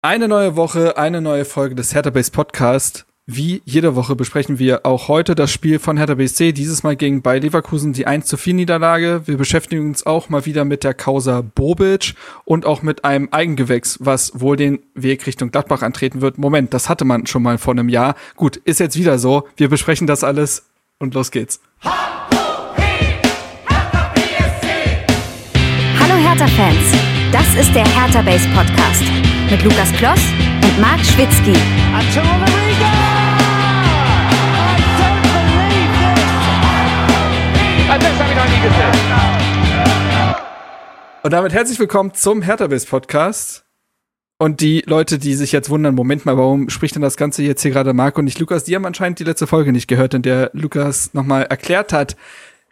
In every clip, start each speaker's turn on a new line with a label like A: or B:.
A: Eine neue Woche, eine neue Folge des Hertha Base Podcast. Wie jede Woche besprechen wir auch heute das Spiel von Hertha BSC, dieses Mal gegen bei Leverkusen die 1 zu 4 Niederlage. Wir beschäftigen uns auch mal wieder mit der Causa Bobic und auch mit einem Eigengewächs, was wohl den Weg Richtung Gladbach antreten wird. Moment, das hatte man schon mal vor einem Jahr. Gut, ist jetzt wieder so. Wir besprechen das alles und los geht's.
B: Hallo Hertha-Fans, das ist der Hertha Base Podcast mit Lukas Kloss und Marc Schwitzky.
A: Und damit herzlich willkommen zum Hertha Base Podcast. Und die Leute, die sich jetzt wundern, Moment mal, warum spricht denn das Ganze jetzt hier gerade Marc und nicht Lukas? Die haben anscheinend die letzte Folge nicht gehört, in der Lukas nochmal erklärt hat,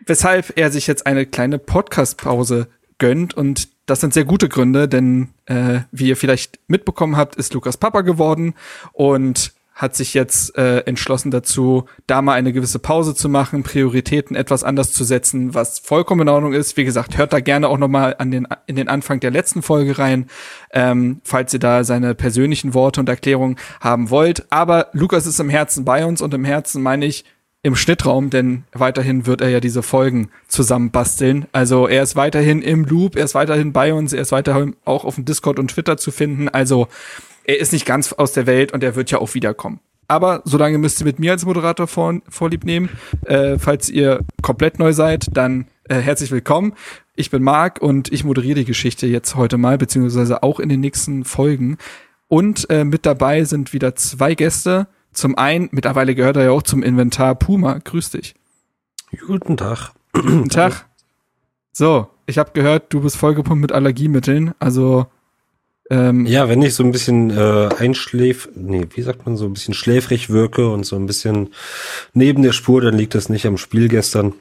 A: weshalb er sich jetzt eine kleine Podcast-Pause gönnt. Und das sind sehr gute Gründe, denn äh, wie ihr vielleicht mitbekommen habt, ist Lukas Papa geworden und hat sich jetzt äh, entschlossen dazu, da mal eine gewisse Pause zu machen, Prioritäten etwas anders zu setzen, was vollkommen in Ordnung ist. Wie gesagt, hört da gerne auch noch mal an den in den Anfang der letzten Folge rein, ähm, falls ihr da seine persönlichen Worte und Erklärungen haben wollt. Aber Lukas ist im Herzen bei uns und im Herzen meine ich im Schnittraum, denn weiterhin wird er ja diese Folgen zusammenbasteln. Also er ist weiterhin im Loop, er ist weiterhin bei uns, er ist weiterhin auch auf dem Discord und Twitter zu finden. Also er ist nicht ganz aus der Welt und er wird ja auch wiederkommen. Aber solange müsst ihr mit mir als Moderator vor, vorlieb nehmen. Äh, falls ihr komplett neu seid, dann äh, herzlich willkommen. Ich bin Marc und ich moderiere die Geschichte jetzt heute mal, beziehungsweise auch in den nächsten Folgen. Und äh, mit dabei sind wieder zwei Gäste. Zum einen, mittlerweile gehört er ja auch zum Inventar Puma. Grüß dich.
C: Guten Tag.
A: Guten Tag. So, ich habe gehört, du bist vollgepumpt mit Allergiemitteln. Also
C: ähm, ja, wenn ich so ein bisschen äh, einschläf, nee, wie sagt man, so ein bisschen schläfrig wirke und so ein bisschen neben der Spur, dann liegt das nicht am Spiel gestern,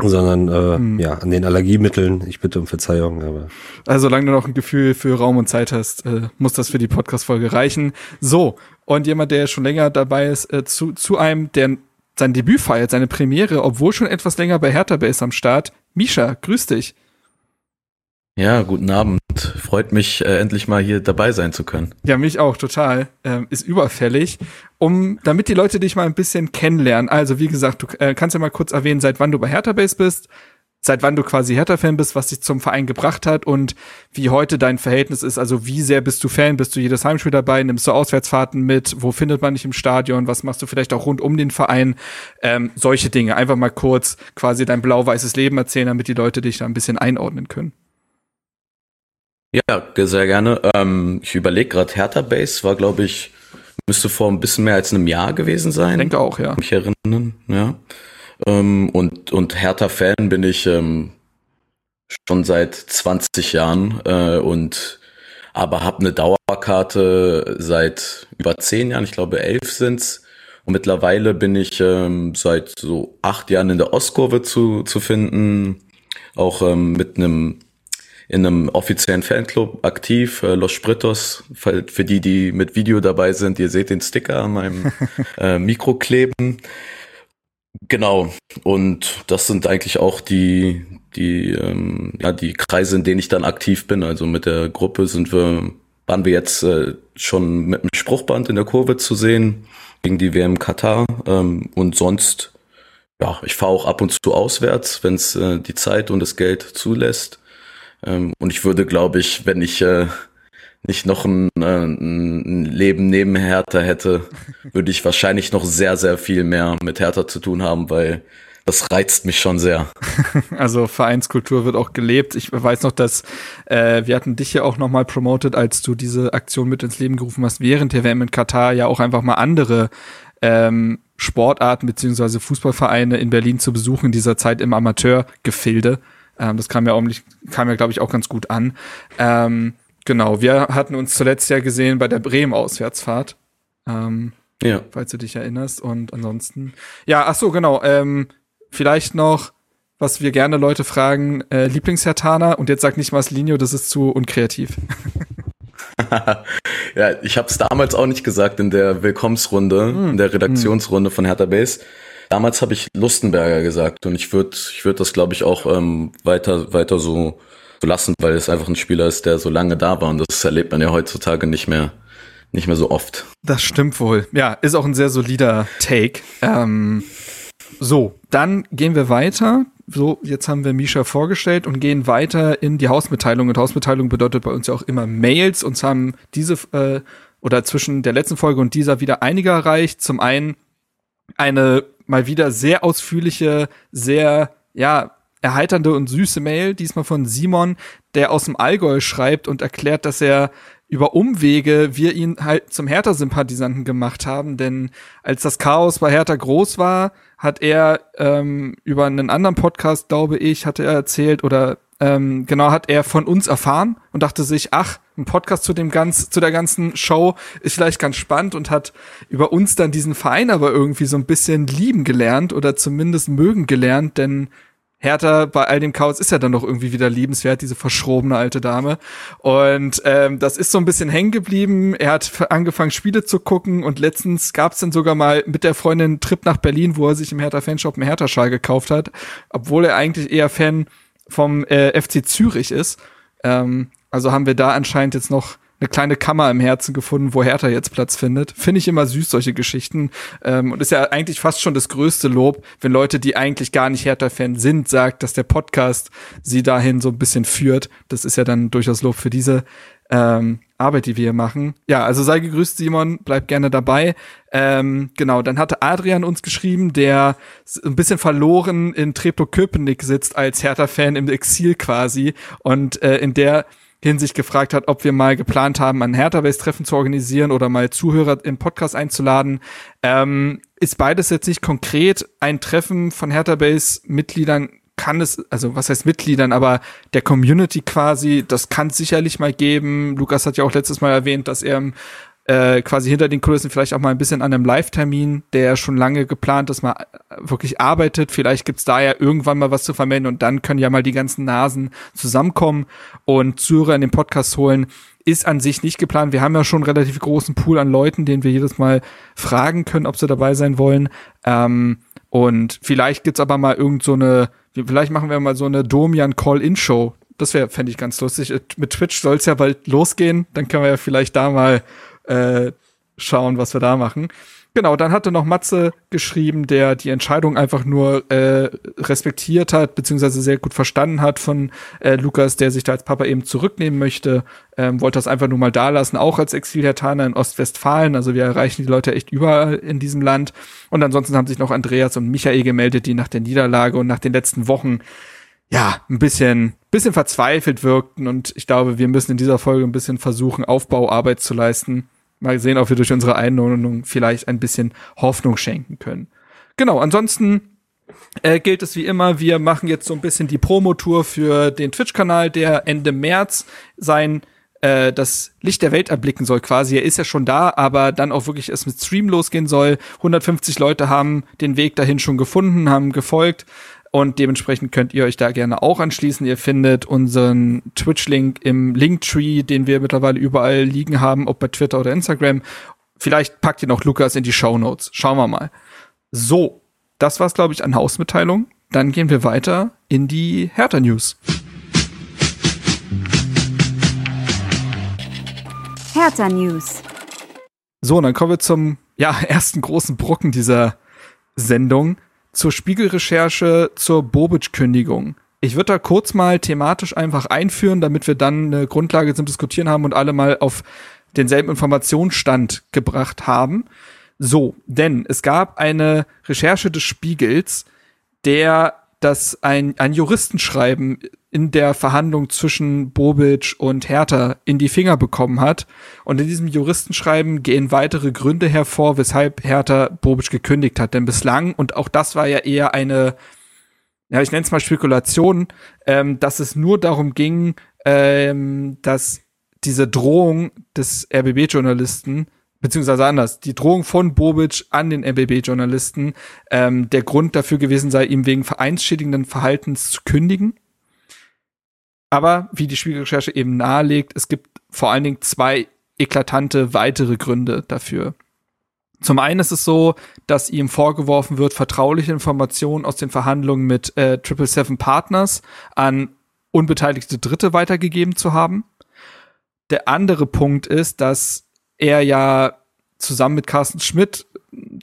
C: sondern äh, hm. ja an den Allergiemitteln. Ich bitte um Verzeihung, aber
A: also solange du noch ein Gefühl für Raum und Zeit hast, äh, muss das für die Podcast-Folge reichen. So und jemand, der schon länger dabei ist, äh, zu zu einem, der sein Debüt feiert, seine Premiere, obwohl schon etwas länger bei Hertha Base am Start. Misha, grüß dich.
D: Ja, guten Abend. Freut mich, äh, endlich mal hier dabei sein zu können.
A: Ja, mich auch, total. Ähm, ist überfällig. Um, damit die Leute dich mal ein bisschen kennenlernen. Also, wie gesagt, du äh, kannst ja mal kurz erwähnen, seit wann du bei Hertha Base bist, seit wann du quasi Hertha-Fan bist, was dich zum Verein gebracht hat und wie heute dein Verhältnis ist. Also, wie sehr bist du Fan? Bist du jedes Heimspiel dabei? Nimmst du Auswärtsfahrten mit? Wo findet man dich im Stadion? Was machst du vielleicht auch rund um den Verein? Ähm, solche Dinge. Einfach mal kurz quasi dein blau-weißes Leben erzählen, damit die Leute dich da ein bisschen einordnen können.
D: Ja, sehr gerne. Ähm, ich überlege gerade, Hertha Base war, glaube ich, müsste vor ein bisschen mehr als einem Jahr gewesen sein.
A: Ich denke auch, ja.
D: Mich erinnern, ja. Ähm, und, und Hertha-Fan bin ich ähm, schon seit 20 Jahren äh, und aber habe eine Dauerkarte seit über zehn Jahren, ich glaube elf sind's. Und mittlerweile bin ich ähm, seit so acht Jahren in der Ostkurve zu, zu finden, auch ähm, mit einem in einem offiziellen Fanclub aktiv, äh, Los Spritos, für, für die, die mit Video dabei sind, ihr seht den Sticker an meinem äh, Mikro kleben. Genau, und das sind eigentlich auch die, die, ähm, ja, die Kreise, in denen ich dann aktiv bin. Also mit der Gruppe sind wir, waren wir jetzt äh, schon mit dem Spruchband in der Kurve zu sehen gegen die WM Katar ähm, und sonst ja, ich fahre auch ab und zu auswärts, wenn es äh, die Zeit und das Geld zulässt. Ähm, und ich würde, glaube ich, wenn ich äh, nicht noch ein, äh, ein Leben neben Hertha hätte, würde ich wahrscheinlich noch sehr, sehr viel mehr mit Hertha zu tun haben, weil das reizt mich schon sehr.
A: Also Vereinskultur wird auch gelebt. Ich weiß noch, dass äh, wir hatten dich ja auch nochmal promotet, als du diese Aktion mit ins Leben gerufen hast, während der WM in Katar ja auch einfach mal andere ähm, Sportarten beziehungsweise Fußballvereine in Berlin zu besuchen in dieser Zeit im Amateurgefilde. Ähm, das kam ja, auch, kam ja glaube ich, auch ganz gut an. Ähm, genau, wir hatten uns zuletzt ja gesehen bei der Bremen-Auswärtsfahrt. Ähm, ja. Falls du dich erinnerst. Und ansonsten. Ja, ach so, genau. Ähm, vielleicht noch, was wir gerne Leute fragen, äh, Lieblingshertaner und jetzt sag nicht Maslinho, das ist zu unkreativ.
D: ja, ich habe es damals auch nicht gesagt in der Willkommensrunde, hm. in der Redaktionsrunde hm. von Hertha Base. Damals habe ich Lustenberger gesagt und ich würde ich würd das, glaube ich, auch ähm, weiter, weiter so, zu lassen, weil es einfach ein Spieler ist, der so lange da war und das erlebt man ja heutzutage nicht mehr nicht mehr so oft.
A: Das stimmt wohl. Ja, ist auch ein sehr solider Take. Ähm, so, dann gehen wir weiter. So, jetzt haben wir Misha vorgestellt und gehen weiter in die Hausmitteilung. Und Hausmitteilung bedeutet bei uns ja auch immer Mails. Uns haben diese äh, oder zwischen der letzten Folge und dieser wieder einige erreicht. Zum einen eine mal wieder sehr ausführliche, sehr, ja, erheiternde und süße Mail, diesmal von Simon, der aus dem Allgäu schreibt und erklärt, dass er über Umwege wir ihn halt zum Hertha-Sympathisanten gemacht haben, denn als das Chaos bei Hertha groß war, hat er ähm, über einen anderen Podcast, glaube ich, hatte er erzählt oder ähm, genau hat er von uns erfahren und dachte sich, ach, ein Podcast zu dem ganz, zu der ganzen Show ist vielleicht ganz spannend und hat über uns dann diesen Verein aber irgendwie so ein bisschen lieben gelernt oder zumindest mögen gelernt, denn Hertha bei all dem Chaos ist ja dann doch irgendwie wieder liebenswert, diese verschrobene alte Dame. Und ähm, das ist so ein bisschen hängen geblieben. Er hat angefangen, Spiele zu gucken und letztens gab es dann sogar mal mit der Freundin einen Trip nach Berlin, wo er sich im Hertha-Fanshop einen Hertha-Schal gekauft hat, obwohl er eigentlich eher Fan vom äh, FC Zürich ist. Ähm, also haben wir da anscheinend jetzt noch eine kleine Kammer im Herzen gefunden, wo Hertha jetzt Platz findet. Finde ich immer süß, solche Geschichten. Ähm, und ist ja eigentlich fast schon das größte Lob, wenn Leute, die eigentlich gar nicht Hertha-Fan sind, sagt, dass der Podcast sie dahin so ein bisschen führt. Das ist ja dann durchaus Lob für diese ähm, Arbeit, die wir hier machen. Ja, also sei gegrüßt, Simon, bleib gerne dabei. Ähm, genau, dann hatte Adrian uns geschrieben, der ein bisschen verloren in Treptow-Köpenick sitzt als Hertha-Fan im Exil quasi und äh, in der Hinsicht gefragt hat, ob wir mal geplant haben, ein Hertha-Base-Treffen zu organisieren oder mal Zuhörer im Podcast einzuladen. Ähm, ist beides jetzt nicht konkret. Ein Treffen von Hertha-Base-Mitgliedern kann es, also was heißt Mitgliedern, aber der Community quasi, das kann es sicherlich mal geben. Lukas hat ja auch letztes Mal erwähnt, dass er äh, quasi hinter den Kulissen vielleicht auch mal ein bisschen an einem Live-Termin, der schon lange geplant ist, mal äh, wirklich arbeitet. Vielleicht gibt's da ja irgendwann mal was zu vermelden und dann können ja mal die ganzen Nasen zusammenkommen und Zuhörer in den Podcast holen. Ist an sich nicht geplant. Wir haben ja schon einen relativ großen Pool an Leuten, den wir jedes Mal fragen können, ob sie dabei sein wollen. Ähm, und vielleicht gibt's aber mal irgend so vielleicht machen wir mal so eine Domian Call-In-Show. Das wäre, fände ich ganz lustig. Äh, mit Twitch soll's ja bald losgehen. Dann können wir ja vielleicht da mal äh, schauen, was wir da machen. Genau, dann hatte noch Matze geschrieben, der die Entscheidung einfach nur äh, respektiert hat, beziehungsweise sehr gut verstanden hat von äh, Lukas, der sich da als Papa eben zurücknehmen möchte, ähm, wollte das einfach nur mal da lassen, auch als Exilhertaner in Ostwestfalen. Also wir erreichen die Leute echt überall in diesem Land. Und ansonsten haben sich noch Andreas und Michael gemeldet, die nach der Niederlage und nach den letzten Wochen ja, ein bisschen, bisschen verzweifelt wirkten und ich glaube, wir müssen in dieser Folge ein bisschen versuchen, Aufbauarbeit zu leisten. Mal sehen, ob wir durch unsere Einordnung vielleicht ein bisschen Hoffnung schenken können. Genau, ansonsten äh, gilt es wie immer, wir machen jetzt so ein bisschen die Promotour für den Twitch-Kanal, der Ende März sein äh, das Licht der Welt erblicken soll quasi. Er ist ja schon da, aber dann auch wirklich es mit Stream losgehen soll. 150 Leute haben den Weg dahin schon gefunden, haben gefolgt. Und dementsprechend könnt ihr euch da gerne auch anschließen. Ihr findet unseren Twitch-Link im Linktree, den wir mittlerweile überall liegen haben, ob bei Twitter oder Instagram. Vielleicht packt ihr noch Lukas in die Show Notes. Schauen wir mal. So, das war's, glaube ich, an Hausmitteilung. Dann gehen wir weiter in die Hertha News.
B: Hertha News.
A: So, und dann kommen wir zum ja, ersten großen Brocken dieser Sendung zur Spiegelrecherche zur Bobic-Kündigung. Ich würde da kurz mal thematisch einfach einführen, damit wir dann eine Grundlage zum Diskutieren haben und alle mal auf denselben Informationsstand gebracht haben. So, denn es gab eine Recherche des Spiegels, der das ein, ein Juristenschreiben in der Verhandlung zwischen Bobic und Hertha in die Finger bekommen hat. Und in diesem Juristenschreiben gehen weitere Gründe hervor, weshalb Hertha Bobic gekündigt hat. Denn bislang, und auch das war ja eher eine, ja, ich nenne es mal Spekulation, ähm, dass es nur darum ging, ähm, dass diese Drohung des RBB-Journalisten beziehungsweise anders, die Drohung von Bobic an den RBB-Journalisten ähm, der Grund dafür gewesen sei, ihm wegen vereinsschädigenden Verhaltens zu kündigen. Aber wie die Spiegelrecherche eben nahelegt, es gibt vor allen Dingen zwei eklatante weitere Gründe dafür. Zum einen ist es so, dass ihm vorgeworfen wird, vertrauliche Informationen aus den Verhandlungen mit äh, Triple Seven Partners an unbeteiligte Dritte weitergegeben zu haben. Der andere Punkt ist, dass er ja zusammen mit Carsten Schmidt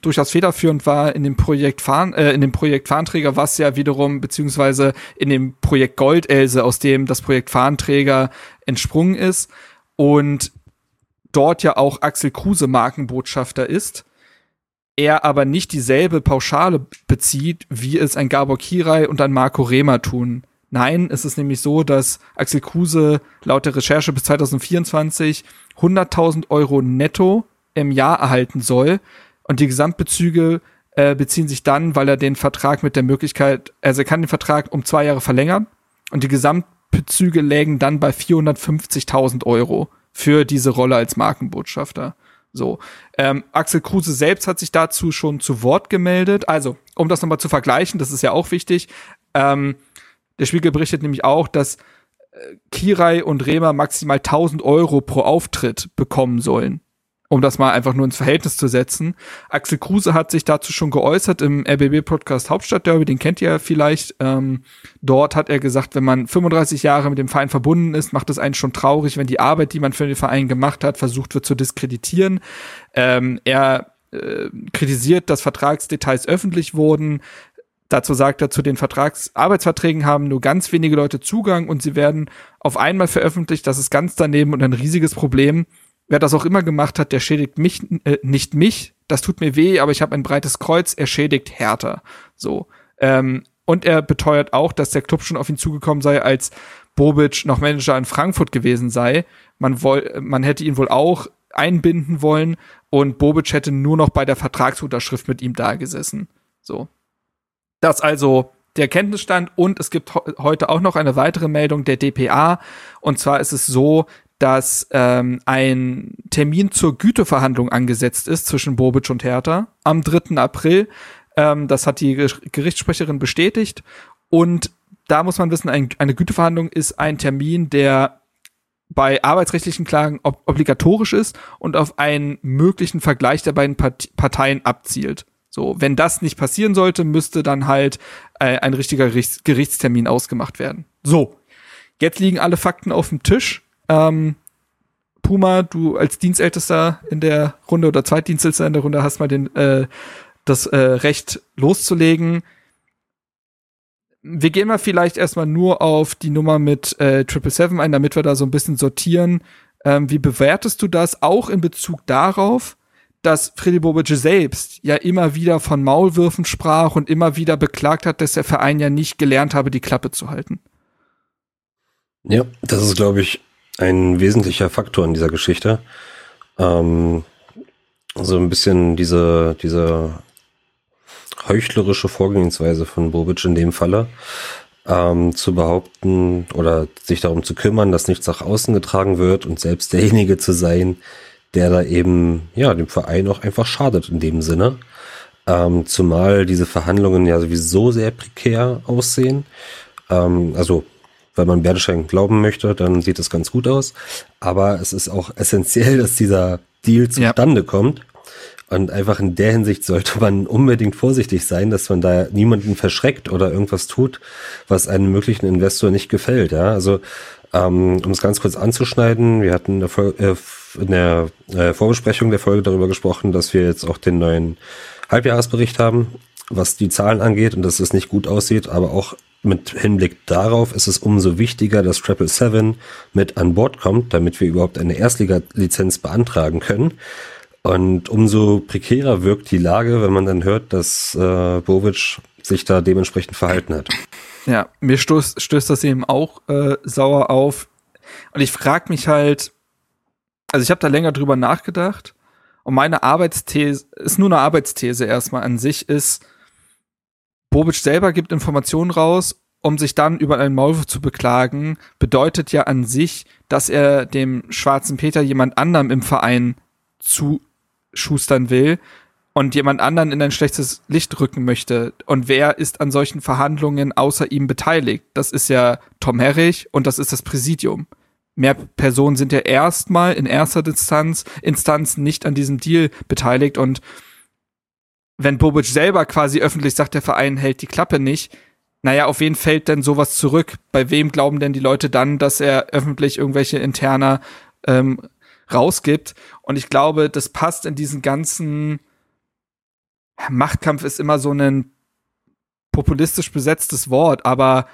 A: durchaus federführend war in dem Projekt Fahn, äh, in dem Projekt Fahnträger, was ja wiederum beziehungsweise in dem Projekt Goldelse, aus dem das Projekt Fahnträger entsprungen ist und dort ja auch Axel Kruse Markenbotschafter ist, er aber nicht dieselbe Pauschale bezieht, wie es ein Gabor Kirai und ein Marco Rehmer tun. Nein, es ist nämlich so, dass Axel Kruse laut der Recherche bis 2024 100.000 Euro netto im Jahr erhalten soll. Und die Gesamtbezüge äh, beziehen sich dann, weil er den Vertrag mit der Möglichkeit, also er kann den Vertrag um zwei Jahre verlängern und die Gesamtbezüge lägen dann bei 450.000 Euro für diese Rolle als Markenbotschafter. So, ähm, Axel Kruse selbst hat sich dazu schon zu Wort gemeldet. Also, um das nochmal zu vergleichen, das ist ja auch wichtig. Ähm, der Spiegel berichtet nämlich auch, dass äh, Kirai und Rehmer maximal 1000 Euro pro Auftritt bekommen sollen um das mal einfach nur ins Verhältnis zu setzen. Axel Kruse hat sich dazu schon geäußert im RBB-Podcast Hauptstadtderby, den kennt ihr vielleicht. Ähm, dort hat er gesagt, wenn man 35 Jahre mit dem Verein verbunden ist, macht es einen schon traurig, wenn die Arbeit, die man für den Verein gemacht hat, versucht wird zu diskreditieren. Ähm, er äh, kritisiert, dass Vertragsdetails öffentlich wurden. Dazu sagt er, zu den Vertragsarbeitsverträgen haben nur ganz wenige Leute Zugang und sie werden auf einmal veröffentlicht. Das ist ganz daneben und ein riesiges Problem wer das auch immer gemacht hat, der schädigt mich, äh, nicht mich. Das tut mir weh, aber ich habe ein breites Kreuz. Er schädigt härter. So. Ähm, und er beteuert auch, dass der Club schon auf ihn zugekommen sei, als Bobic noch Manager in Frankfurt gewesen sei. Man, woll, man hätte ihn wohl auch einbinden wollen und Bobic hätte nur noch bei der Vertragsunterschrift mit ihm da gesessen. So. Das also der Kenntnisstand und es gibt heute auch noch eine weitere Meldung der DPA und zwar ist es so, dass ähm, ein Termin zur Güteverhandlung angesetzt ist zwischen Bobic und Hertha am 3. April. Ähm, das hat die Gerichtssprecherin bestätigt. Und da muss man wissen, ein, eine Güteverhandlung ist ein Termin, der bei arbeitsrechtlichen Klagen ob obligatorisch ist und auf einen möglichen Vergleich der beiden Part Parteien abzielt. So, wenn das nicht passieren sollte, müsste dann halt äh, ein richtiger Gerichts Gerichtstermin ausgemacht werden. So, jetzt liegen alle Fakten auf dem Tisch. Ähm, Puma, du als Dienstältester in der Runde oder Zweitdienstältester in der Runde hast mal den, äh, das äh, Recht loszulegen. Wir gehen mal vielleicht erstmal nur auf die Nummer mit äh, 777 ein, damit wir da so ein bisschen sortieren. Ähm, wie bewertest du das auch in Bezug darauf, dass Freddy Bobic selbst ja immer wieder von Maulwürfen sprach und immer wieder beklagt hat, dass der Verein ja nicht gelernt habe, die Klappe zu halten?
C: Ja, das ist, glaube ich, ein wesentlicher Faktor in dieser Geschichte. Ähm, so ein bisschen diese, diese heuchlerische Vorgehensweise von Bobic in dem Falle, ähm, zu behaupten oder sich darum zu kümmern, dass nichts nach außen getragen wird und selbst derjenige zu sein, der da eben, ja, dem Verein auch einfach schadet in dem Sinne. Ähm, zumal diese Verhandlungen ja sowieso sehr prekär aussehen. Ähm, also wenn man Bernstein glauben möchte, dann sieht es ganz gut aus. Aber es ist auch essentiell, dass dieser Deal zustande ja. kommt. Und einfach in der Hinsicht sollte man unbedingt vorsichtig sein, dass man da niemanden verschreckt oder irgendwas tut, was einem möglichen Investor nicht gefällt. Ja, also ähm, um es ganz kurz anzuschneiden, wir hatten in der, äh, in der äh, Vorbesprechung der Folge darüber gesprochen, dass wir jetzt auch den neuen Halbjahresbericht haben, was die Zahlen angeht und dass es nicht gut aussieht, aber auch mit Hinblick darauf ist es umso wichtiger, dass Triple Seven mit an Bord kommt, damit wir überhaupt eine Erstliga-Lizenz beantragen können. Und umso prekärer wirkt die Lage, wenn man dann hört, dass äh, Bovic sich da dementsprechend verhalten hat.
A: Ja, mir stößt, stößt das eben auch äh, sauer auf. Und ich frage mich halt, also ich habe da länger drüber nachgedacht. Und meine Arbeitsthese ist nur eine Arbeitsthese erstmal an sich, ist, Bobic selber gibt Informationen raus, um sich dann über einen Maulwurf zu beklagen, bedeutet ja an sich, dass er dem schwarzen Peter jemand anderem im Verein zuschustern will und jemand anderen in ein schlechtes Licht rücken möchte. Und wer ist an solchen Verhandlungen außer ihm beteiligt? Das ist ja Tom Herrich und das ist das Präsidium. Mehr Personen sind ja erstmal in erster Instanz, Instanz nicht an diesem Deal beteiligt und wenn Bobic selber quasi öffentlich sagt, der Verein hält die Klappe nicht, naja, auf wen fällt denn sowas zurück? Bei wem glauben denn die Leute dann, dass er öffentlich irgendwelche interner ähm, rausgibt? Und ich glaube, das passt in diesen ganzen Machtkampf ist immer so ein populistisch besetztes Wort, aber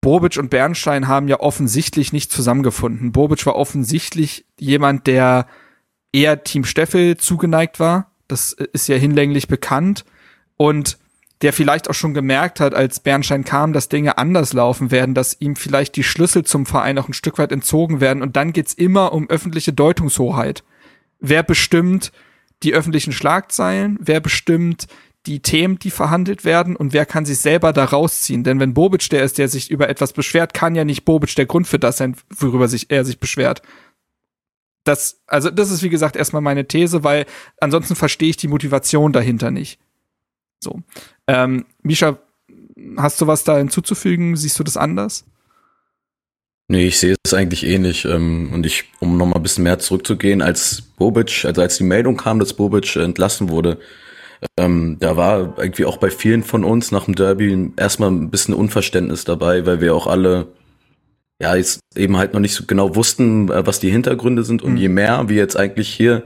A: Bobic und Bernstein haben ja offensichtlich nicht zusammengefunden. Bobic war offensichtlich jemand, der eher Team Steffel zugeneigt war. Das ist ja hinlänglich bekannt. Und der vielleicht auch schon gemerkt hat, als Bernstein kam, dass Dinge anders laufen werden, dass ihm vielleicht die Schlüssel zum Verein auch ein Stück weit entzogen werden. Und dann geht's immer um öffentliche Deutungshoheit. Wer bestimmt die öffentlichen Schlagzeilen? Wer bestimmt die Themen, die verhandelt werden und wer kann sich selber da rausziehen? Denn wenn Bobic der ist, der sich über etwas beschwert, kann ja nicht Bobic der Grund für das sein, worüber sich er sich beschwert. Das, also das ist wie gesagt erstmal meine These, weil ansonsten verstehe ich die Motivation dahinter nicht. So, ähm, Misha, hast du was da hinzuzufügen? Siehst du das anders?
D: Nee, ich sehe es eigentlich ähnlich. Ähm, und ich, um noch mal ein bisschen mehr zurückzugehen, als Bobic, also als die Meldung kam, dass Bobic entlassen wurde, ähm, da war irgendwie auch bei vielen von uns nach dem Derby erstmal ein bisschen Unverständnis dabei, weil wir auch alle ja jetzt eben halt noch nicht so genau wussten, äh, was die Hintergründe sind. Und mhm. je mehr wir jetzt eigentlich hier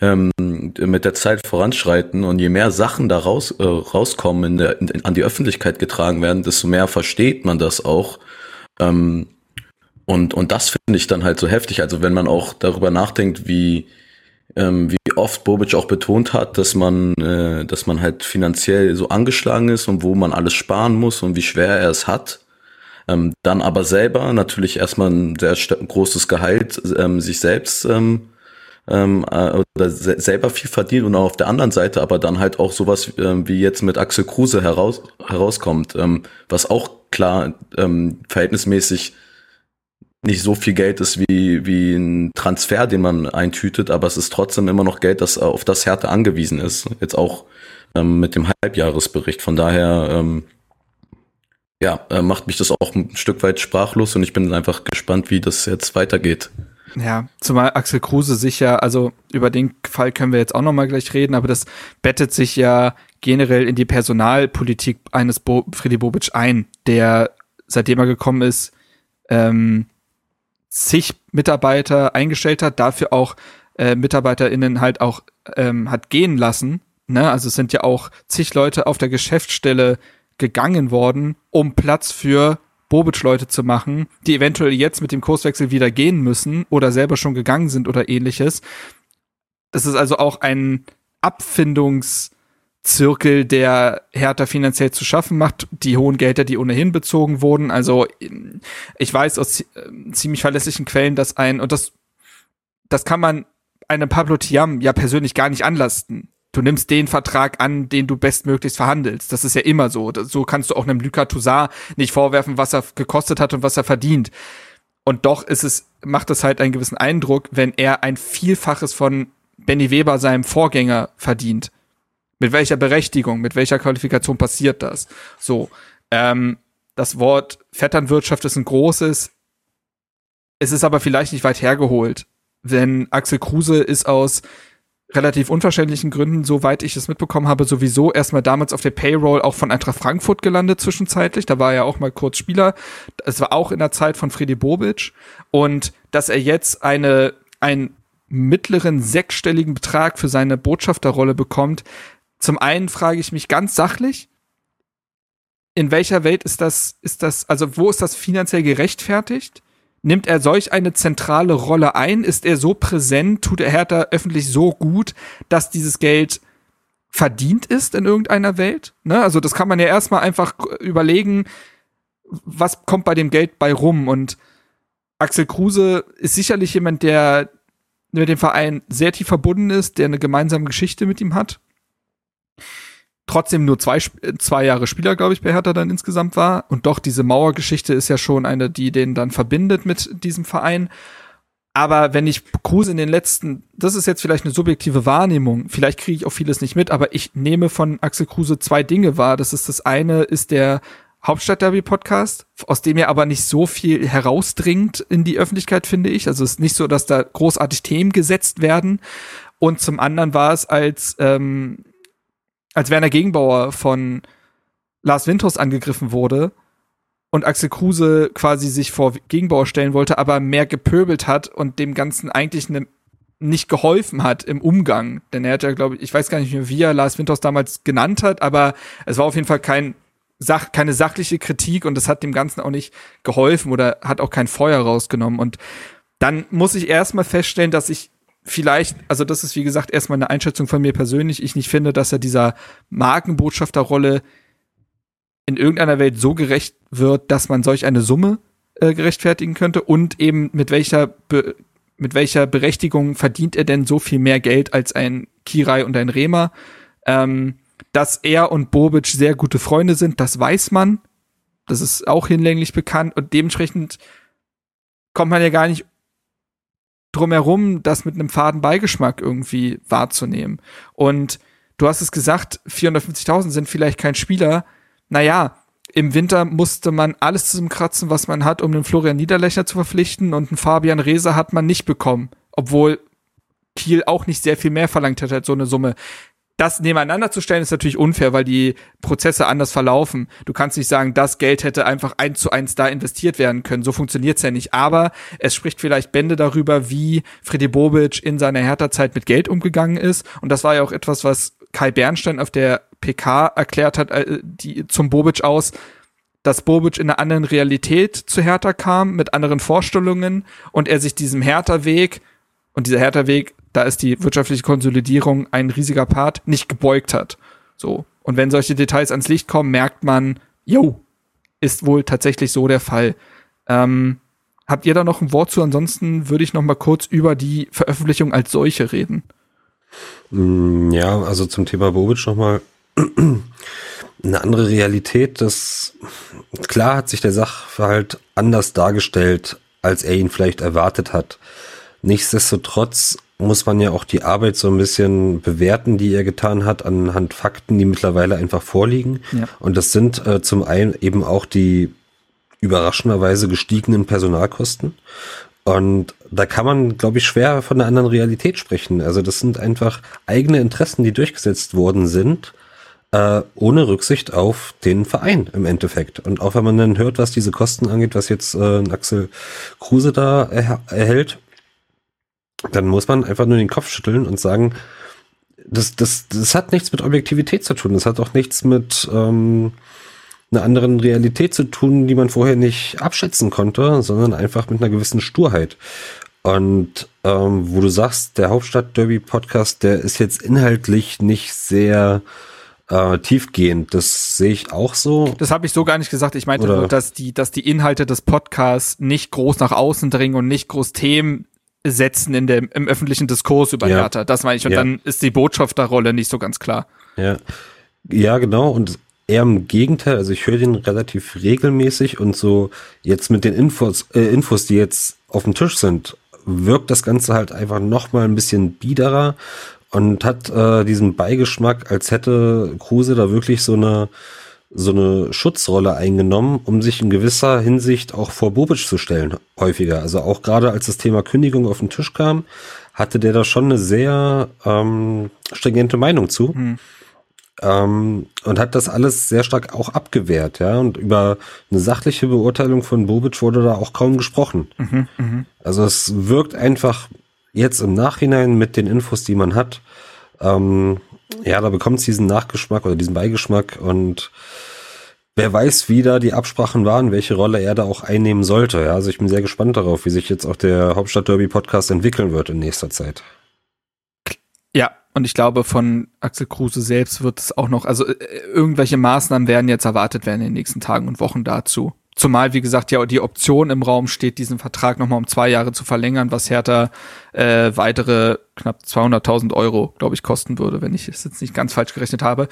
D: ähm, mit der Zeit voranschreiten und je mehr Sachen da raus, äh, rauskommen, in der, in, an die Öffentlichkeit getragen werden, desto mehr versteht man das auch. Ähm, und, und das finde ich dann halt so heftig. Also wenn man auch darüber nachdenkt, wie, ähm, wie oft Bobic auch betont hat, dass man, äh, dass man halt finanziell so angeschlagen ist und wo man alles sparen muss und wie schwer er es hat. Ähm, dann aber selber natürlich erstmal ein sehr großes Gehalt ähm, sich selbst ähm, ähm, äh, oder se selber viel verdient und auch auf der anderen Seite aber dann halt auch sowas ähm, wie jetzt mit Axel Kruse heraus herauskommt, ähm, was auch klar ähm, verhältnismäßig nicht so viel Geld ist wie, wie ein Transfer, den man eintütet, aber es ist trotzdem immer noch Geld, das auf das Härte angewiesen ist. Jetzt auch ähm, mit dem Halbjahresbericht. Von daher, ähm, ja, äh, macht mich das auch ein Stück weit sprachlos und ich bin einfach gespannt, wie das jetzt weitergeht.
A: Ja, zumal Axel Kruse sich ja, also über den Fall können wir jetzt auch nochmal gleich reden, aber das bettet sich ja generell in die Personalpolitik eines Bo Freddy Bobic ein, der seitdem er gekommen ist, ähm, zig Mitarbeiter eingestellt hat, dafür auch äh, MitarbeiterInnen halt auch ähm, hat gehen lassen. Ne? Also es sind ja auch zig Leute auf der Geschäftsstelle gegangen worden, um Platz für Bobic-Leute zu machen, die eventuell jetzt mit dem Kurswechsel wieder gehen müssen oder selber schon gegangen sind oder ähnliches. Das ist also auch ein Abfindungs- Zirkel, der Hertha finanziell zu schaffen macht, die hohen Gelder, die ohnehin bezogen wurden. Also ich weiß aus äh, ziemlich verlässlichen Quellen, dass ein, und das, das kann man einem Pablo Tiam ja persönlich gar nicht anlasten. Du nimmst den Vertrag an, den du bestmöglichst verhandelst. Das ist ja immer so. So kannst du auch einem Lucas Toussaint nicht vorwerfen, was er gekostet hat und was er verdient. Und doch ist es, macht es halt einen gewissen Eindruck, wenn er ein Vielfaches von Benny Weber, seinem Vorgänger, verdient. Mit welcher Berechtigung, mit welcher Qualifikation passiert das? So, ähm, das Wort Vetternwirtschaft ist ein großes. Es ist aber vielleicht nicht weit hergeholt, denn Axel Kruse ist aus relativ unverständlichen Gründen, soweit ich es mitbekommen habe, sowieso erstmal damals auf der Payroll auch von Eintracht Frankfurt gelandet zwischenzeitlich. Da war er auch mal kurz Spieler. Es war auch in der Zeit von Freddy Bobic. Und dass er jetzt eine, einen mittleren sechsstelligen Betrag für seine Botschafterrolle bekommt, zum einen frage ich mich ganz sachlich, in welcher Welt ist das, ist das, also wo ist das finanziell gerechtfertigt? Nimmt er solch eine zentrale Rolle ein? Ist er so präsent? Tut er Hertha öffentlich so gut, dass dieses Geld verdient ist in irgendeiner Welt? Ne? Also das kann man ja erstmal einfach überlegen, was kommt bei dem Geld bei rum? Und Axel Kruse ist sicherlich jemand, der mit dem Verein sehr tief verbunden ist, der eine gemeinsame Geschichte mit ihm hat trotzdem nur zwei, zwei Jahre Spieler, glaube ich, bei Hertha dann insgesamt war. Und doch, diese Mauergeschichte ist ja schon eine, die den dann verbindet mit diesem Verein. Aber wenn ich Kruse in den letzten, das ist jetzt vielleicht eine subjektive Wahrnehmung, vielleicht kriege ich auch vieles nicht mit, aber ich nehme von Axel Kruse zwei Dinge wahr. Das ist das eine, ist der Hauptstadt-Derby-Podcast, aus dem er aber nicht so viel herausdringt in die Öffentlichkeit, finde ich. Also es ist nicht so, dass da großartig Themen gesetzt werden. Und zum anderen war es als ähm, als Werner Gegenbauer von Lars Winters angegriffen wurde und Axel Kruse quasi sich vor Gegenbauer stellen wollte, aber mehr gepöbelt hat und dem Ganzen eigentlich ne, nicht geholfen hat im Umgang. Denn er hat ja, glaube ich, ich weiß gar nicht mehr, wie er Lars Winters damals genannt hat, aber es war auf jeden Fall kein Sach, keine sachliche Kritik und das hat dem Ganzen auch nicht geholfen oder hat auch kein Feuer rausgenommen. Und dann muss ich erstmal feststellen, dass ich vielleicht, also das ist wie gesagt erstmal eine Einschätzung von mir persönlich, ich nicht finde, dass er dieser Markenbotschafterrolle in irgendeiner Welt so gerecht wird, dass man solch eine Summe äh, gerechtfertigen könnte und eben mit welcher Be mit welcher Berechtigung verdient er denn so viel mehr Geld als ein Kirai und ein Rema? Ähm, dass er und Bobic sehr gute Freunde sind, das weiß man. Das ist auch hinlänglich bekannt und dementsprechend kommt man ja gar nicht drum herum, das mit einem faden Beigeschmack irgendwie wahrzunehmen. Und du hast es gesagt, 450.000 sind vielleicht kein Spieler. Naja, im Winter musste man alles zusammenkratzen, was man hat, um den Florian Niederlechner zu verpflichten und einen Fabian Reese hat man nicht bekommen. Obwohl Kiel auch nicht sehr viel mehr verlangt hat als so eine Summe das nebeneinander zu stellen, ist natürlich unfair, weil die Prozesse anders verlaufen. Du kannst nicht sagen, das Geld hätte einfach eins zu eins da investiert werden können. So funktioniert's ja nicht. Aber es spricht vielleicht Bände darüber, wie Freddy Bobic in seiner Hertha-Zeit mit Geld umgegangen ist. Und das war ja auch etwas, was Kai Bernstein auf der PK erklärt hat, äh, die, zum Bobic aus, dass Bobic in einer anderen Realität zu Hertha kam, mit anderen Vorstellungen und er sich diesem Hertha-Weg und dieser Hertha-Weg da ist die wirtschaftliche Konsolidierung ein riesiger Part, nicht gebeugt hat. So. Und wenn solche Details ans Licht kommen, merkt man, jo, ist wohl tatsächlich so der Fall. Ähm, habt ihr da noch ein Wort zu? Ansonsten würde ich noch mal kurz über die Veröffentlichung als solche reden.
C: Mm, ja, also zum Thema Bobic noch mal eine andere Realität. Das klar hat sich der Sachverhalt anders dargestellt, als er ihn vielleicht erwartet hat. Nichtsdestotrotz muss man ja auch die Arbeit so ein bisschen bewerten, die er getan hat, anhand Fakten, die mittlerweile einfach vorliegen. Ja. Und das sind äh, zum einen eben auch die überraschenderweise gestiegenen Personalkosten. Und da kann man, glaube ich, schwer von einer anderen Realität sprechen. Also das sind einfach eigene Interessen, die durchgesetzt worden sind, äh, ohne Rücksicht auf den Verein im Endeffekt. Und auch wenn man dann hört, was diese Kosten angeht, was jetzt äh, Axel Kruse da er erhält, dann muss man einfach nur den Kopf schütteln und sagen, das, das, das hat nichts mit Objektivität zu tun. Das hat auch nichts mit ähm, einer anderen Realität zu tun, die man vorher nicht abschätzen konnte, sondern einfach mit einer gewissen Sturheit. Und ähm, wo du sagst, der Hauptstadt-Derby-Podcast, der ist jetzt inhaltlich nicht sehr äh, tiefgehend. Das sehe ich auch so.
A: Das habe ich so gar nicht gesagt. Ich meinte Oder? nur, dass die, dass die Inhalte des Podcasts nicht groß nach außen dringen und nicht groß Themen setzen in dem, im öffentlichen Diskurs über ja. Hertha. Das meine ich. Und ja. dann ist die Botschafterrolle nicht so ganz klar.
C: Ja. Ja, genau. Und eher im Gegenteil. Also ich höre den relativ regelmäßig und so jetzt mit den Infos, äh, Infos, die jetzt auf dem Tisch sind, wirkt das Ganze halt einfach noch mal ein bisschen biederer und hat äh, diesen Beigeschmack, als hätte Kruse da wirklich so eine so eine Schutzrolle eingenommen, um sich in gewisser Hinsicht auch vor Bobic zu stellen, häufiger. Also auch gerade als das Thema Kündigung auf den Tisch kam, hatte der da schon eine sehr ähm, stringente Meinung zu. Hm. Ähm, und hat das alles sehr stark auch abgewehrt, ja. Und über eine sachliche Beurteilung von Bobic wurde da auch kaum gesprochen. Mhm, mh. Also es wirkt einfach jetzt im Nachhinein mit den Infos, die man hat, ähm, ja, da bekommt es diesen Nachgeschmack oder diesen Beigeschmack und wer weiß, wie da die Absprachen waren, welche Rolle er da auch einnehmen sollte. Ja, also ich bin sehr gespannt darauf, wie sich jetzt auch der Hauptstadt Derby Podcast entwickeln wird in nächster Zeit.
A: Ja, und ich glaube, von Axel Kruse selbst wird es auch noch, also äh, irgendwelche Maßnahmen werden jetzt erwartet werden in den nächsten Tagen und Wochen dazu. Zumal, wie gesagt, ja die Option im Raum steht, diesen Vertrag nochmal um zwei Jahre zu verlängern, was Hertha äh, weitere knapp 200.000 Euro, glaube ich, kosten würde, wenn ich es jetzt nicht ganz falsch gerechnet habe.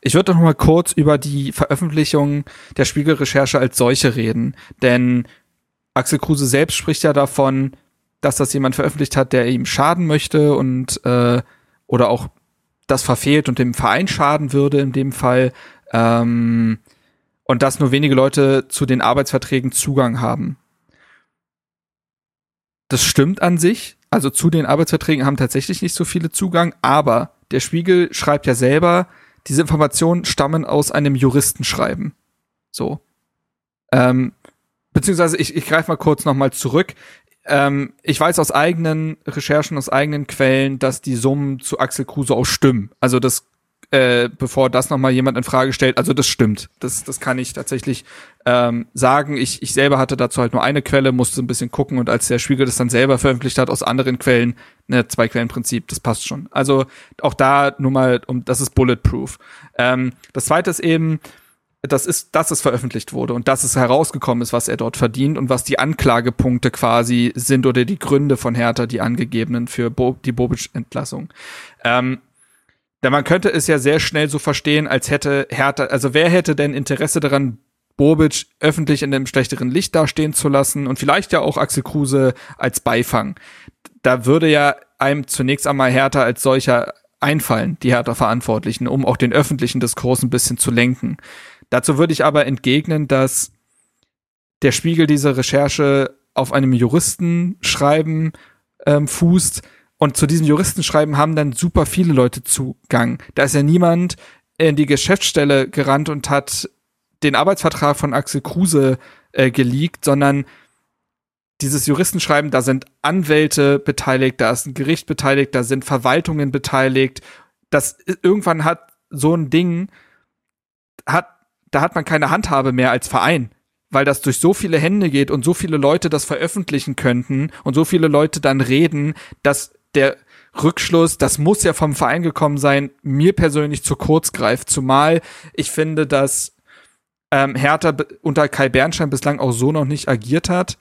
A: Ich würde noch mal kurz über die Veröffentlichung der Spiegelrecherche als solche reden, denn Axel Kruse selbst spricht ja davon, dass das jemand veröffentlicht hat, der ihm schaden möchte und äh, oder auch das verfehlt und dem Verein schaden würde in dem Fall. Ähm, und dass nur wenige Leute zu den Arbeitsverträgen Zugang haben. Das stimmt an sich. Also zu den Arbeitsverträgen haben tatsächlich nicht so viele Zugang, aber der Spiegel schreibt ja selber, diese Informationen stammen aus einem Juristenschreiben. So. Ähm, beziehungsweise ich, ich greife mal kurz nochmal zurück. Ähm, ich weiß aus eigenen Recherchen, aus eigenen Quellen, dass die Summen zu Axel Kruse auch stimmen. Also das äh, bevor das nochmal jemand in Frage stellt. Also das stimmt. Das, das kann ich tatsächlich ähm, sagen. Ich, ich selber hatte dazu halt nur eine Quelle, musste ein bisschen gucken und als der Spiegel das dann selber veröffentlicht hat aus anderen Quellen, ne, zwei Quellenprinzip, das passt schon. Also auch da nur mal, um das ist bulletproof. Ähm, das zweite ist eben, das ist, dass es veröffentlicht wurde und dass es herausgekommen ist, was er dort verdient und was die Anklagepunkte quasi sind oder die Gründe von Hertha, die angegebenen für Bo die Bobic-Entlassung. Ähm, denn man könnte es ja sehr schnell so verstehen, als hätte Hertha, also wer hätte denn Interesse daran, Bobic öffentlich in einem schlechteren Licht dastehen zu lassen und vielleicht ja auch Axel Kruse als Beifang. Da würde ja einem zunächst einmal Hertha als solcher einfallen, die Hertha-Verantwortlichen, um auch den öffentlichen Diskurs ein bisschen zu lenken. Dazu würde ich aber entgegnen, dass der Spiegel diese Recherche auf einem Juristenschreiben ähm, fußt, und zu diesem Juristenschreiben haben dann super viele Leute Zugang. Da ist ja niemand in die Geschäftsstelle gerannt und hat den Arbeitsvertrag von Axel Kruse äh, geleakt, sondern dieses Juristenschreiben, da sind Anwälte beteiligt, da ist ein Gericht beteiligt, da sind Verwaltungen beteiligt. Das irgendwann hat so ein Ding hat da hat man keine Handhabe mehr als Verein, weil das durch so viele Hände geht und so viele Leute das veröffentlichen könnten und so viele Leute dann reden, dass der Rückschluss, das muss ja vom Verein gekommen sein, mir persönlich zu kurz greift. Zumal ich finde, dass ähm, Hertha unter Kai Bernstein bislang auch so noch nicht agiert hat.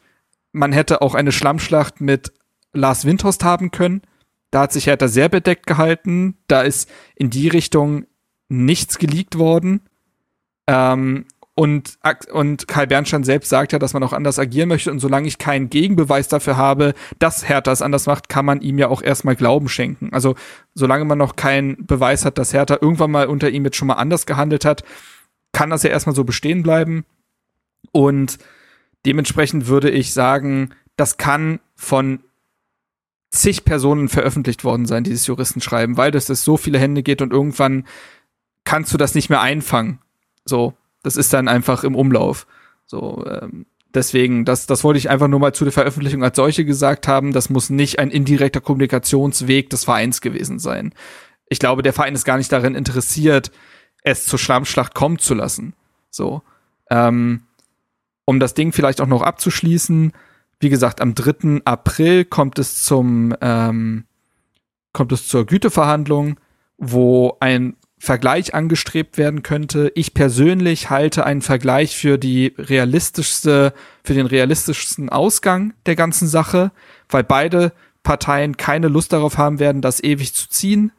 A: Man hätte auch eine Schlammschlacht mit Lars Windhorst haben können. Da hat sich Hertha sehr bedeckt gehalten. Da ist in die Richtung nichts geleakt worden. Ähm, und, und Kai Bernstein selbst sagt ja, dass man auch anders agieren möchte. Und solange ich keinen Gegenbeweis dafür habe, dass Hertha es anders macht, kann man ihm ja auch erstmal Glauben schenken. Also solange man noch keinen Beweis hat, dass Hertha irgendwann mal unter ihm jetzt schon mal anders gehandelt hat, kann das ja erstmal so bestehen bleiben. Und dementsprechend würde ich sagen, das kann von zig Personen veröffentlicht worden sein, dieses Juristenschreiben, weil das so viele Hände geht und irgendwann kannst du das nicht mehr einfangen. So, das ist dann einfach im Umlauf. So, ähm, deswegen, das, das wollte ich einfach nur mal zu der Veröffentlichung als solche gesagt haben. Das muss nicht ein indirekter Kommunikationsweg des Vereins gewesen sein. Ich glaube, der Verein ist gar nicht darin interessiert, es zur Schlammschlacht kommen zu lassen. So. Ähm, um das Ding vielleicht auch noch abzuschließen, wie gesagt, am 3. April kommt es zum, ähm, kommt es zur Güteverhandlung, wo ein Vergleich angestrebt werden könnte. Ich persönlich halte einen Vergleich für die realistischste, für den realistischsten Ausgang der ganzen Sache, weil beide Parteien keine Lust darauf haben werden, das ewig zu ziehen,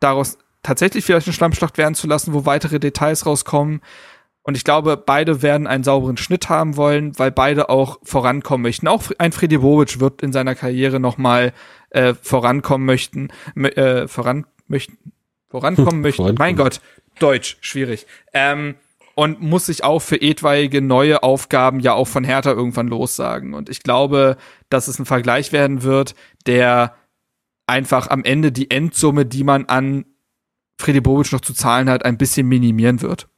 A: daraus tatsächlich vielleicht eine Schlammschlacht werden zu lassen, wo weitere Details rauskommen. Und ich glaube, beide werden einen sauberen Schnitt haben wollen, weil beide auch vorankommen möchten. Auch ein Freddy Bobic wird in seiner Karriere nochmal äh, vorankommen möchten, äh, voran möchten, vorankommen möchte. Vorankommen. Mein Gott, Deutsch, schwierig. Ähm, und muss sich auch für etwaige neue Aufgaben ja auch von Hertha irgendwann lossagen. Und ich glaube, dass es ein Vergleich werden wird, der einfach am Ende die Endsumme, die man an Freddy Bobic noch zu zahlen hat, ein bisschen minimieren wird.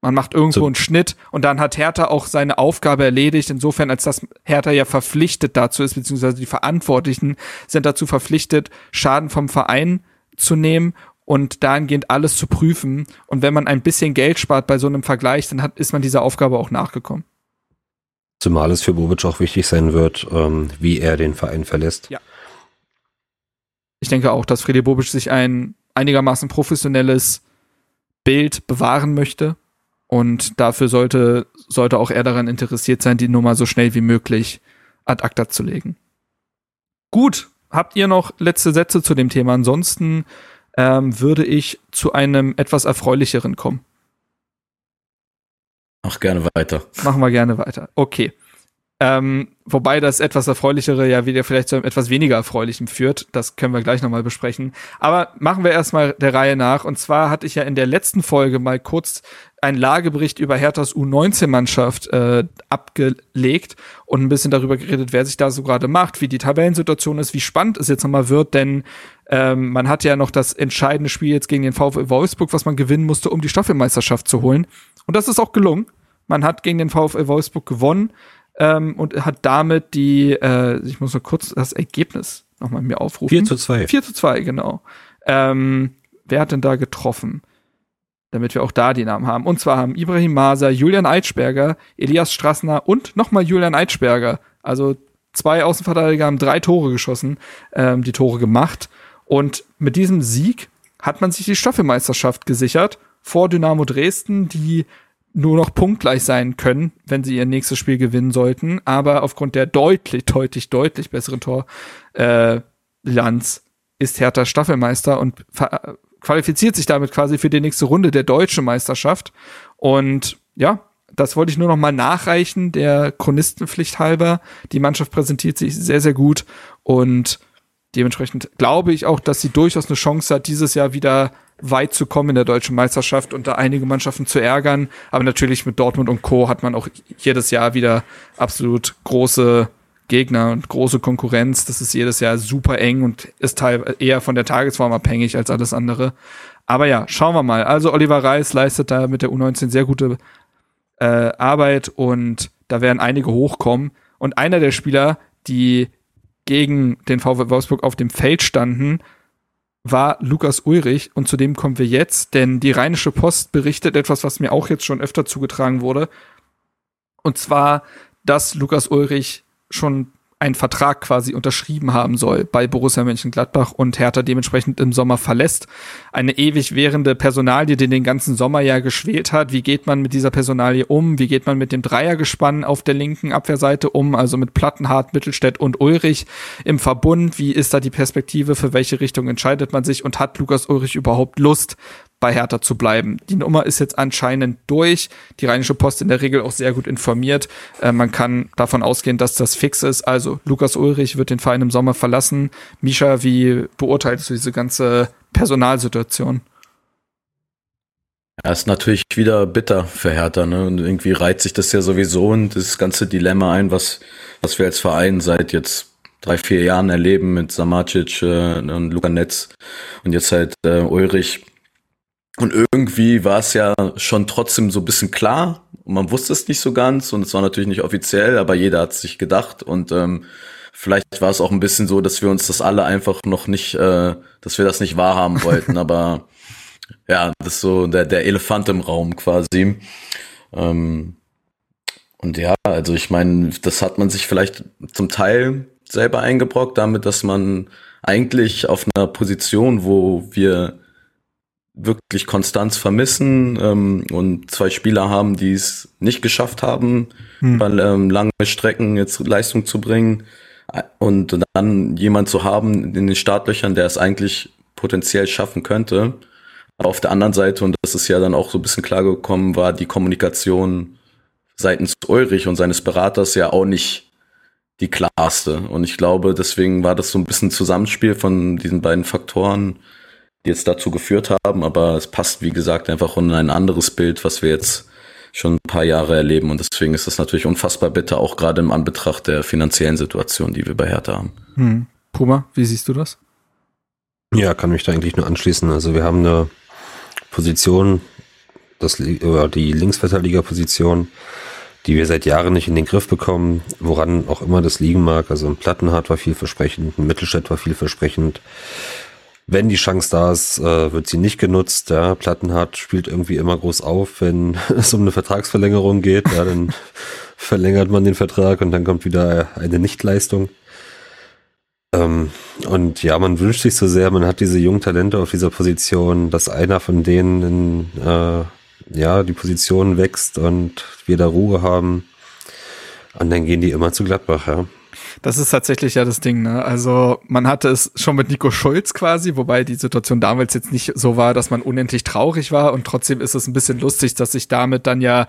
A: Man macht irgendwo so. einen Schnitt und dann hat Hertha auch seine Aufgabe erledigt, insofern als das Hertha ja verpflichtet dazu ist, beziehungsweise die Verantwortlichen sind dazu verpflichtet, Schaden vom Verein zu nehmen und dahingehend alles zu prüfen. Und wenn man ein bisschen Geld spart bei so einem Vergleich, dann hat, ist man dieser Aufgabe auch nachgekommen.
C: Zumal es für Bobic auch wichtig sein wird, ähm, wie er den Verein verlässt. Ja.
A: Ich denke auch, dass Freddy Bobic sich ein einigermaßen professionelles Bild bewahren möchte. Und dafür sollte, sollte auch er daran interessiert sein, die Nummer so schnell wie möglich ad acta zu legen. Gut, habt ihr noch letzte Sätze zu dem Thema? Ansonsten ähm, würde ich zu einem etwas erfreulicheren kommen.
D: Mach gerne weiter.
A: Machen wir gerne weiter. Okay. Ähm, wobei das etwas erfreulichere ja wieder vielleicht zu einem etwas weniger erfreulichem führt. Das können wir gleich nochmal besprechen. Aber machen wir erstmal der Reihe nach. Und zwar hatte ich ja in der letzten Folge mal kurz einen Lagebericht über Herthas U19-Mannschaft äh, abgelegt und ein bisschen darüber geredet, wer sich da so gerade macht, wie die Tabellensituation ist, wie spannend es jetzt nochmal wird, denn ähm, man hat ja noch das entscheidende Spiel jetzt gegen den VfL Wolfsburg, was man gewinnen musste, um die Staffelmeisterschaft zu holen. Und das ist auch gelungen. Man hat gegen den VfL Wolfsburg gewonnen ähm, und hat damit die, äh, ich muss nur kurz das Ergebnis nochmal mir aufrufen.
C: 4 zu 2.
A: 4 zu 2, genau. Ähm, wer hat denn da getroffen? Damit wir auch da die Namen haben. Und zwar haben Ibrahim Maser, Julian Eitschberger, Elias Strassner und nochmal Julian Eitschberger. Also zwei Außenverteidiger haben drei Tore geschossen, ähm, die Tore gemacht. Und mit diesem Sieg hat man sich die Staffelmeisterschaft gesichert vor Dynamo Dresden, die nur noch punktgleich sein können, wenn sie ihr nächstes Spiel gewinnen sollten. Aber aufgrund der deutlich, deutlich, deutlich besseren Torbilanz äh, ist Hertha Staffelmeister und qualifiziert sich damit quasi für die nächste Runde der deutschen Meisterschaft. Und ja, das wollte ich nur noch mal nachreichen, der Chronistenpflicht halber. Die Mannschaft präsentiert sich sehr, sehr gut und dementsprechend glaube ich auch, dass sie durchaus eine Chance hat, dieses Jahr wieder weit zu kommen in der deutschen Meisterschaft und da einige Mannschaften zu ärgern. Aber natürlich mit Dortmund und Co. hat man auch jedes Jahr wieder absolut große Gegner und große Konkurrenz. Das ist jedes Jahr super eng und ist teil eher von der Tagesform abhängig als alles andere. Aber ja, schauen wir mal. Also Oliver Reis leistet da mit der U19 sehr gute äh, Arbeit und da werden einige hochkommen. Und einer der Spieler, die gegen den VW Wolfsburg auf dem Feld standen, war Lukas Ulrich und zu dem kommen wir jetzt, denn die Rheinische Post berichtet etwas, was mir auch jetzt schon öfter zugetragen wurde. Und zwar, dass Lukas Ulrich schon einen Vertrag quasi unterschrieben haben soll bei Borussia Mönchengladbach und Hertha dementsprechend im Sommer verlässt. Eine ewig währende Personalie, die den ganzen Sommer ja geschwelt hat. Wie geht man mit dieser Personalie um? Wie geht man mit dem Dreiergespann auf der linken Abwehrseite um? Also mit Plattenhardt, Mittelstädt und Ulrich im Verbund. Wie ist da die Perspektive? Für welche Richtung entscheidet man sich? Und hat Lukas Ulrich überhaupt Lust, bei Hertha zu bleiben. Die Nummer ist jetzt anscheinend durch. Die Rheinische Post in der Regel auch sehr gut informiert. Äh, man kann davon ausgehen, dass das fix ist. Also Lukas Ulrich wird den Verein im Sommer verlassen. Misha, wie beurteilst du diese ganze Personalsituation?
D: Ja, ist natürlich wieder bitter für Hertha, ne? Und irgendwie reiht sich das ja sowieso und das ganze Dilemma ein, was, was wir als Verein seit jetzt drei, vier Jahren erleben mit Samacic äh, und Luka Netz und jetzt halt äh, Ulrich und irgendwie war es ja schon trotzdem so ein bisschen klar. Und man wusste es nicht so ganz und es war natürlich nicht offiziell, aber jeder hat sich gedacht. Und ähm, vielleicht war es auch ein bisschen so, dass wir uns das alle einfach noch nicht, äh, dass wir das nicht wahrhaben wollten. aber ja, das ist so der, der Elefant im Raum quasi. Ähm, und ja, also ich meine, das hat man sich vielleicht zum Teil selber eingebrockt, damit, dass man eigentlich auf einer Position, wo wir wirklich Konstanz vermissen ähm, und zwei Spieler haben, die es nicht geschafft haben, hm. bei ähm, lange Strecken jetzt Leistung zu bringen und dann jemand zu haben in den Startlöchern, der es eigentlich potenziell schaffen könnte. Aber auf der anderen Seite, und das ist ja dann auch so ein bisschen klar gekommen, war die Kommunikation seitens Ulrich und seines Beraters ja auch nicht die klarste. Und ich glaube, deswegen war das so ein bisschen Zusammenspiel von diesen beiden Faktoren, jetzt dazu geführt haben, aber es passt, wie gesagt, einfach in ein anderes Bild, was wir jetzt schon ein paar Jahre erleben. Und deswegen ist das natürlich unfassbar bitter, auch gerade im Anbetracht der finanziellen Situation, die wir bei Hertha haben. Hm.
A: Puma, wie siehst du das?
C: Ja, kann mich da eigentlich nur anschließen. Also wir haben eine Position, das, oder die Linksverteidigerposition, die wir seit Jahren nicht in den Griff bekommen, woran auch immer das liegen mag. Also ein Plattenhardt war vielversprechend, ein Mittelstädt war vielversprechend wenn die Chance da ist, äh, wird sie nicht genutzt. Ja, Plattenhardt spielt irgendwie immer groß auf, wenn es um eine Vertragsverlängerung geht. Ja, dann verlängert man den Vertrag und dann kommt wieder eine Nichtleistung. Ähm, und ja, man wünscht sich so sehr, man hat diese jungen Talente auf dieser Position, dass einer von denen in, äh, ja, die Position wächst und wir da Ruhe haben. Und dann gehen die immer zu Gladbach, ja.
A: Das ist tatsächlich ja das Ding, ne? Also man hatte es schon mit Nico Schulz quasi, wobei die Situation damals jetzt nicht so war, dass man unendlich traurig war und trotzdem ist es ein bisschen lustig, dass sich damit dann ja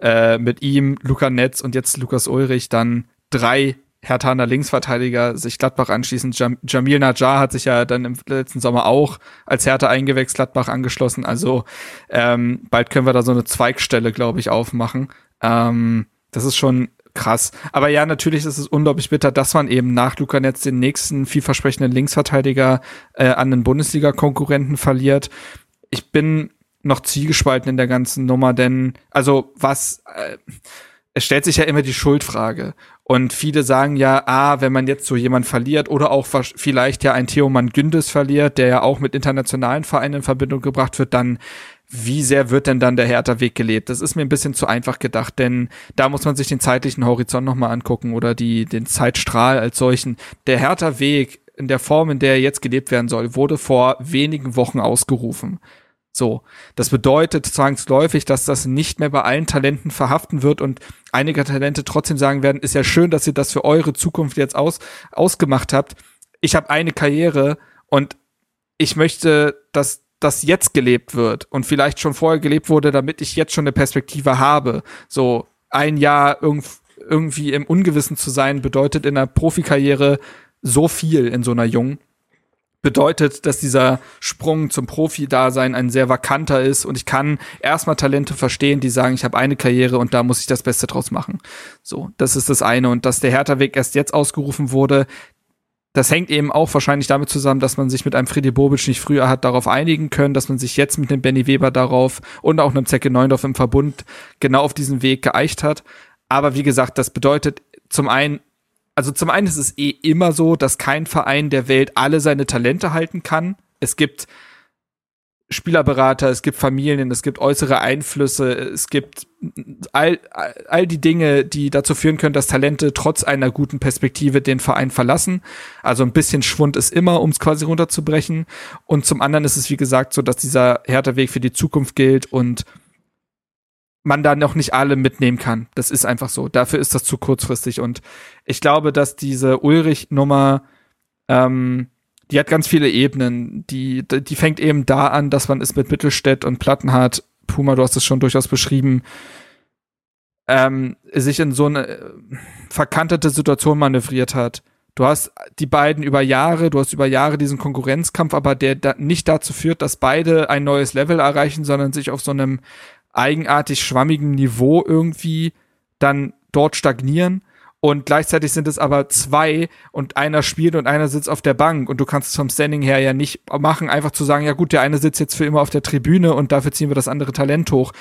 A: äh, mit ihm, Luca Netz und jetzt Lukas Ulrich dann drei Hertaner Linksverteidiger sich Gladbach anschließen. Jam Jamil Najjar hat sich ja dann im letzten Sommer auch als Hertha eingewechselt Gladbach angeschlossen. Also ähm, bald können wir da so eine Zweigstelle, glaube ich, aufmachen. Ähm, das ist schon krass. Aber ja, natürlich ist es unglaublich bitter, dass man eben nach Luca Netz den nächsten vielversprechenden Linksverteidiger äh, an den Bundesliga-Konkurrenten verliert. Ich bin noch zielgespalten in der ganzen Nummer, denn also was äh, es stellt sich ja immer die Schuldfrage. Und viele sagen ja, ah, wenn man jetzt so jemand verliert oder auch vielleicht ja ein Theoman Gündes verliert, der ja auch mit internationalen Vereinen in Verbindung gebracht wird, dann wie sehr wird denn dann der Hertha-Weg gelebt? Das ist mir ein bisschen zu einfach gedacht, denn da muss man sich den zeitlichen Horizont nochmal angucken oder die, den Zeitstrahl als solchen. Der Hertha-Weg in der Form, in der er jetzt gelebt werden soll, wurde vor wenigen Wochen ausgerufen. So, das bedeutet zwangsläufig, dass das nicht mehr bei allen Talenten verhaften wird und einige Talente trotzdem sagen werden, ist ja schön, dass ihr das für eure Zukunft jetzt aus, ausgemacht habt. Ich habe eine Karriere und ich möchte, dass das jetzt gelebt wird und vielleicht schon vorher gelebt wurde, damit ich jetzt schon eine Perspektive habe. So ein Jahr irgendwie im Ungewissen zu sein, bedeutet in einer Profikarriere so viel in so einer jungen bedeutet, dass dieser Sprung zum Profi-Dasein ein sehr vakanter ist und ich kann erstmal Talente verstehen, die sagen, ich habe eine Karriere und da muss ich das Beste draus machen. So, das ist das eine und dass der Hertha-Weg erst jetzt ausgerufen wurde, das hängt eben auch wahrscheinlich damit zusammen, dass man sich mit einem Freddy Bobic nicht früher hat darauf einigen können, dass man sich jetzt mit dem Benny Weber darauf und auch einem Zecke Neundorf im Verbund genau auf diesen Weg geeicht hat. Aber wie gesagt, das bedeutet zum einen also zum einen ist es eh immer so, dass kein Verein der Welt alle seine Talente halten kann. Es gibt Spielerberater, es gibt Familien, es gibt äußere Einflüsse, es gibt all, all die Dinge, die dazu führen können, dass Talente trotz einer guten Perspektive den Verein verlassen. Also ein bisschen Schwund ist immer, um es quasi runterzubrechen. Und zum anderen ist es, wie gesagt, so, dass dieser härter Weg für die Zukunft gilt und man da noch nicht alle mitnehmen kann. Das ist einfach so. Dafür ist das zu kurzfristig. Und ich glaube, dass diese Ulrich-Nummer, ähm, die hat ganz viele Ebenen. Die, die fängt eben da an, dass man es mit Mittelstädt und Plattenhardt, Puma, du hast es schon durchaus beschrieben, ähm, sich in so eine äh, verkantete Situation manövriert hat. Du hast die beiden über Jahre, du hast über Jahre diesen Konkurrenzkampf, aber der da nicht dazu führt, dass beide ein neues Level erreichen, sondern sich auf so einem eigenartig schwammigem Niveau irgendwie dann dort stagnieren. Und gleichzeitig sind es aber zwei und einer spielt und einer sitzt auf der Bank und du kannst es vom Standing her ja nicht machen, einfach zu sagen, ja gut, der eine sitzt jetzt für immer auf der Tribüne und dafür ziehen wir das andere Talent hoch.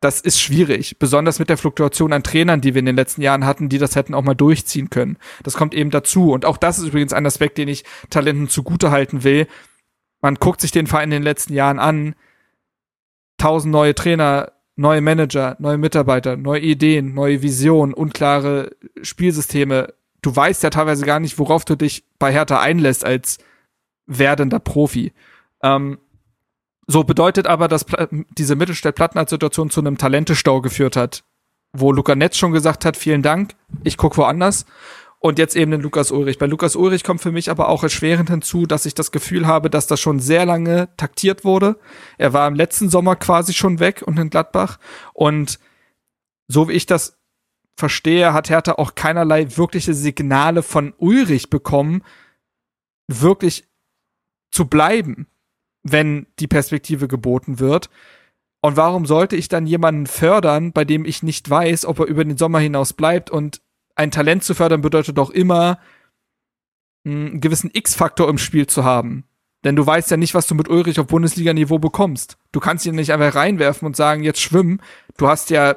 A: Das ist schwierig, besonders mit der Fluktuation an Trainern, die wir in den letzten Jahren hatten, die das hätten auch mal durchziehen können. Das kommt eben dazu. Und auch das ist übrigens ein Aspekt, den ich Talenten zugute halten will. Man guckt sich den Verein in den letzten Jahren an, tausend neue Trainer, neue Manager, neue Mitarbeiter, neue Ideen, neue Visionen, unklare Spielsysteme. Du weißt ja teilweise gar nicht, worauf du dich bei Hertha einlässt als werdender Profi. Ähm, so bedeutet aber, dass diese Mittelstädt-Plattenhardt-Situation zu einem Talentestau geführt hat, wo Luca Netz schon gesagt hat, vielen Dank, ich guck woanders und jetzt eben den Lukas Ulrich. Bei Lukas Ulrich kommt für mich aber auch erschwerend hinzu, dass ich das Gefühl habe, dass das schon sehr lange taktiert wurde. Er war im letzten Sommer quasi schon weg und in Gladbach. Und so wie ich das verstehe, hat Hertha auch keinerlei wirkliche Signale von Ulrich bekommen, wirklich zu bleiben, wenn die Perspektive geboten wird. Und warum sollte ich dann jemanden fördern, bei dem ich nicht weiß, ob er über den Sommer hinaus bleibt und ein Talent zu fördern bedeutet doch immer, einen gewissen X-Faktor im Spiel zu haben. Denn du weißt ja nicht, was du mit Ulrich auf Bundesliga-Niveau bekommst. Du kannst ihn nicht einfach reinwerfen und sagen, jetzt schwimmen. Du hast ja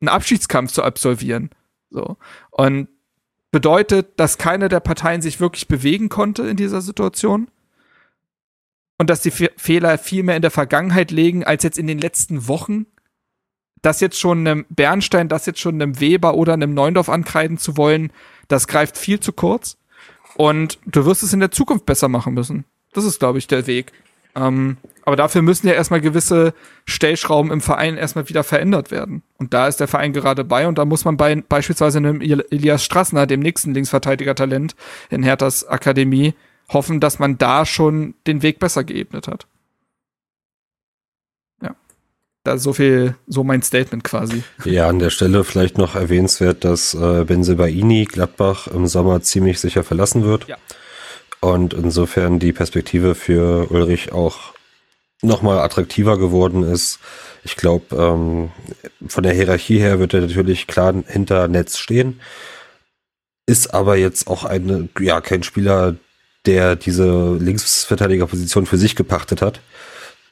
A: einen Abschiedskampf zu absolvieren. So. Und bedeutet, dass keine der Parteien sich wirklich bewegen konnte in dieser Situation. Und dass die Fehler viel mehr in der Vergangenheit liegen als jetzt in den letzten Wochen das jetzt schon einem Bernstein, das jetzt schon einem Weber oder einem Neundorf ankreiden zu wollen, das greift viel zu kurz. Und du wirst es in der Zukunft besser machen müssen. Das ist, glaube ich, der Weg. Ähm, aber dafür müssen ja erstmal gewisse Stellschrauben im Verein erstmal wieder verändert werden. Und da ist der Verein gerade bei und da muss man bei beispielsweise einem Elias Strassner, dem nächsten Linksverteidiger-Talent in Herthas Akademie, hoffen, dass man da schon den Weg besser geebnet hat. Da so viel, so mein Statement quasi.
C: Ja, an der Stelle vielleicht noch erwähnenswert, dass äh, Benzebaini Gladbach im Sommer ziemlich sicher verlassen wird. Ja. Und insofern die Perspektive für Ulrich auch nochmal attraktiver geworden ist. Ich glaube, ähm, von der Hierarchie her wird er natürlich klar hinter Netz stehen. Ist aber jetzt auch eine, ja, kein Spieler, der diese Linksverteidigerposition für sich gepachtet hat.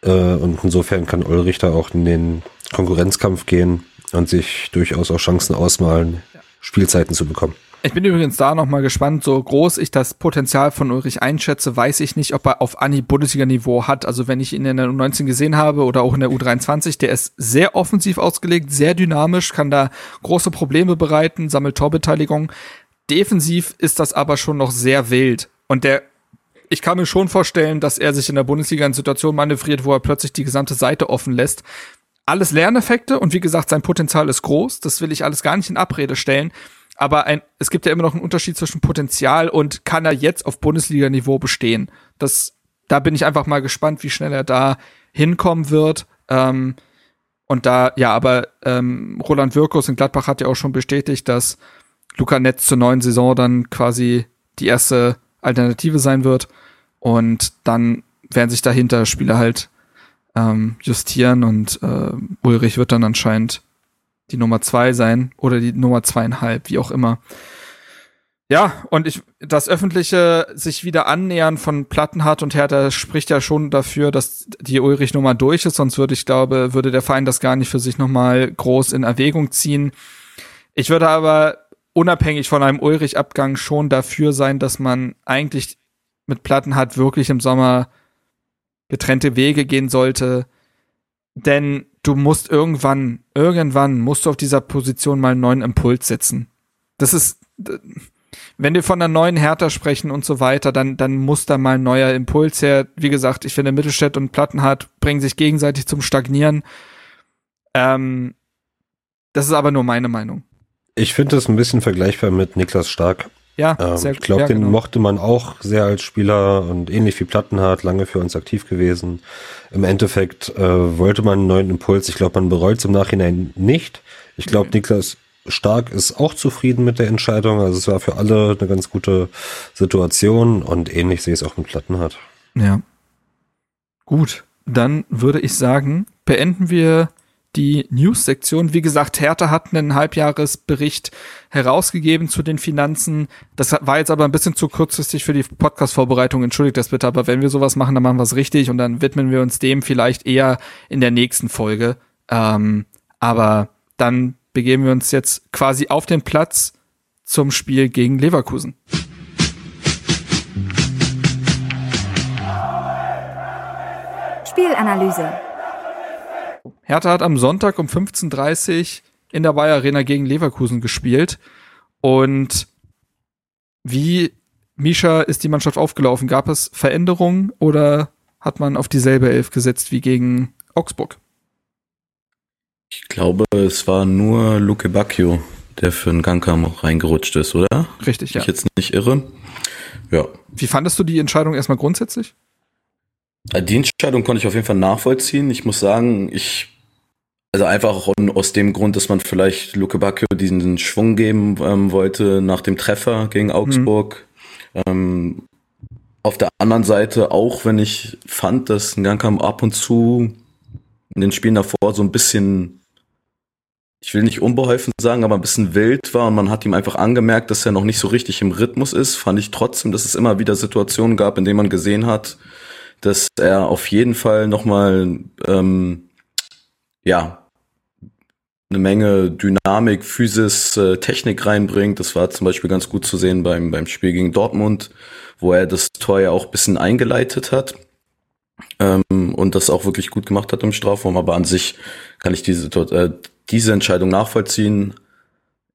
C: Äh, und insofern kann Ulrich da auch in den Konkurrenzkampf gehen und sich durchaus auch Chancen ausmalen, Spielzeiten zu bekommen.
A: Ich bin übrigens da nochmal gespannt, so groß ich das Potenzial von Ulrich einschätze, weiß ich nicht, ob er auf Anni Bundesliga-Niveau hat. Also wenn ich ihn in der U19 gesehen habe oder auch in der U23, der ist sehr offensiv ausgelegt, sehr dynamisch, kann da große Probleme bereiten, sammelt Torbeteiligung. Defensiv ist das aber schon noch sehr wild. Und der ich kann mir schon vorstellen, dass er sich in der Bundesliga in Situationen manövriert, wo er plötzlich die gesamte Seite offen lässt. Alles Lerneffekte und wie gesagt, sein Potenzial ist groß. Das will ich alles gar nicht in Abrede stellen. Aber ein, es gibt ja immer noch einen Unterschied zwischen Potenzial und kann er jetzt auf Bundesliga-Niveau bestehen. Das, da bin ich einfach mal gespannt, wie schnell er da hinkommen wird. Ähm, und da, ja, aber ähm, Roland Wirkus in Gladbach hat ja auch schon bestätigt, dass Luca Netz zur neuen Saison dann quasi die erste Alternative sein wird. Und dann werden sich dahinter Spieler halt ähm, justieren und äh, Ulrich wird dann anscheinend die Nummer zwei sein oder die Nummer zweieinhalb, wie auch immer. Ja, und ich, das öffentliche sich wieder annähern von Plattenhardt und Hertha spricht ja schon dafür, dass die Ulrich Nummer durch ist, sonst würde ich glaube, würde der Verein das gar nicht für sich nochmal groß in Erwägung ziehen. Ich würde aber unabhängig von einem Ulrich-Abgang schon dafür sein, dass man eigentlich mit Plattenhardt wirklich im Sommer getrennte Wege gehen sollte. Denn du musst irgendwann, irgendwann musst du auf dieser Position mal einen neuen Impuls setzen. Das ist, wenn wir von einer neuen Hertha sprechen und so weiter, dann, dann muss da mal ein neuer Impuls her. Wie gesagt, ich finde Mittelstädt und Plattenhardt bringen sich gegenseitig zum Stagnieren. Ähm, das ist aber nur meine Meinung.
C: Ich finde das ein bisschen vergleichbar mit Niklas Stark.
A: Ja,
C: ähm, sehr, ich glaube, ja, den genau. mochte man auch sehr als Spieler und ähnlich wie Plattenhardt lange für uns aktiv gewesen. Im Endeffekt äh, wollte man einen neuen Impuls. Ich glaube, man bereut es im Nachhinein nicht. Ich glaube, mhm. Niklas Stark ist auch zufrieden mit der Entscheidung. Also es war für alle eine ganz gute Situation und ähnlich sehe ich es auch mit Plattenhardt.
A: Ja. Gut, dann würde ich sagen, beenden wir die News-Sektion. Wie gesagt, Hertha hat einen Halbjahresbericht herausgegeben zu den Finanzen. Das war jetzt aber ein bisschen zu kurzfristig für die Podcast-Vorbereitung. Entschuldigt das bitte, aber wenn wir sowas machen, dann machen wir es richtig und dann widmen wir uns dem vielleicht eher in der nächsten Folge. Ähm, aber dann begeben wir uns jetzt quasi auf den Platz zum Spiel gegen Leverkusen.
B: Spielanalyse
A: Hertha hat am Sonntag um 15.30 Uhr in der Bayer Arena gegen Leverkusen gespielt. Und wie, Misha, ist die Mannschaft aufgelaufen? Gab es Veränderungen oder hat man auf dieselbe Elf gesetzt wie gegen Augsburg?
D: Ich glaube, es war nur Luke Bacchio, der für den Gangkam reingerutscht ist, oder?
A: Richtig, ja.
D: Ich jetzt nicht irre. Ja.
A: Wie fandest du die Entscheidung erstmal grundsätzlich?
D: Die Entscheidung konnte ich auf jeden Fall nachvollziehen. Ich muss sagen, ich, also einfach aus dem Grund, dass man vielleicht Luke Bacchio diesen Schwung geben ähm, wollte nach dem Treffer gegen Augsburg. Mhm. Ähm, auf der anderen Seite auch, wenn ich fand, dass Ngankam ab und zu in den Spielen davor so ein bisschen, ich will nicht unbeholfen sagen, aber ein bisschen wild war und man hat ihm einfach angemerkt, dass er noch nicht so richtig im Rhythmus ist, fand ich trotzdem, dass es immer wieder Situationen gab, in denen man gesehen hat, dass er auf jeden Fall nochmal, ähm, ja, eine Menge Dynamik, Physis, äh, Technik reinbringt. Das war zum Beispiel ganz gut zu sehen beim, beim Spiel gegen Dortmund, wo er das Tor ja auch bisschen eingeleitet hat ähm, und das auch wirklich gut gemacht hat im Strafraum. Aber an sich kann ich diese, äh, diese Entscheidung nachvollziehen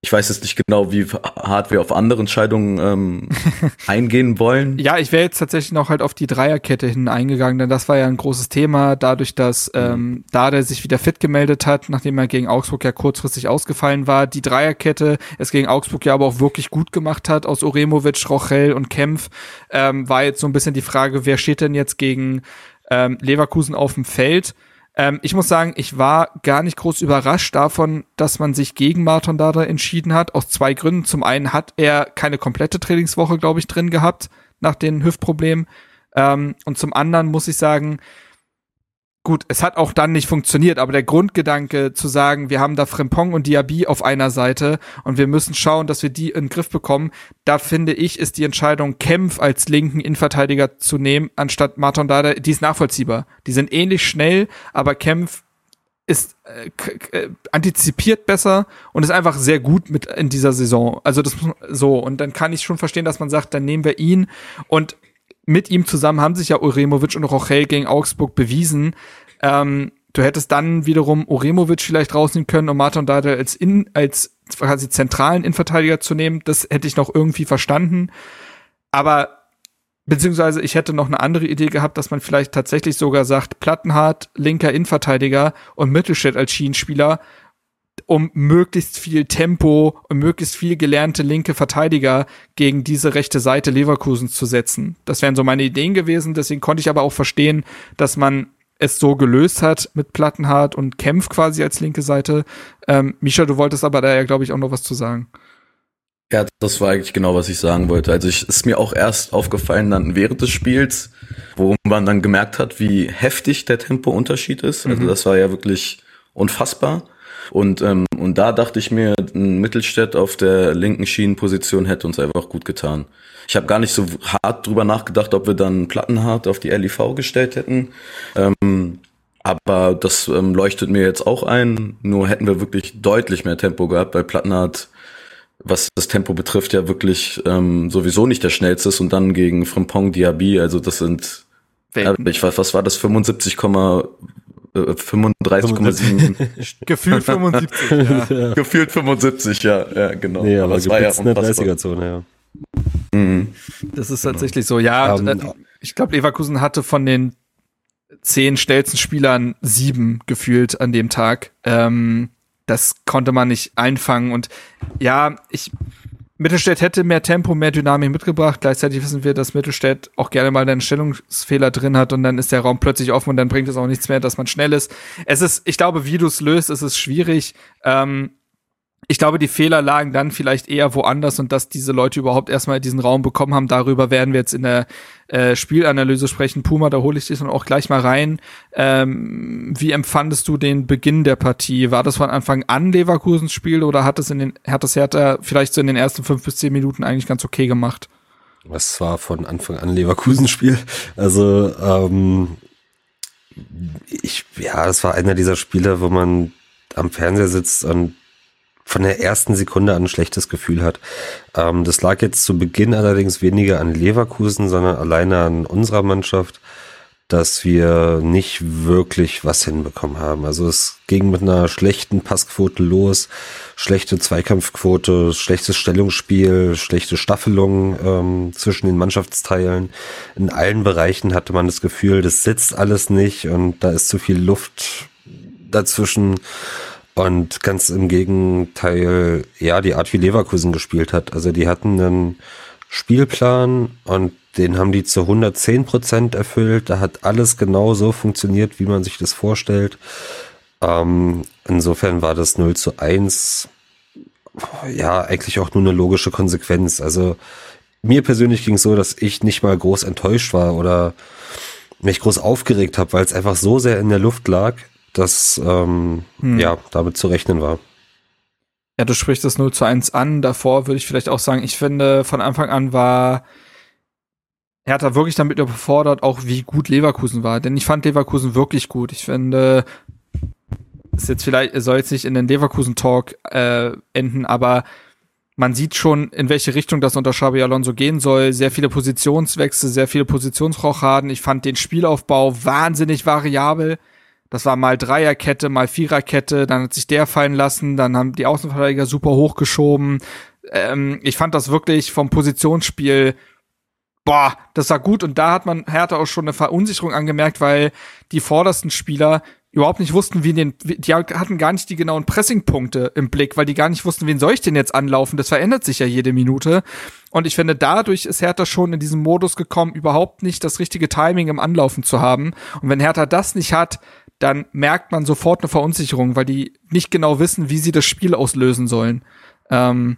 D: ich weiß jetzt nicht genau, wie hart wir auf andere Entscheidungen ähm, eingehen wollen.
A: Ja, ich wäre jetzt tatsächlich noch halt auf die Dreierkette hin eingegangen, denn das war ja ein großes Thema, dadurch, dass mhm. ähm, Dade sich wieder fit gemeldet hat, nachdem er gegen Augsburg ja kurzfristig ausgefallen war. Die Dreierkette es gegen Augsburg ja aber auch wirklich gut gemacht hat, aus Oremovic, Rochel und Kempf, ähm, war jetzt so ein bisschen die Frage, wer steht denn jetzt gegen ähm, Leverkusen auf dem Feld? Ähm, ich muss sagen, ich war gar nicht groß überrascht davon, dass man sich gegen Martin Dada entschieden hat. Aus zwei Gründen. Zum einen hat er keine komplette Trainingswoche, glaube ich, drin gehabt nach den Hüftproblemen. Ähm, und zum anderen muss ich sagen, Gut, es hat auch dann nicht funktioniert, aber der Grundgedanke zu sagen, wir haben da Frimpong und Diaby auf einer Seite und wir müssen schauen, dass wir die in den Griff bekommen, da finde ich, ist die Entscheidung, Kempf als linken Innenverteidiger zu nehmen, anstatt Martin Dada, die ist nachvollziehbar. Die sind ähnlich schnell, aber Kempf ist äh, äh, antizipiert besser und ist einfach sehr gut mit in dieser Saison. Also das so und dann kann ich schon verstehen, dass man sagt, dann nehmen wir ihn und mit ihm zusammen haben sich ja Uremovic und Rochel gegen Augsburg bewiesen. Ähm, du hättest dann wiederum Uremovic vielleicht rausnehmen können, um Martin Dada als in, als quasi zentralen Innenverteidiger zu nehmen. Das hätte ich noch irgendwie verstanden. Aber beziehungsweise ich hätte noch eine andere Idee gehabt, dass man vielleicht tatsächlich sogar sagt, Plattenhardt, linker Innenverteidiger und Mittelstädt als Schienenspieler um möglichst viel Tempo und möglichst viel gelernte linke Verteidiger gegen diese rechte Seite Leverkusens zu setzen. Das wären so meine Ideen gewesen. Deswegen konnte ich aber auch verstehen, dass man es so gelöst hat mit Plattenhardt und Kempf quasi als linke Seite. Ähm, Misha, du wolltest aber da ja, glaube ich, auch noch was zu sagen.
D: Ja, das war eigentlich genau, was ich sagen wollte. Also ich ist mir auch erst aufgefallen dann während des Spiels, wo man dann gemerkt hat, wie heftig der Tempounterschied ist. Also mhm. das war ja wirklich unfassbar. Und, ähm, und da dachte ich mir, ein Mittelstädt auf der linken Schienenposition hätte uns einfach gut getan. Ich habe gar nicht so hart drüber nachgedacht, ob wir dann Plattenhart auf die LIV gestellt hätten. Ähm, aber das ähm, leuchtet mir jetzt auch ein. Nur hätten wir wirklich deutlich mehr Tempo gehabt, weil Plattenhardt, was das Tempo betrifft, ja wirklich ähm, sowieso nicht der schnellste ist. Und dann gegen Frimpong Diaby, also das sind, äh, ich weiß, was war das, 75, 35,7.
A: Äh, Gefühlt 75,
D: ja. Gefühlt 75, ja, ja, genau.
C: Nee, aber, aber es war ja in der 30er-Zone, ja.
A: Mhm. Das ist tatsächlich so, ja. Um, ähm, ich glaube, Leverkusen hatte von den zehn schnellsten Spielern sieben gefühlt an dem Tag. Ähm, das konnte man nicht einfangen. Und ja, ich Mittelstädt hätte mehr Tempo, mehr Dynamik mitgebracht. Gleichzeitig wissen wir, dass Mittelstädt auch gerne mal einen Stellungsfehler drin hat und dann ist der Raum plötzlich offen und dann bringt es auch nichts mehr, dass man schnell ist. Es ist, ich glaube, wie du es löst, ist es schwierig. Ähm, ich glaube, die Fehler lagen dann vielleicht eher woanders und dass diese Leute überhaupt erstmal diesen Raum bekommen haben. Darüber werden wir jetzt in der äh, Spielanalyse sprechen. Puma, da hole ich dich dann auch gleich mal rein. Ähm, wie empfandest du den Beginn der Partie? War das von Anfang an Leverkusens Spiel oder hat es in den, hat das Hertha vielleicht so in den ersten fünf bis zehn Minuten eigentlich ganz okay gemacht?
C: Es war von Anfang an Leverkusens Spiel. Also, ähm, ich, ja, es war einer dieser Spiele, wo man am Fernseher sitzt und von der ersten Sekunde an ein schlechtes Gefühl hat. Ähm, das lag jetzt zu Beginn allerdings weniger an Leverkusen, sondern alleine an unserer Mannschaft, dass wir nicht wirklich was hinbekommen haben. Also es ging mit einer schlechten Passquote los, schlechte Zweikampfquote, schlechtes Stellungsspiel, schlechte Staffelung ähm, zwischen den Mannschaftsteilen. In allen Bereichen hatte man das Gefühl, das sitzt alles nicht und da ist zu viel Luft dazwischen. Und ganz im Gegenteil, ja, die Art wie Leverkusen gespielt hat. Also die hatten einen Spielplan und den haben die zu 110 Prozent erfüllt. Da hat alles genau so funktioniert, wie man sich das vorstellt. Ähm, insofern war das 0 zu 1 ja eigentlich auch nur eine logische Konsequenz. Also mir persönlich ging es so, dass ich nicht mal groß enttäuscht war oder mich groß aufgeregt habe, weil es einfach so sehr in der Luft lag dass ähm, hm. ja damit zu rechnen war.
A: Ja, du sprichst das 0 zu 1 an. Davor würde ich vielleicht auch sagen, ich finde, von Anfang an war Hertha wirklich damit überfordert, auch wie gut Leverkusen war. Denn ich fand Leverkusen wirklich gut. Ich finde, ist jetzt vielleicht, soll jetzt nicht in den Leverkusen-Talk äh, enden, aber man sieht schon, in welche Richtung das unter Xabi Alonso gehen soll. Sehr viele Positionswechsel, sehr viele Positionsrochaden. Ich fand den Spielaufbau wahnsinnig variabel. Das war mal Dreierkette, mal Viererkette, dann hat sich der fallen lassen, dann haben die Außenverteidiger super hochgeschoben. Ähm, ich fand das wirklich vom Positionsspiel, boah, das war gut und da hat man Hertha auch schon eine Verunsicherung angemerkt, weil die vordersten Spieler überhaupt nicht wussten, wie den, die hatten gar nicht die genauen Pressingpunkte im Blick, weil die gar nicht wussten, wen soll ich denn jetzt anlaufen? Das verändert sich ja jede Minute. Und ich finde, dadurch ist Hertha schon in diesen Modus gekommen, überhaupt nicht das richtige Timing im Anlaufen zu haben. Und wenn Hertha das nicht hat, dann merkt man sofort eine Verunsicherung, weil die nicht genau wissen, wie sie das Spiel auslösen sollen. Ähm,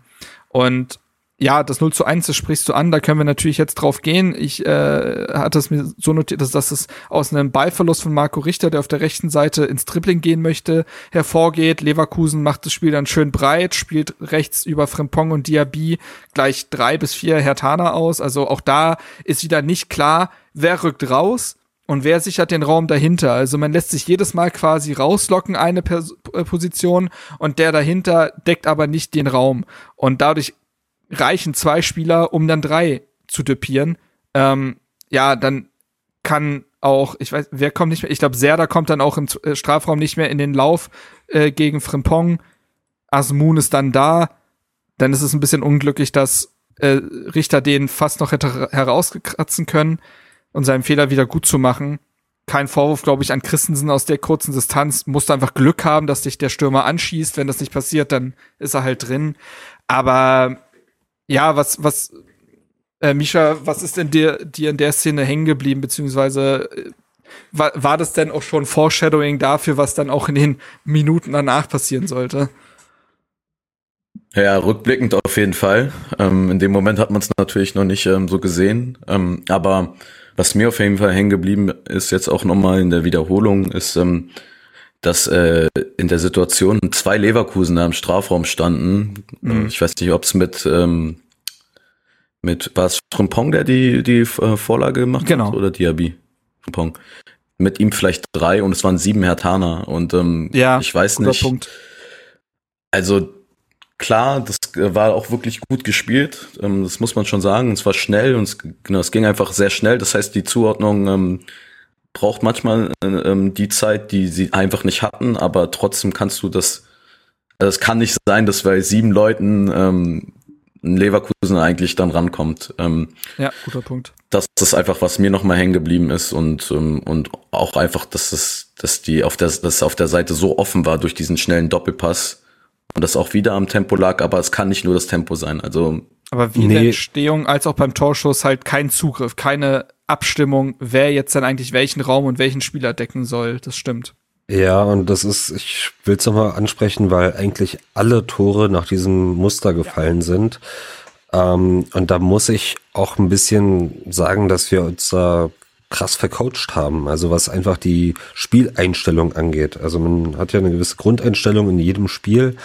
A: und ja, das 0 zu 1, das sprichst du an, da können wir natürlich jetzt drauf gehen. Ich äh, hatte es mir so notiert, dass, es aus einem Ballverlust von Marco Richter, der auf der rechten Seite ins Tripling gehen möchte, hervorgeht. Leverkusen macht das Spiel dann schön breit, spielt rechts über Frimpong und Diaby gleich drei bis vier Hertana aus. Also auch da ist wieder nicht klar, wer rückt raus und wer sichert den Raum dahinter? Also man lässt sich jedes Mal quasi rauslocken, eine Pers äh, Position, und der dahinter deckt aber nicht den Raum. Und dadurch reichen zwei Spieler, um dann drei zu düpieren. Ähm, ja, dann kann auch, ich weiß, wer kommt nicht mehr, ich glaube, Serda kommt dann auch im äh, Strafraum nicht mehr in den Lauf äh, gegen Frimpong. Asmun ist dann da. Dann ist es ein bisschen unglücklich, dass äh, Richter den fast noch hätte herauskratzen können und seinen Fehler wieder gut zu machen. Kein Vorwurf, glaube ich, an Christensen aus der kurzen Distanz. Musst einfach Glück haben, dass dich der Stürmer anschießt. Wenn das nicht passiert, dann ist er halt drin. Aber ja, was, was, äh, Misha, was ist denn dir, dir in der Szene hängen geblieben, beziehungsweise äh, war, war das denn auch schon Foreshadowing dafür, was dann auch in den Minuten danach passieren sollte?
D: Ja, rückblickend auf jeden Fall. Ähm, in dem Moment hat man es natürlich noch nicht ähm, so gesehen. Ähm, aber was mir auf jeden Fall hängen geblieben ist, jetzt auch nochmal in der Wiederholung, ist, ähm, dass äh, in der Situation zwei Leverkusener im Strafraum standen. Mhm. Ich weiß nicht, ob es mit ähm, mit war es Frimpong, der die die äh, Vorlage gemacht
A: genau.
D: hat oder Diaby Frimpong. Mit ihm vielleicht drei und es waren sieben Hertaner und ähm,
A: ja,
D: ich weiß nicht.
A: Punkt.
D: Also klar, das war auch wirklich gut gespielt. Ähm, das muss man schon sagen. Es war schnell und es, genau, es ging einfach sehr schnell. Das heißt, die Zuordnung ähm, braucht manchmal äh, ähm, die Zeit, die sie einfach nicht hatten, aber trotzdem kannst du das, also es kann nicht sein, dass bei sieben Leuten ähm, ein Leverkusen eigentlich dann rankommt. Ähm,
A: ja, guter Punkt.
D: Das ist einfach, was mir nochmal hängen geblieben ist und, ähm, und auch einfach, dass es, dass die auf der, dass auf der Seite so offen war durch diesen schnellen Doppelpass und das auch wieder am Tempo lag, aber es kann nicht nur das Tempo sein. Also
A: aber wie nee. in der Entstehung als auch beim Torschuss halt kein Zugriff, keine Abstimmung, wer jetzt dann eigentlich welchen Raum und welchen Spieler decken soll. Das stimmt.
C: Ja, und das ist, ich will es nochmal ansprechen, weil eigentlich alle Tore nach diesem Muster gefallen ja. sind. Ähm, und da muss ich auch ein bisschen sagen, dass wir uns da krass vercoacht haben. Also was einfach die Spieleinstellung angeht. Also man hat ja eine gewisse Grundeinstellung in jedem Spiel.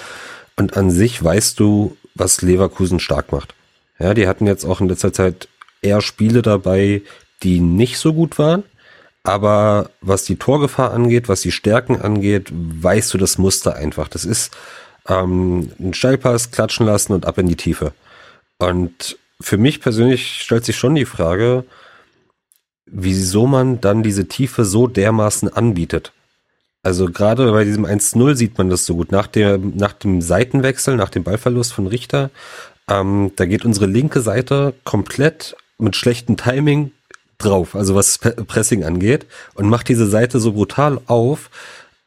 C: Und an sich weißt du, was Leverkusen stark macht. Ja, die hatten jetzt auch in letzter Zeit eher Spiele dabei, die nicht so gut waren. Aber was die Torgefahr angeht, was die Stärken angeht, weißt du das Muster einfach. Das ist ähm, ein Steilpass, klatschen lassen und ab in die Tiefe. Und für mich persönlich stellt sich schon die Frage, wieso man dann diese Tiefe so dermaßen anbietet. Also gerade bei diesem 1-0 sieht man das so gut. Nach, der, nach dem Seitenwechsel, nach dem Ballverlust von Richter, ähm, da geht unsere linke Seite komplett mit schlechtem Timing drauf, also was Pressing angeht, und macht diese Seite so brutal auf,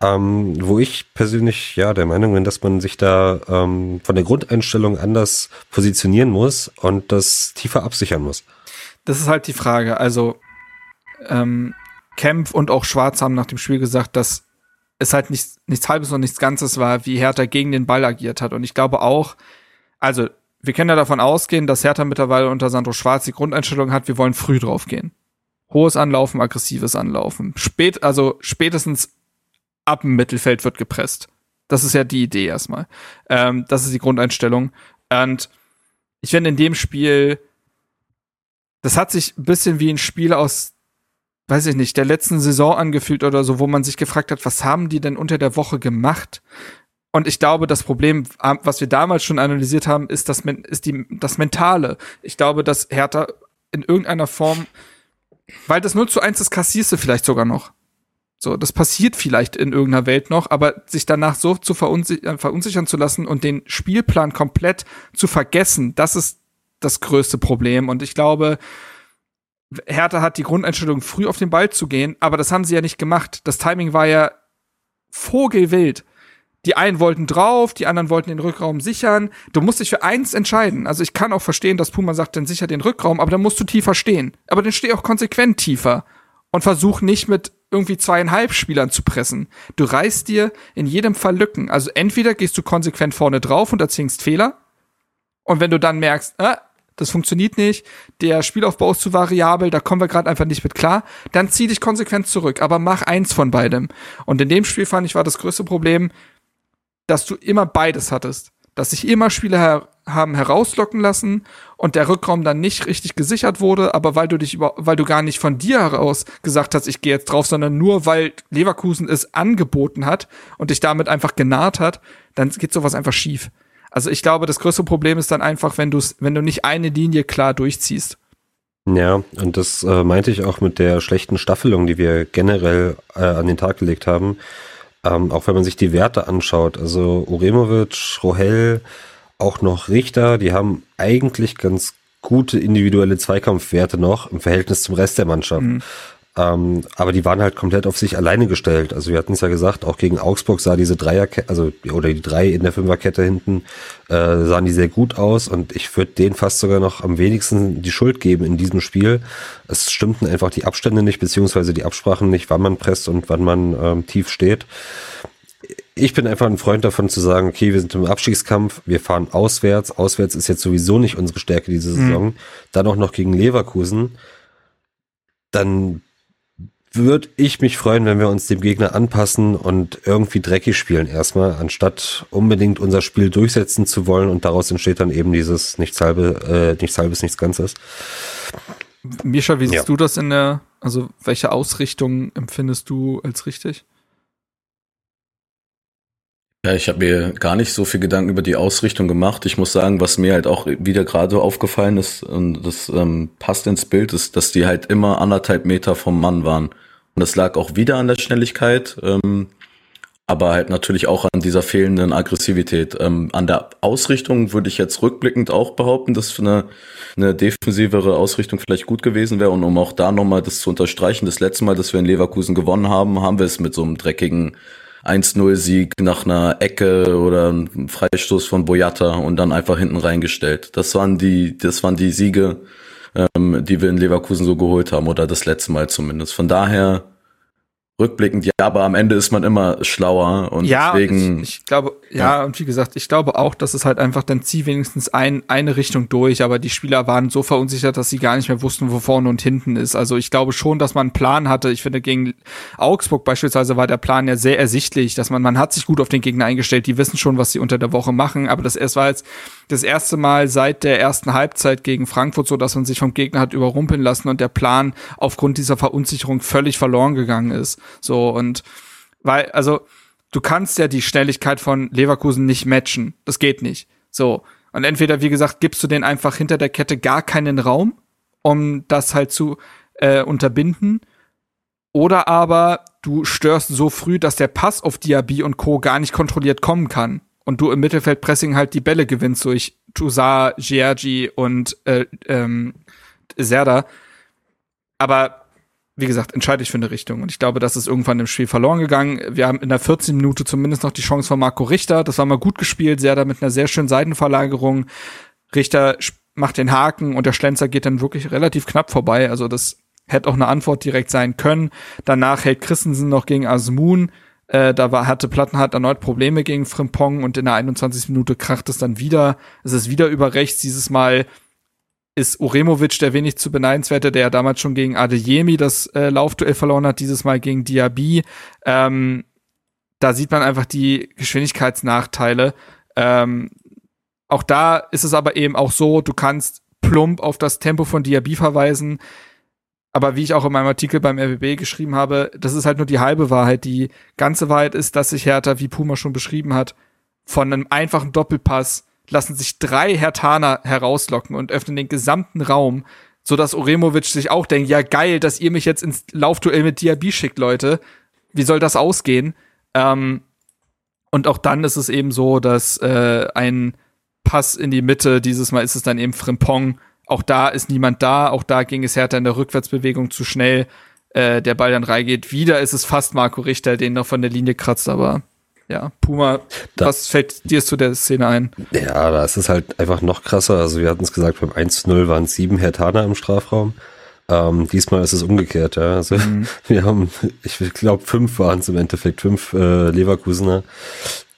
C: ähm, wo ich persönlich ja der Meinung bin, dass man sich da ähm, von der Grundeinstellung anders positionieren muss und das tiefer absichern muss.
A: Das ist halt die Frage. Also ähm, Kempf und auch Schwarz haben nach dem Spiel gesagt, dass es halt nichts, nichts Halbes und nichts Ganzes war, wie Hertha gegen den Ball agiert hat. Und ich glaube auch, also wir können ja davon ausgehen, dass Hertha mittlerweile unter Sandro Schwarz die Grundeinstellung hat, wir wollen früh draufgehen. Hohes Anlaufen, aggressives Anlaufen. Spät, also spätestens ab dem Mittelfeld wird gepresst. Das ist ja die Idee erstmal. Ähm, das ist die Grundeinstellung. Und ich finde in dem Spiel, das hat sich ein bisschen wie ein Spiel aus, weiß ich nicht, der letzten Saison angefühlt oder so, wo man sich gefragt hat, was haben die denn unter der Woche gemacht? Und ich glaube, das Problem, was wir damals schon analysiert haben, ist das, ist die, das Mentale. Ich glaube, dass Hertha in irgendeiner Form, weil das 0 zu 1 ist, kassierst du vielleicht sogar noch. So, das passiert vielleicht in irgendeiner Welt noch, aber sich danach so zu verunsichern, verunsichern zu lassen und den Spielplan komplett zu vergessen, das ist das größte Problem. Und ich glaube, Hertha hat die Grundeinstellung, früh auf den Ball zu gehen, aber das haben sie ja nicht gemacht. Das Timing war ja vogelwild die einen wollten drauf, die anderen wollten den Rückraum sichern. Du musst dich für eins entscheiden. Also ich kann auch verstehen, dass Puma sagt, dann sicher den Rückraum, aber dann musst du tiefer stehen. Aber dann steh auch konsequent tiefer und versuch nicht mit irgendwie zweieinhalb Spielern zu pressen. Du reißt dir in jedem Fall Lücken. Also entweder gehst du konsequent vorne drauf und erzwingst Fehler. Und wenn du dann merkst, äh, das funktioniert nicht, der Spielaufbau ist zu variabel, da kommen wir gerade einfach nicht mit klar, dann zieh dich konsequent zurück, aber mach eins von beidem. Und in dem Spiel fand ich war das größte Problem, dass du immer beides hattest. Dass sich immer Spieler her haben herauslocken lassen und der Rückraum dann nicht richtig gesichert wurde, aber weil du dich über, weil du gar nicht von dir heraus gesagt hast, ich gehe jetzt drauf, sondern nur weil Leverkusen es angeboten hat und dich damit einfach genaht hat, dann geht sowas einfach schief. Also ich glaube, das größte Problem ist dann einfach, wenn du wenn du nicht eine Linie klar durchziehst.
C: Ja, und das äh, meinte ich auch mit der schlechten Staffelung, die wir generell äh, an den Tag gelegt haben. Ähm, auch wenn man sich die Werte anschaut, also Uremovic, Rohel, auch noch Richter, die haben eigentlich ganz gute individuelle Zweikampfwerte noch im Verhältnis zum Rest der Mannschaft. Mhm. Ähm, aber die waren halt komplett auf sich alleine gestellt. Also wir hatten es ja gesagt, auch gegen Augsburg sah diese Dreierkette, also oder die drei in der Fünferkette hinten, äh, sahen die sehr gut aus und ich würde denen fast sogar noch am wenigsten die Schuld geben in diesem Spiel. Es stimmten einfach die Abstände nicht, beziehungsweise die Absprachen nicht, wann man presst und wann man ähm, tief steht ich bin einfach ein Freund davon zu sagen, okay, wir sind im Abstiegskampf, wir fahren auswärts. Auswärts ist jetzt sowieso nicht unsere Stärke diese mhm. Saison. Mhm. Dann auch noch gegen Leverkusen. Dann würde ich mich freuen, wenn wir uns dem Gegner anpassen und irgendwie dreckig spielen erstmal, anstatt unbedingt unser Spiel durchsetzen zu wollen und daraus entsteht dann eben dieses nichts halbe, äh, nichts halbes, nichts Ganzes.
A: Mischa, wie siehst ja. du das in der, also welche Ausrichtung empfindest du als richtig?
D: Ja, ich habe mir gar nicht so viel Gedanken über die Ausrichtung gemacht. Ich muss sagen, was mir halt auch wieder gerade aufgefallen ist, und das ähm, passt ins Bild, ist, dass die halt immer anderthalb Meter vom Mann waren. Und das lag auch wieder an der Schnelligkeit, ähm, aber halt natürlich auch an dieser fehlenden Aggressivität. Ähm, an der Ausrichtung würde ich jetzt rückblickend auch behaupten, dass eine, eine defensivere Ausrichtung vielleicht gut gewesen wäre. Und um auch da nochmal das zu unterstreichen, das letzte Mal, dass wir in Leverkusen gewonnen haben, haben wir es mit so einem dreckigen 1-0-Sieg nach einer Ecke oder einem Freistoß von Boyata und dann einfach hinten reingestellt. Das waren die, das waren die Siege, ähm, die wir in Leverkusen so geholt haben oder das letzte Mal zumindest. Von daher rückblickend, ja, aber am Ende ist man immer schlauer und
A: ja,
D: deswegen.
A: Ich, ich glaube, ja, ja, und wie gesagt, ich glaube auch, dass es halt einfach dann zieh wenigstens ein, eine Richtung durch, aber die Spieler waren so verunsichert, dass sie gar nicht mehr wussten, wo vorne und hinten ist. Also ich glaube schon, dass man einen Plan hatte. Ich finde, gegen Augsburg beispielsweise war der Plan ja sehr ersichtlich, dass man, man hat sich gut auf den Gegner eingestellt, die wissen schon, was sie unter der Woche machen, aber das erst war jetzt das erste Mal seit der ersten Halbzeit gegen Frankfurt so, dass man sich vom Gegner hat überrumpeln lassen und der Plan aufgrund dieser Verunsicherung völlig verloren gegangen ist. So und weil, also du kannst ja die Schnelligkeit von Leverkusen nicht matchen. Das geht nicht. So. Und entweder, wie gesagt, gibst du den einfach hinter der Kette gar keinen Raum, um das halt zu äh, unterbinden. Oder aber du störst so früh, dass der Pass auf Diaby und Co. gar nicht kontrolliert kommen kann. Und du im Mittelfeldpressing halt die Bälle gewinnst durch Toussaint, Giorgi und äh, ähm, Serda. Aber wie gesagt, entscheide ich für eine Richtung. Und ich glaube, das ist irgendwann im Spiel verloren gegangen. Wir haben in der 14. Minute zumindest noch die Chance von Marco Richter. Das war mal gut gespielt, sehr da mit einer sehr schönen Seitenverlagerung. Richter macht den Haken und der Schlenzer geht dann wirklich relativ knapp vorbei. Also das hätte auch eine Antwort direkt sein können. Danach hält Christensen noch gegen Asmun. Äh, da war, hatte Plattenhardt erneut Probleme gegen Frimpong und in der 21. Minute kracht es dann wieder. Es ist wieder über rechts, dieses Mal ist Uremovic der wenig zu beneidenswerte, der ja damals schon gegen Adeyemi das äh, Laufduell verloren hat, dieses Mal gegen Diaby. Ähm, da sieht man einfach die Geschwindigkeitsnachteile. Ähm, auch da ist es aber eben auch so, du kannst plump auf das Tempo von Diaby verweisen. Aber wie ich auch in meinem Artikel beim RBB geschrieben habe, das ist halt nur die halbe Wahrheit. Die ganze Wahrheit ist, dass sich Hertha, wie Puma schon beschrieben hat, von einem einfachen Doppelpass lassen sich drei Hertaner herauslocken und öffnen den gesamten Raum, so dass Oremovic sich auch denkt, ja geil, dass ihr mich jetzt ins Laufduell mit Diaby schickt, Leute. Wie soll das ausgehen? Ähm, und auch dann ist es eben so, dass äh, ein Pass in die Mitte, dieses Mal ist es dann eben Frimpong, auch da ist niemand da, auch da ging es härter in der Rückwärtsbewegung zu schnell, äh, der Ball dann reingeht. Wieder ist es fast Marco Richter, den noch von der Linie kratzt, aber ja, Puma, da, was fällt dir zu der Szene ein?
C: Ja, da ist es halt einfach noch krasser. Also wir hatten es gesagt, beim 1-0 waren sieben Hertaner im Strafraum. Ähm, diesmal ist es umgekehrt, ja. Also mhm. wir haben, ich glaube, fünf waren es im Endeffekt, fünf äh, Leverkusener,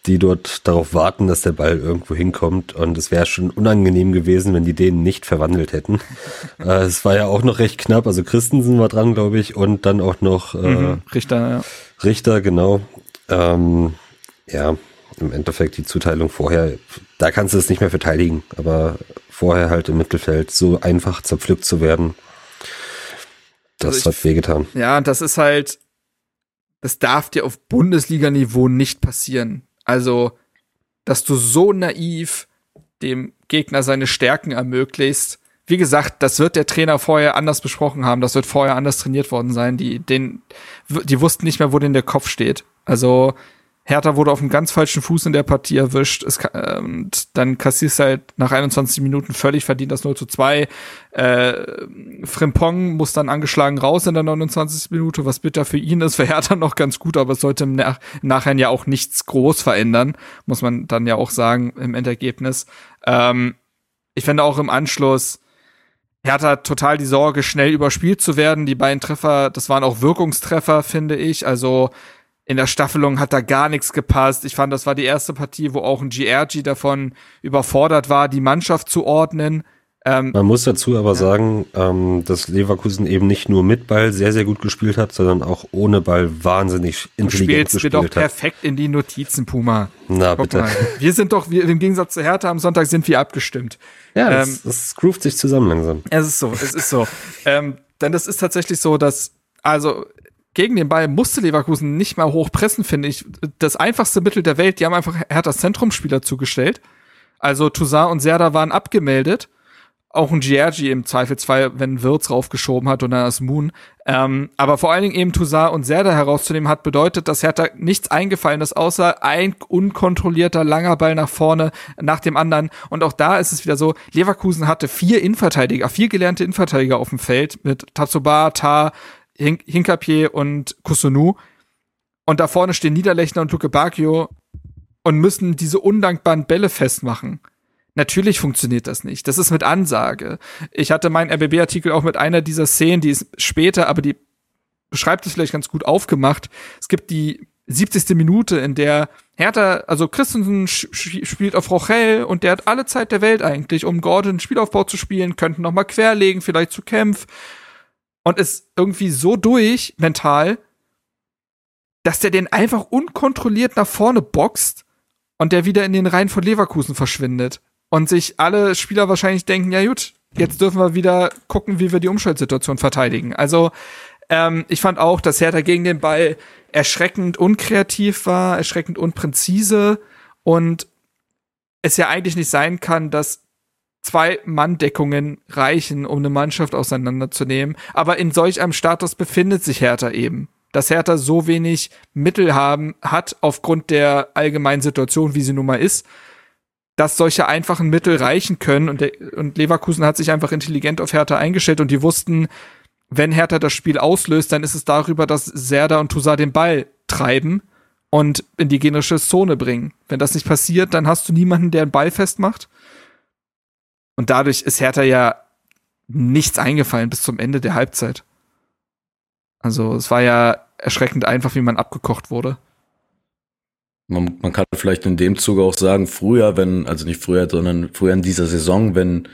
C: die dort darauf warten, dass der Ball irgendwo hinkommt. Und es wäre schon unangenehm gewesen, wenn die den nicht verwandelt hätten. äh, es war ja auch noch recht knapp. Also Christensen war dran, glaube ich, und dann auch noch äh, mhm,
A: Richter, ja.
C: Richter, genau. Ähm, ja, im Endeffekt die Zuteilung vorher, da kannst du es nicht mehr verteidigen, aber vorher halt im Mittelfeld so einfach zerpflückt zu werden, das also hat wehgetan.
A: Ja, das ist halt, das darf dir auf Bundesliga-Niveau nicht passieren. Also, dass du so naiv dem Gegner seine Stärken ermöglicht. Wie gesagt, das wird der Trainer vorher anders besprochen haben. Das wird vorher anders trainiert worden sein. Die, den, die wussten nicht mehr, wo denn der Kopf steht. Also, Hertha wurde auf einem ganz falschen Fuß in der Partie erwischt. Es, äh, und dann kassierst halt nach 21 Minuten völlig verdient das 0 zu 2. Äh, Frimpong muss dann angeschlagen raus in der 29. Minute, was bitter für ihn ist, für Hertha noch ganz gut, aber es sollte im, Nach Nachhinein ja auch nichts groß verändern, muss man dann ja auch sagen im Endergebnis. Ähm, ich finde auch im Anschluss, Hertha total die Sorge, schnell überspielt zu werden. Die beiden Treffer, das waren auch Wirkungstreffer, finde ich. Also in der Staffelung hat da gar nichts gepasst. Ich fand, das war die erste Partie, wo auch ein GRG davon überfordert war, die Mannschaft zu ordnen.
C: Ähm, Man muss dazu aber ja. sagen, ähm, dass Leverkusen eben nicht nur mit Ball sehr, sehr gut gespielt hat, sondern auch ohne Ball wahnsinnig intelligent
A: du gespielt hat. Du doch perfekt in die Notizen, Puma.
C: Na, Guck bitte. Mal.
A: Wir sind doch, wir, im Gegensatz zu Hertha am Sonntag sind wir abgestimmt.
C: Ja, das, ähm, das groovt sich zusammen langsam.
A: Es ist so, es ist so. ähm, denn das ist tatsächlich so, dass, also gegen den Ball musste Leverkusen nicht mal hochpressen, finde ich. Das einfachste Mittel der Welt, die haben einfach Herthas Zentrumspieler zugestellt. Also Toussaint und Serda waren abgemeldet. Auch ein Giergi im Zweifelsfall, wenn Wirtz raufgeschoben hat und dann das Moon. Ähm, aber vor allen Dingen eben Toussaint und Serda herauszunehmen hat bedeutet, dass Hertha nichts eingefallen ist, außer ein unkontrollierter langer Ball nach vorne nach dem anderen. Und auch da ist es wieder so, Leverkusen hatte vier Innenverteidiger, vier gelernte Innenverteidiger auf dem Feld mit Tatsuba, Ta, Hink Hinkapier und Kusunu. Und da vorne stehen Niederlechner und Luke Bacchio und müssen diese undankbaren Bälle festmachen. Natürlich funktioniert das nicht. Das ist mit Ansage. Ich hatte meinen RBB-Artikel auch mit einer dieser Szenen, die ist später, aber die beschreibt es vielleicht ganz gut aufgemacht. Es gibt die 70. Minute, in der Hertha, also Christensen spielt auf Rochelle und der hat alle Zeit der Welt eigentlich, um Gordon Spielaufbau zu spielen, könnten noch mal querlegen, vielleicht zu Kämpf und ist irgendwie so durch mental, dass der den einfach unkontrolliert nach vorne boxt und der wieder in den Reihen von Leverkusen verschwindet. Und sich alle Spieler wahrscheinlich denken, ja gut, jetzt dürfen wir wieder gucken, wie wir die Umschaltsituation verteidigen. Also ähm, ich fand auch, dass Hertha gegen den Ball erschreckend unkreativ war, erschreckend unpräzise und es ja eigentlich nicht sein kann, dass zwei Manndeckungen reichen, um eine Mannschaft auseinanderzunehmen. Aber in solch einem Status befindet sich Hertha eben. Dass Hertha so wenig Mittel haben, hat aufgrund der allgemeinen Situation, wie sie nun mal ist, dass solche einfachen Mittel reichen können. Und, und Leverkusen hat sich einfach intelligent auf Hertha eingestellt und die wussten, wenn Hertha das Spiel auslöst, dann ist es darüber, dass Serda und Toussaint den Ball treiben und in die generische Zone bringen. Wenn das nicht passiert, dann hast du niemanden, der einen Ball festmacht. Und dadurch ist Hertha ja nichts eingefallen bis zum Ende der Halbzeit. Also es war ja erschreckend einfach, wie man abgekocht wurde.
D: Man, man kann vielleicht in dem Zuge auch sagen, früher, wenn, also nicht früher, sondern früher in dieser Saison, wenn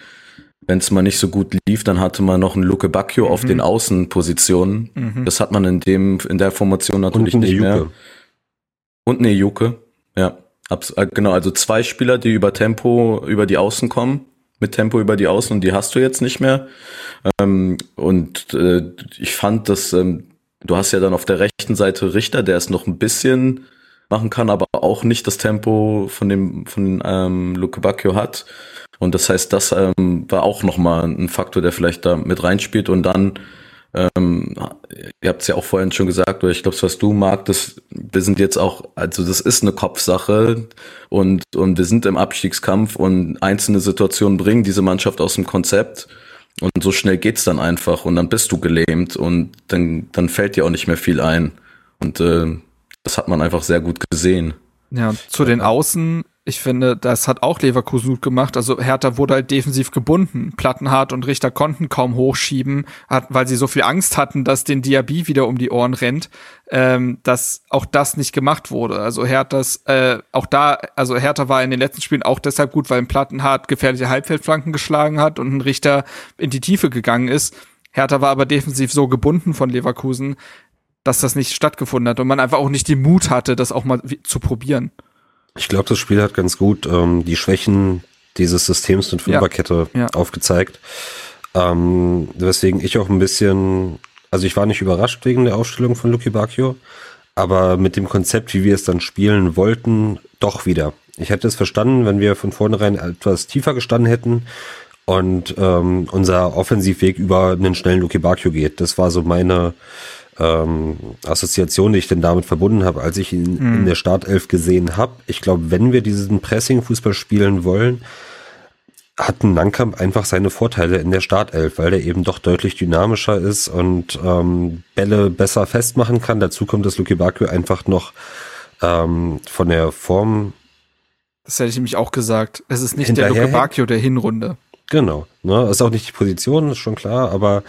D: wenn es mal nicht so gut lief, dann hatte man noch einen Luke Bacchio mhm. auf den Außenpositionen. Mhm. Das hat man in dem in der Formation natürlich nicht Juke. mehr. Und eine Juke, ja. Abs äh, genau, also zwei Spieler, die über Tempo über die Außen kommen mit Tempo über die Außen und die hast du jetzt nicht mehr. Ähm, und äh, ich fand, dass ähm, du hast ja dann auf der rechten Seite Richter, der es noch ein bisschen machen kann, aber auch nicht das Tempo von dem von ähm, Luke Bacchio hat. Und das heißt, das ähm, war auch nochmal ein Faktor, der vielleicht da mit reinspielt. Und dann ähm, ihr habt es ja auch vorhin schon gesagt, oder ich glaube, was du magst, wir sind jetzt auch, also das ist eine Kopfsache und, und wir sind im Abstiegskampf und einzelne Situationen bringen diese Mannschaft aus dem Konzept und so schnell geht's dann einfach und dann bist du gelähmt und dann, dann fällt dir auch nicht mehr viel ein. Und äh, das hat man einfach sehr gut gesehen.
A: Ja, zu den Außen ich finde, das hat auch Leverkusen gut gemacht. Also Hertha wurde halt defensiv gebunden. Plattenhardt und Richter konnten kaum hochschieben, weil sie so viel Angst hatten, dass den Diaby wieder um die Ohren rennt, ähm, dass auch das nicht gemacht wurde. Also Herthas, äh, auch da, also Hertha war in den letzten Spielen auch deshalb gut, weil ein Plattenhardt gefährliche Halbfeldflanken geschlagen hat und ein Richter in die Tiefe gegangen ist. Hertha war aber defensiv so gebunden von Leverkusen, dass das nicht stattgefunden hat und man einfach auch nicht den Mut hatte, das auch mal zu probieren.
C: Ich glaube, das Spiel hat ganz gut ähm, die Schwächen dieses Systems und Fünferkette ja, ja. aufgezeigt. Ähm, weswegen ich auch ein bisschen, also ich war nicht überrascht wegen der Aufstellung von Lucky Bacchio, aber mit dem Konzept, wie wir es dann spielen wollten, doch wieder. Ich hätte es verstanden, wenn wir von vornherein etwas tiefer gestanden hätten und ähm, unser Offensivweg über einen schnellen Lucky Bacchio geht. Das war so meine ähm, Assoziation, die ich denn damit verbunden habe, als ich ihn mhm. in der Startelf gesehen habe. Ich glaube, wenn wir diesen Pressing-Fußball spielen wollen, hat ein Nankamp einfach seine Vorteile in der Startelf, weil der eben doch deutlich dynamischer ist und ähm, Bälle besser festmachen kann. Dazu kommt, dass Luki Bakio einfach noch ähm, von der Form.
A: Das hätte ich nämlich auch gesagt. Es ist nicht der Luki Bakio der Hinrunde.
C: Genau. Ne? Ist auch nicht die Position, ist schon klar, aber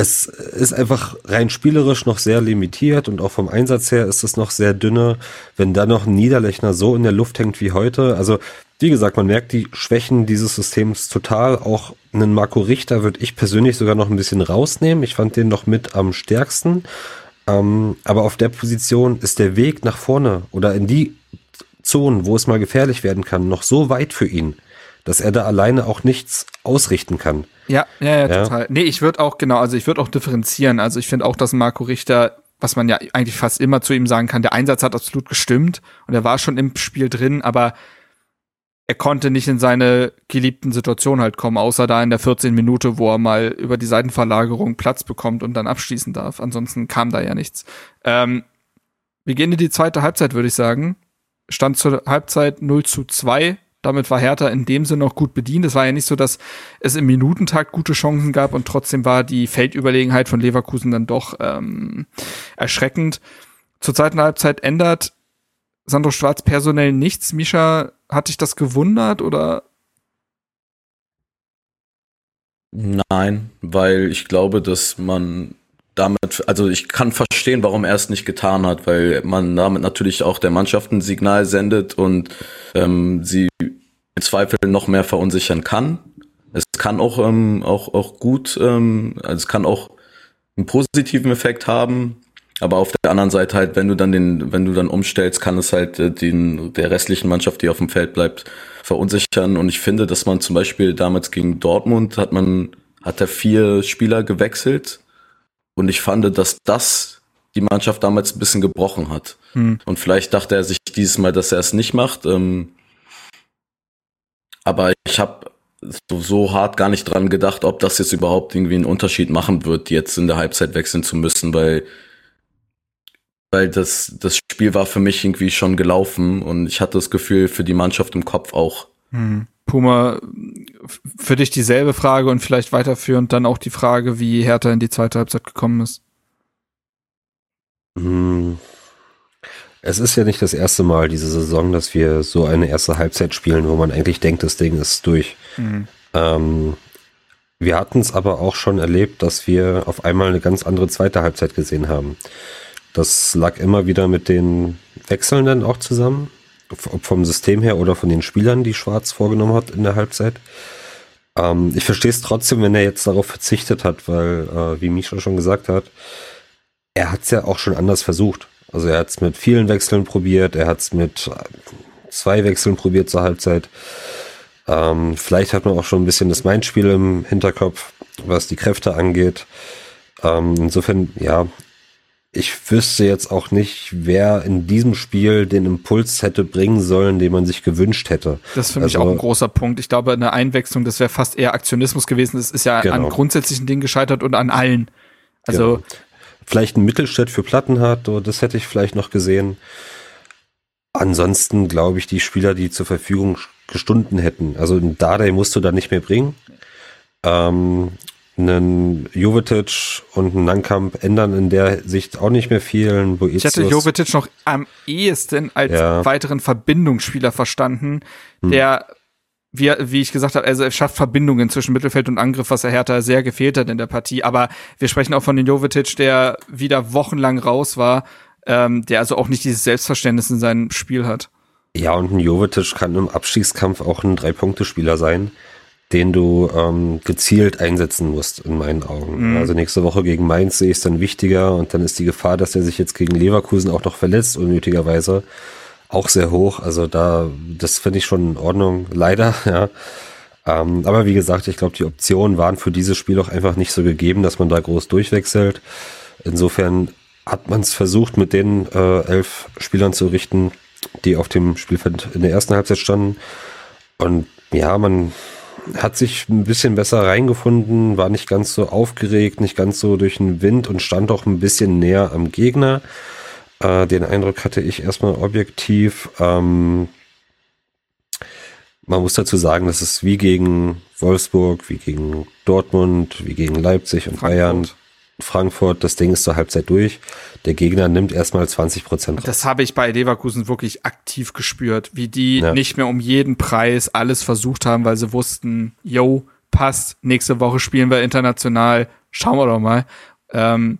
C: es ist einfach rein spielerisch noch sehr limitiert und auch vom Einsatz her ist es noch sehr dünne. Wenn da noch ein Niederlechner so in der Luft hängt wie heute, also wie gesagt, man merkt die Schwächen dieses Systems total. Auch einen Marco Richter würde ich persönlich sogar noch ein bisschen rausnehmen. Ich fand den noch mit am stärksten. Ähm, aber auf der Position ist der Weg nach vorne oder in die Zonen, wo es mal gefährlich werden kann, noch so weit für ihn, dass er da alleine auch nichts ausrichten kann.
A: Ja, ja, ja, ja. total. Nee, ich würde auch, genau, also ich würde auch differenzieren. Also ich finde auch, dass Marco Richter, was man ja eigentlich fast immer zu ihm sagen kann, der Einsatz hat absolut gestimmt und er war schon im Spiel drin, aber er konnte nicht in seine geliebten Situationen halt kommen, außer da in der 14 Minute, wo er mal über die Seitenverlagerung Platz bekommt und dann abschließen darf. Ansonsten kam da ja nichts. Ähm, wir gehen in die zweite Halbzeit, würde ich sagen. Stand zur Halbzeit 0 zu 2 damit war Hertha in dem Sinne noch gut bedient. Es war ja nicht so, dass es im Minutentakt gute Chancen gab und trotzdem war die Feldüberlegenheit von Leverkusen dann doch ähm, erschreckend. Zur zweiten Halbzeit ändert Sandro Schwarz personell nichts. Misha, hat dich das gewundert oder?
D: Nein, weil ich glaube, dass man damit, also ich kann verstehen, warum er es nicht getan hat, weil man damit natürlich auch der Mannschaft ein Signal sendet und ähm, sie im Zweifel noch mehr verunsichern kann. Es kann auch, ähm, auch, auch gut, ähm, also es kann auch einen positiven Effekt haben, aber auf der anderen Seite halt, wenn du dann den, wenn du dann umstellst, kann es halt äh, den, der restlichen Mannschaft, die auf dem Feld bleibt, verunsichern. Und ich finde, dass man zum Beispiel damals gegen Dortmund hat man, hat er vier Spieler gewechselt und ich fand, dass das die Mannschaft damals ein bisschen gebrochen hat. Hm. Und vielleicht dachte er sich dieses Mal, dass er es nicht macht. Ähm, aber ich habe so, so hart gar nicht dran gedacht, ob das jetzt überhaupt irgendwie einen Unterschied machen wird, jetzt in der Halbzeit wechseln zu müssen, weil weil das, das Spiel war für mich irgendwie schon gelaufen und ich hatte das Gefühl für die Mannschaft im Kopf auch.
A: Hm. Puma, für dich dieselbe Frage und vielleicht weiterführend dann auch die Frage, wie Hertha in die zweite Halbzeit gekommen ist.
C: Hm. Es ist ja nicht das erste Mal diese Saison, dass wir so eine erste Halbzeit spielen, wo man eigentlich denkt, das Ding ist durch. Mhm. Ähm, wir hatten es aber auch schon erlebt, dass wir auf einmal eine ganz andere zweite Halbzeit gesehen haben. Das lag immer wieder mit den Wechselnden auch zusammen ob vom System her oder von den Spielern, die Schwarz vorgenommen hat in der Halbzeit. Ähm, ich verstehe es trotzdem, wenn er jetzt darauf verzichtet hat, weil, äh, wie Misha schon gesagt hat, er hat es ja auch schon anders versucht. Also er hat es mit vielen Wechseln probiert, er hat es mit äh, zwei Wechseln probiert zur Halbzeit. Ähm, vielleicht hat man auch schon ein bisschen das Mindspiel im Hinterkopf, was die Kräfte angeht. Ähm, insofern, ja, ich wüsste jetzt auch nicht, wer in diesem Spiel den Impuls hätte bringen sollen, den man sich gewünscht hätte.
A: Das ist für mich also, auch ein großer Punkt. Ich glaube, eine Einwechslung, das wäre fast eher Aktionismus gewesen. Das ist ja genau. an grundsätzlichen Dingen gescheitert und an allen. Also genau.
C: vielleicht ein Mittelstädt für Plattenhardt, das hätte ich vielleicht noch gesehen. Ansonsten glaube ich, die Spieler, die zur Verfügung gestunden hätten. Also ein Dardai musst du da nicht mehr bringen. Ähm, einen Jovetic und einen Nankamp ändern in der Sicht auch nicht mehr viel.
A: ich hätte Jovetic noch am ehesten als ja. weiteren Verbindungsspieler verstanden, hm. der wie, wie ich gesagt habe, also er schafft Verbindungen zwischen Mittelfeld und Angriff, was er Hertha sehr gefehlt hat in der Partie. Aber wir sprechen auch von den Jovetic, der wieder wochenlang raus war, ähm, der also auch nicht dieses Selbstverständnis in seinem Spiel hat.
C: Ja, und ein Jovetic kann im Abstiegskampf auch ein Drei-Punkte-Spieler sein den du ähm, gezielt einsetzen musst, in meinen Augen. Mhm. Also nächste Woche gegen Mainz sehe ich es dann wichtiger und dann ist die Gefahr, dass er sich jetzt gegen Leverkusen auch noch verletzt, unnötigerweise, auch sehr hoch. Also da, das finde ich schon in Ordnung, leider, ja. Ähm, aber wie gesagt, ich glaube, die Optionen waren für dieses Spiel auch einfach nicht so gegeben, dass man da groß durchwechselt. Insofern hat man es versucht, mit den äh, elf Spielern zu richten, die auf dem Spielfeld in der ersten Halbzeit standen. Und ja, man hat sich ein bisschen besser reingefunden, war nicht ganz so aufgeregt, nicht ganz so durch den Wind und stand auch ein bisschen näher am Gegner. Äh, den Eindruck hatte ich erstmal objektiv. Ähm, man muss dazu sagen, dass es wie gegen Wolfsburg, wie gegen Dortmund, wie gegen Leipzig und Frankfurt. Bayern Frankfurt, das Ding ist zur Halbzeit durch. Der Gegner nimmt erstmal 20 Prozent.
A: Das habe ich bei Leverkusen wirklich aktiv gespürt, wie die ja. nicht mehr um jeden Preis alles versucht haben, weil sie wussten, yo, passt, nächste Woche spielen wir international, schauen wir doch mal. Ähm,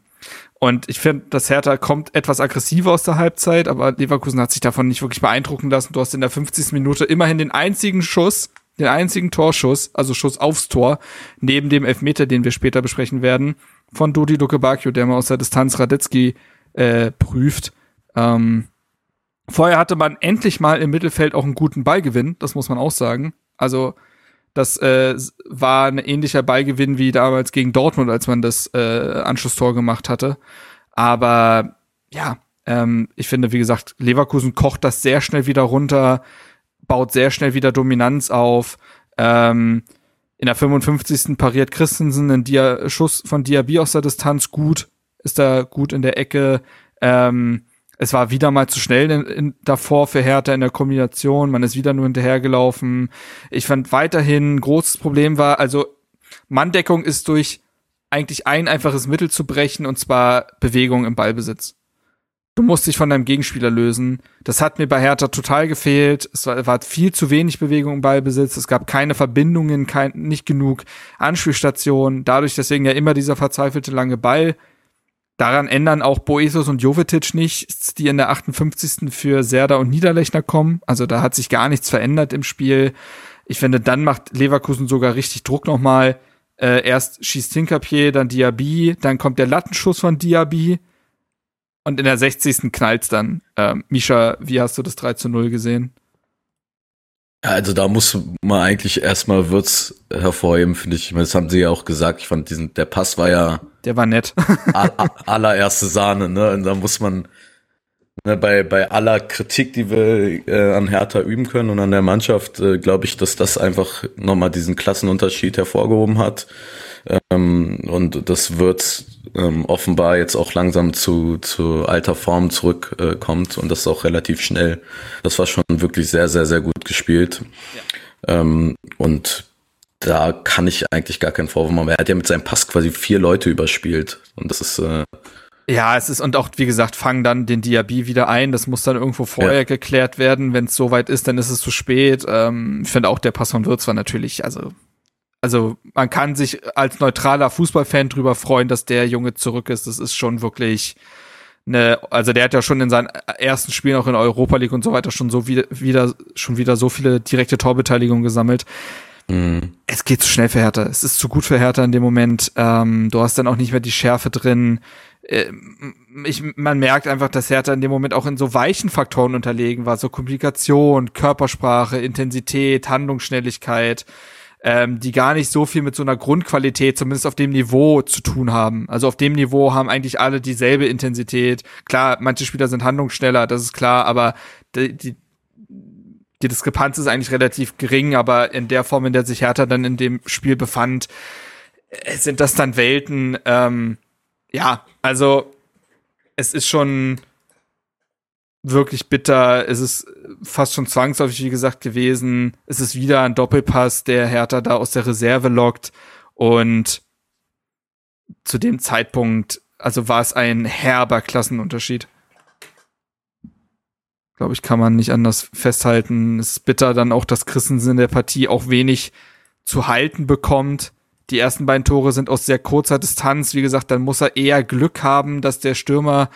A: und ich finde, das Hertha kommt etwas aggressiver aus der Halbzeit, aber Leverkusen hat sich davon nicht wirklich beeindrucken lassen. Du hast in der 50. Minute immerhin den einzigen Schuss, den einzigen Torschuss, also Schuss aufs Tor, neben dem Elfmeter, den wir später besprechen werden, von Dodi Lukebakio, der mal aus der Distanz Radetzky äh, prüft. Ähm, vorher hatte man endlich mal im Mittelfeld auch einen guten Ballgewinn, das muss man auch sagen. Also das äh, war ein ähnlicher Ballgewinn wie damals gegen Dortmund, als man das äh, Anschlusstor gemacht hatte. Aber ja, ähm, ich finde, wie gesagt, Leverkusen kocht das sehr schnell wieder runter, baut sehr schnell wieder Dominanz auf. Ähm, in der 55. pariert Christensen einen Dia Schuss von Diaby aus der Distanz gut, ist da gut in der Ecke. Ähm, es war wieder mal zu schnell in, in, davor für Hertha in der Kombination. Man ist wieder nur hinterhergelaufen. Ich fand weiterhin ein großes Problem war, also Manndeckung ist durch eigentlich ein einfaches Mittel zu brechen und zwar Bewegung im Ballbesitz. Du musst dich von deinem Gegenspieler lösen. Das hat mir bei Hertha total gefehlt. Es war, war viel zu wenig Bewegung im Ballbesitz. Es gab keine Verbindungen, kein, nicht genug Anspielstationen. Dadurch deswegen ja immer dieser verzweifelte lange Ball. Daran ändern auch Boesos und Jovetic nichts, die in der 58. für Serda und Niederlechner kommen. Also da hat sich gar nichts verändert im Spiel. Ich finde, dann macht Leverkusen sogar richtig Druck nochmal. Äh, erst schießt Tinkerpier, dann Diaby, dann kommt der Lattenschuss von Diaby und in der 60. knallt's dann. Ähm, Misha, wie hast du das 3 zu 0 gesehen?
D: Ja, also da muss man eigentlich erstmal Würz hervorheben, finde ich. Das haben sie ja auch gesagt. Ich fand diesen, der Pass war ja.
A: Der war nett.
D: allererste Sahne, ne? Und da muss man ne, bei, bei aller Kritik, die wir äh, an Hertha üben können und an der Mannschaft, äh, glaube ich, dass das einfach nochmal diesen Klassenunterschied hervorgehoben hat. Ähm, und das wird ähm, offenbar jetzt auch langsam zu, zu alter Form zurückkommt äh, und das auch relativ schnell. Das war schon wirklich sehr, sehr, sehr gut gespielt. Ja. Ähm, und da kann ich eigentlich gar keinen Vorwurf machen. Er hat ja mit seinem Pass quasi vier Leute überspielt. Und das ist. Äh,
A: ja, es ist, und auch, wie gesagt, fangen dann den Diaby wieder ein. Das muss dann irgendwo vorher ja. geklärt werden. Wenn es soweit ist, dann ist es zu spät. Ähm, ich finde auch, der Pass von Würz war natürlich, also also man kann sich als neutraler Fußballfan drüber freuen, dass der Junge zurück ist. Das ist schon wirklich eine, also der hat ja schon in seinen ersten Spielen auch in der Europa League und so weiter schon so wieder, wieder schon wieder so viele direkte Torbeteiligungen gesammelt. Mhm. Es geht zu schnell für Hertha. Es ist zu gut für Hertha in dem Moment. Ähm, du hast dann auch nicht mehr die Schärfe drin. Äh, ich, man merkt einfach, dass Hertha in dem Moment auch in so weichen Faktoren unterlegen war, so Komplikation, Körpersprache, Intensität, Handlungsschnelligkeit ähm, die gar nicht so viel mit so einer Grundqualität, zumindest auf dem Niveau, zu tun haben. Also auf dem Niveau haben eigentlich alle dieselbe Intensität. Klar, manche Spieler sind handlungsschneller, das ist klar, aber die, die, die Diskrepanz ist eigentlich relativ gering, aber in der Form, in der sich Hertha dann in dem Spiel befand, äh, sind das dann Welten, ähm, ja, also es ist schon wirklich bitter. Es ist fast schon zwangsläufig, wie gesagt, gewesen. Es ist wieder ein Doppelpass, der Hertha da aus der Reserve lockt. Und zu dem Zeitpunkt, also war es ein herber Klassenunterschied. Glaube ich, kann man nicht anders festhalten. Es ist bitter dann auch, dass Christensen in der Partie auch wenig zu halten bekommt. Die ersten beiden Tore sind aus sehr kurzer Distanz. Wie gesagt, dann muss er eher Glück haben, dass der Stürmer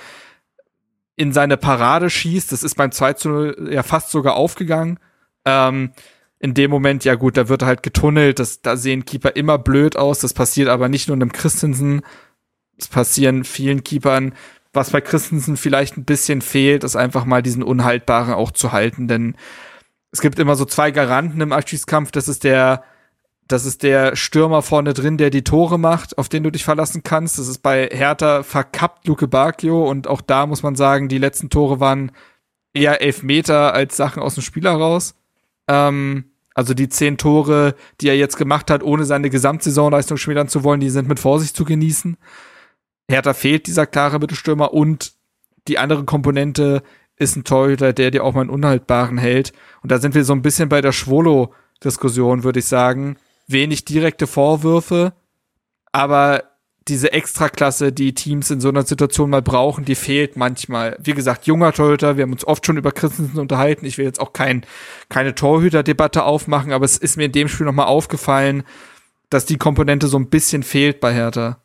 A: in seine Parade schießt. Das ist beim 2 zu 0 ja fast sogar aufgegangen. Ähm, in dem Moment, ja gut, da wird halt getunnelt. Das, da sehen Keeper immer blöd aus. Das passiert aber nicht nur einem Christensen. Es passieren vielen Keepern. Was bei Christensen vielleicht ein bisschen fehlt, ist einfach mal diesen Unhaltbaren auch zu halten. Denn es gibt immer so zwei Garanten im Abschiedskampf. Das ist der das ist der Stürmer vorne drin, der die Tore macht, auf den du dich verlassen kannst. Das ist bei Hertha verkappt Luke Bacchio und auch da muss man sagen, die letzten Tore waren eher Elfmeter als Sachen aus dem Spiel heraus. Ähm, also die zehn Tore, die er jetzt gemacht hat, ohne seine Gesamtsaisonleistung schmälern zu wollen, die sind mit Vorsicht zu genießen. Hertha fehlt dieser klare Mittelstürmer und die andere Komponente ist ein Torhüter, der dir auch mal einen Unhaltbaren hält. Und da sind wir so ein bisschen bei der Schwolo-Diskussion, würde ich sagen wenig direkte Vorwürfe, aber diese Extraklasse, die Teams in so einer Situation mal brauchen, die fehlt manchmal. Wie gesagt, junger Torhüter, wir haben uns oft schon über Christensen unterhalten. Ich will jetzt auch kein, keine Torhüter-Debatte aufmachen, aber es ist mir in dem Spiel nochmal aufgefallen, dass die Komponente so ein bisschen fehlt bei Hertha.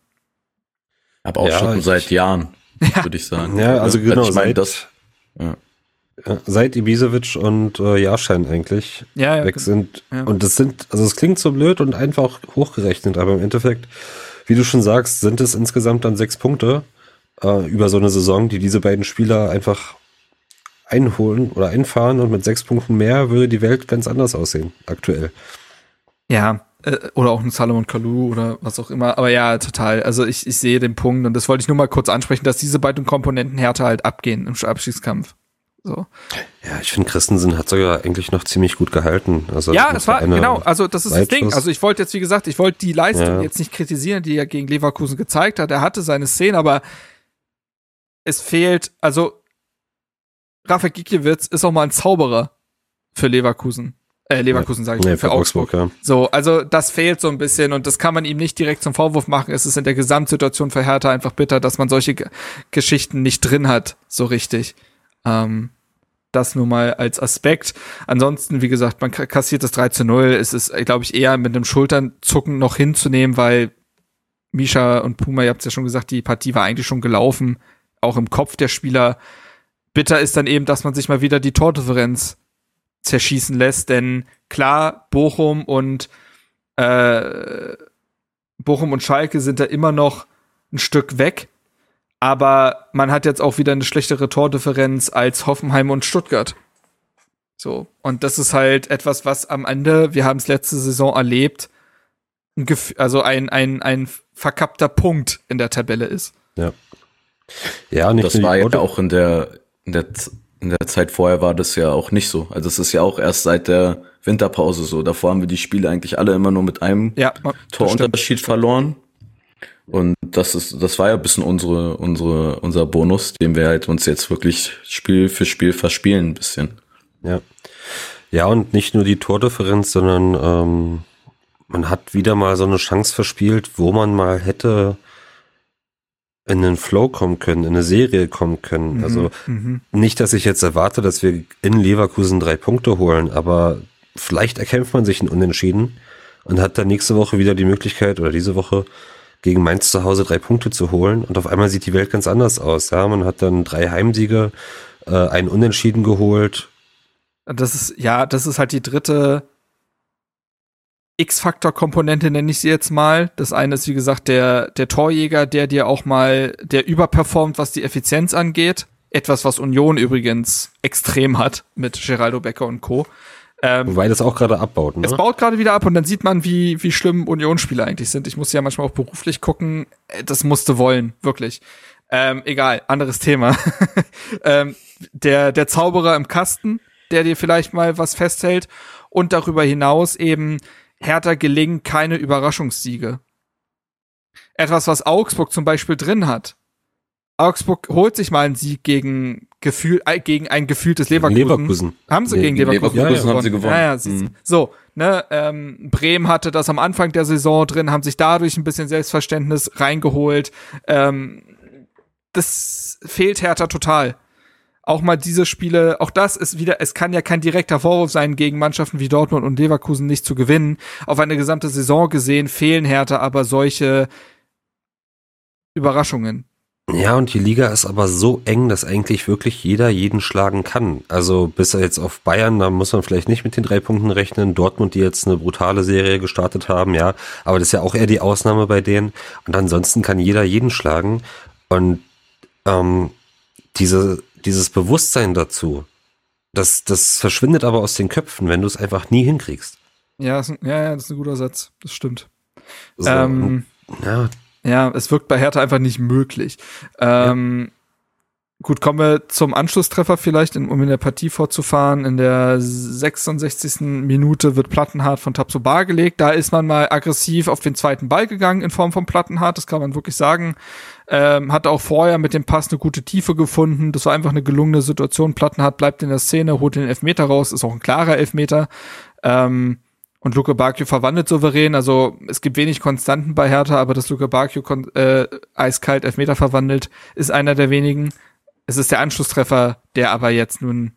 D: Aber auch ja, schon seit Jahren, ja. würde ich sagen.
C: Ja, also genau, ich mein, das, ja seit Ibisevic und äh, Jahrschein eigentlich
A: ja, ja,
C: weg sind. Ja. Und das sind, also es klingt so blöd und einfach hochgerechnet, aber im Endeffekt, wie du schon sagst, sind es insgesamt dann sechs Punkte äh, über so eine Saison, die diese beiden Spieler einfach einholen oder einfahren und mit sechs Punkten mehr würde die Welt ganz anders aussehen, aktuell.
A: Ja, äh, oder auch ein Salomon Kalou oder was auch immer. Aber ja, total. Also ich, ich sehe den Punkt und das wollte ich nur mal kurz ansprechen, dass diese beiden Komponenten härter halt abgehen im Abschiedskampf. So.
C: Ja, ich finde, Christensen hat sogar eigentlich noch ziemlich gut gehalten. Also
A: ja, das war, genau, also das ist das Ding. Also ich wollte jetzt, wie gesagt, ich wollte die Leistung ja. jetzt nicht kritisieren, die er gegen Leverkusen gezeigt hat. Er hatte seine Szene, aber es fehlt, also Rafa Gikiewicz ist auch mal ein Zauberer für Leverkusen. Äh, Leverkusen sage ich, nee, für, für Augsburg. Augsburg. ja. So, also das fehlt so ein bisschen und das kann man ihm nicht direkt zum Vorwurf machen. Es ist in der Gesamtsituation für Hertha einfach bitter, dass man solche G Geschichten nicht drin hat, so richtig. Ähm, das nur mal als Aspekt. Ansonsten, wie gesagt, man kassiert das 3 zu 0. Es ist, glaube ich, eher mit einem Schulternzucken noch hinzunehmen, weil Misha und Puma, ihr habt es ja schon gesagt, die Partie war eigentlich schon gelaufen, auch im Kopf der Spieler. Bitter ist dann eben, dass man sich mal wieder die Tordifferenz zerschießen lässt, denn klar, Bochum und äh, Bochum und Schalke sind da immer noch ein Stück weg, aber man hat jetzt auch wieder eine schlechtere Tordifferenz als Hoffenheim und Stuttgart. So. Und das ist halt etwas, was am Ende, wir haben es letzte Saison erlebt, ein also ein, ein, ein verkappter Punkt in der Tabelle ist.
C: Ja.
D: Ja, nicht das war ja auch in der, in der, in der Zeit vorher war das ja auch nicht so. Also es ist ja auch erst seit der Winterpause so. Davor haben wir die Spiele eigentlich alle immer nur mit einem ja, Torunterschied verloren. Und das ist, das war ja ein bisschen unsere, unsere, unser Bonus, den wir halt uns jetzt wirklich Spiel für Spiel verspielen, ein bisschen.
C: Ja. Ja, und nicht nur die Tordifferenz, sondern ähm, man hat wieder mal so eine Chance verspielt, wo man mal hätte in den Flow kommen können, in eine Serie kommen können. Mhm, also mhm. nicht, dass ich jetzt erwarte, dass wir in Leverkusen drei Punkte holen, aber vielleicht erkämpft man sich ein Unentschieden und hat dann nächste Woche wieder die Möglichkeit oder diese Woche gegen Mainz zu Hause drei Punkte zu holen und auf einmal sieht die Welt ganz anders aus. Ja, man hat dann drei Heimsiege, äh, einen Unentschieden geholt.
A: Das ist, ja, das ist halt die dritte X-Faktor-Komponente, nenne ich sie jetzt mal. Das eine ist, wie gesagt, der, der Torjäger, der dir auch mal, der überperformt, was die Effizienz angeht. Etwas, was Union übrigens extrem hat mit Geraldo Becker und Co.
C: Ähm, Wobei das auch gerade abbaut.
A: Ne? Es baut gerade wieder ab und dann sieht man, wie, wie schlimm Unionsspieler eigentlich sind. Ich muss ja manchmal auch beruflich gucken. Äh, das musste wollen, wirklich. Ähm, egal, anderes Thema. ähm, der, der Zauberer im Kasten, der dir vielleicht mal was festhält. Und darüber hinaus eben härter gelingen keine Überraschungssiege. Etwas, was Augsburg zum Beispiel drin hat. Augsburg holt sich mal einen Sieg gegen Gefühl, äh, gegen ein gefühltes Leverkusen.
C: Leverkusen.
A: Haben sie gegen, gegen Leverkusen,
D: Leverkusen ja, ja. haben sie gewonnen. Ja,
A: mhm. So, Ne, ähm, Bremen hatte das am Anfang der Saison drin, haben sich dadurch ein bisschen Selbstverständnis reingeholt. Ähm, das fehlt Hertha total. Auch mal diese Spiele, auch das ist wieder, es kann ja kein direkter Vorwurf sein, gegen Mannschaften wie Dortmund und Leverkusen nicht zu gewinnen. Auf eine gesamte Saison gesehen fehlen Hertha aber solche Überraschungen.
C: Ja, und die Liga ist aber so eng, dass eigentlich wirklich jeder jeden schlagen kann. Also bis er jetzt auf Bayern, da muss man vielleicht nicht mit den drei Punkten rechnen. Dortmund, die jetzt eine brutale Serie gestartet haben, ja. Aber das ist ja auch eher die Ausnahme bei denen. Und ansonsten kann jeder jeden schlagen. Und ähm, diese, dieses Bewusstsein dazu, das, das verschwindet aber aus den Köpfen, wenn du es einfach nie hinkriegst.
A: Ja, ja, ja, das ist ein guter Satz. Das stimmt.
C: So, ähm, ja,
A: ja, es wirkt bei Hertha einfach nicht möglich. Ähm, ja. Gut, kommen wir zum Anschlusstreffer vielleicht, um in der Partie fortzufahren. In der 66. Minute wird Plattenhardt von Tabsobar gelegt. Da ist man mal aggressiv auf den zweiten Ball gegangen in Form von Plattenhardt, das kann man wirklich sagen. Ähm, hat auch vorher mit dem Pass eine gute Tiefe gefunden. Das war einfach eine gelungene Situation. Plattenhardt bleibt in der Szene, holt den Elfmeter raus, ist auch ein klarer Elfmeter. Ähm, und Luke Bakio verwandelt souverän. Also es gibt wenig Konstanten bei Hertha, aber dass Luke Bakio äh, eiskalt Elfmeter verwandelt, ist einer der wenigen. Es ist der Anschlusstreffer, der aber jetzt nun,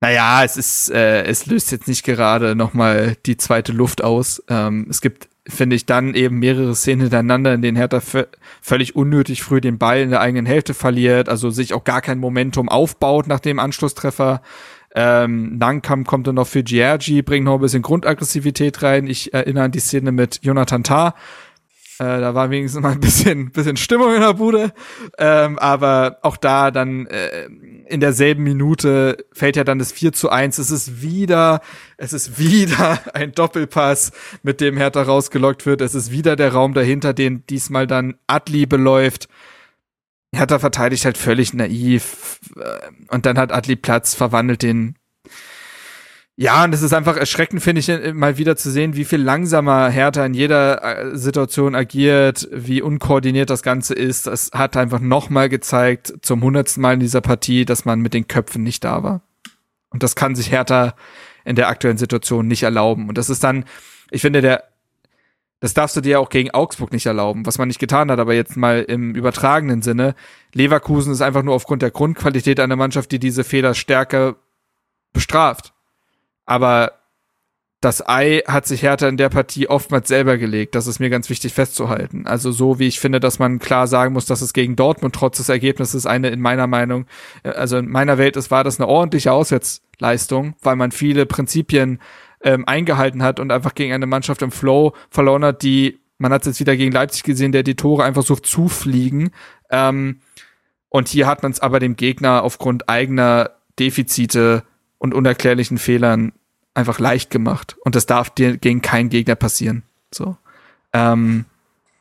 A: naja, es ist, äh, es löst jetzt nicht gerade nochmal die zweite Luft aus. Ähm, es gibt, finde ich, dann eben mehrere Szenen hintereinander, in denen Hertha völlig unnötig früh den Ball in der eigenen Hälfte verliert, also sich auch gar kein Momentum aufbaut nach dem Anschlusstreffer. Ähm, Nankam kommt dann noch für Giorgi, bringt noch ein bisschen Grundaggressivität rein. Ich erinnere an die Szene mit Jonathan Tah. Äh, da war wenigstens mal ein bisschen, bisschen Stimmung in der Bude. Ähm, aber auch da dann äh, in derselben Minute fällt ja dann das 4 zu 1. Es ist wieder, es ist wieder ein Doppelpass, mit dem Hertha rausgelockt wird. Es ist wieder der Raum dahinter, den diesmal dann Adli beläuft. Hertha verteidigt halt völlig naiv äh, und dann hat Adli Platz, verwandelt den. Ja, und es ist einfach erschreckend, finde ich, äh, mal wieder zu sehen, wie viel langsamer Hertha in jeder äh, Situation agiert, wie unkoordiniert das Ganze ist. Es hat einfach nochmal gezeigt, zum hundertsten Mal in dieser Partie, dass man mit den Köpfen nicht da war. Und das kann sich Hertha in der aktuellen Situation nicht erlauben. Und das ist dann, ich finde, der das darfst du dir auch gegen Augsburg nicht erlauben, was man nicht getan hat, aber jetzt mal im übertragenen Sinne. Leverkusen ist einfach nur aufgrund der Grundqualität einer Mannschaft, die diese Fehler stärker bestraft. Aber das Ei hat sich Hertha in der Partie oftmals selber gelegt. Das ist mir ganz wichtig festzuhalten. Also so wie ich finde, dass man klar sagen muss, dass es gegen Dortmund trotz des Ergebnisses eine in meiner Meinung, äh, also in meiner Welt ist, war das eine ordentliche Auswärtsleistung, weil man viele Prinzipien ähm, eingehalten hat und einfach gegen eine Mannschaft im Flow verloren hat, die, man hat es jetzt wieder gegen Leipzig gesehen, der die Tore einfach so zufliegen. Ähm, und hier hat man es aber dem Gegner aufgrund eigener Defizite und unerklärlichen Fehlern einfach leicht gemacht. Und das darf dir gegen keinen Gegner passieren. So. Ähm,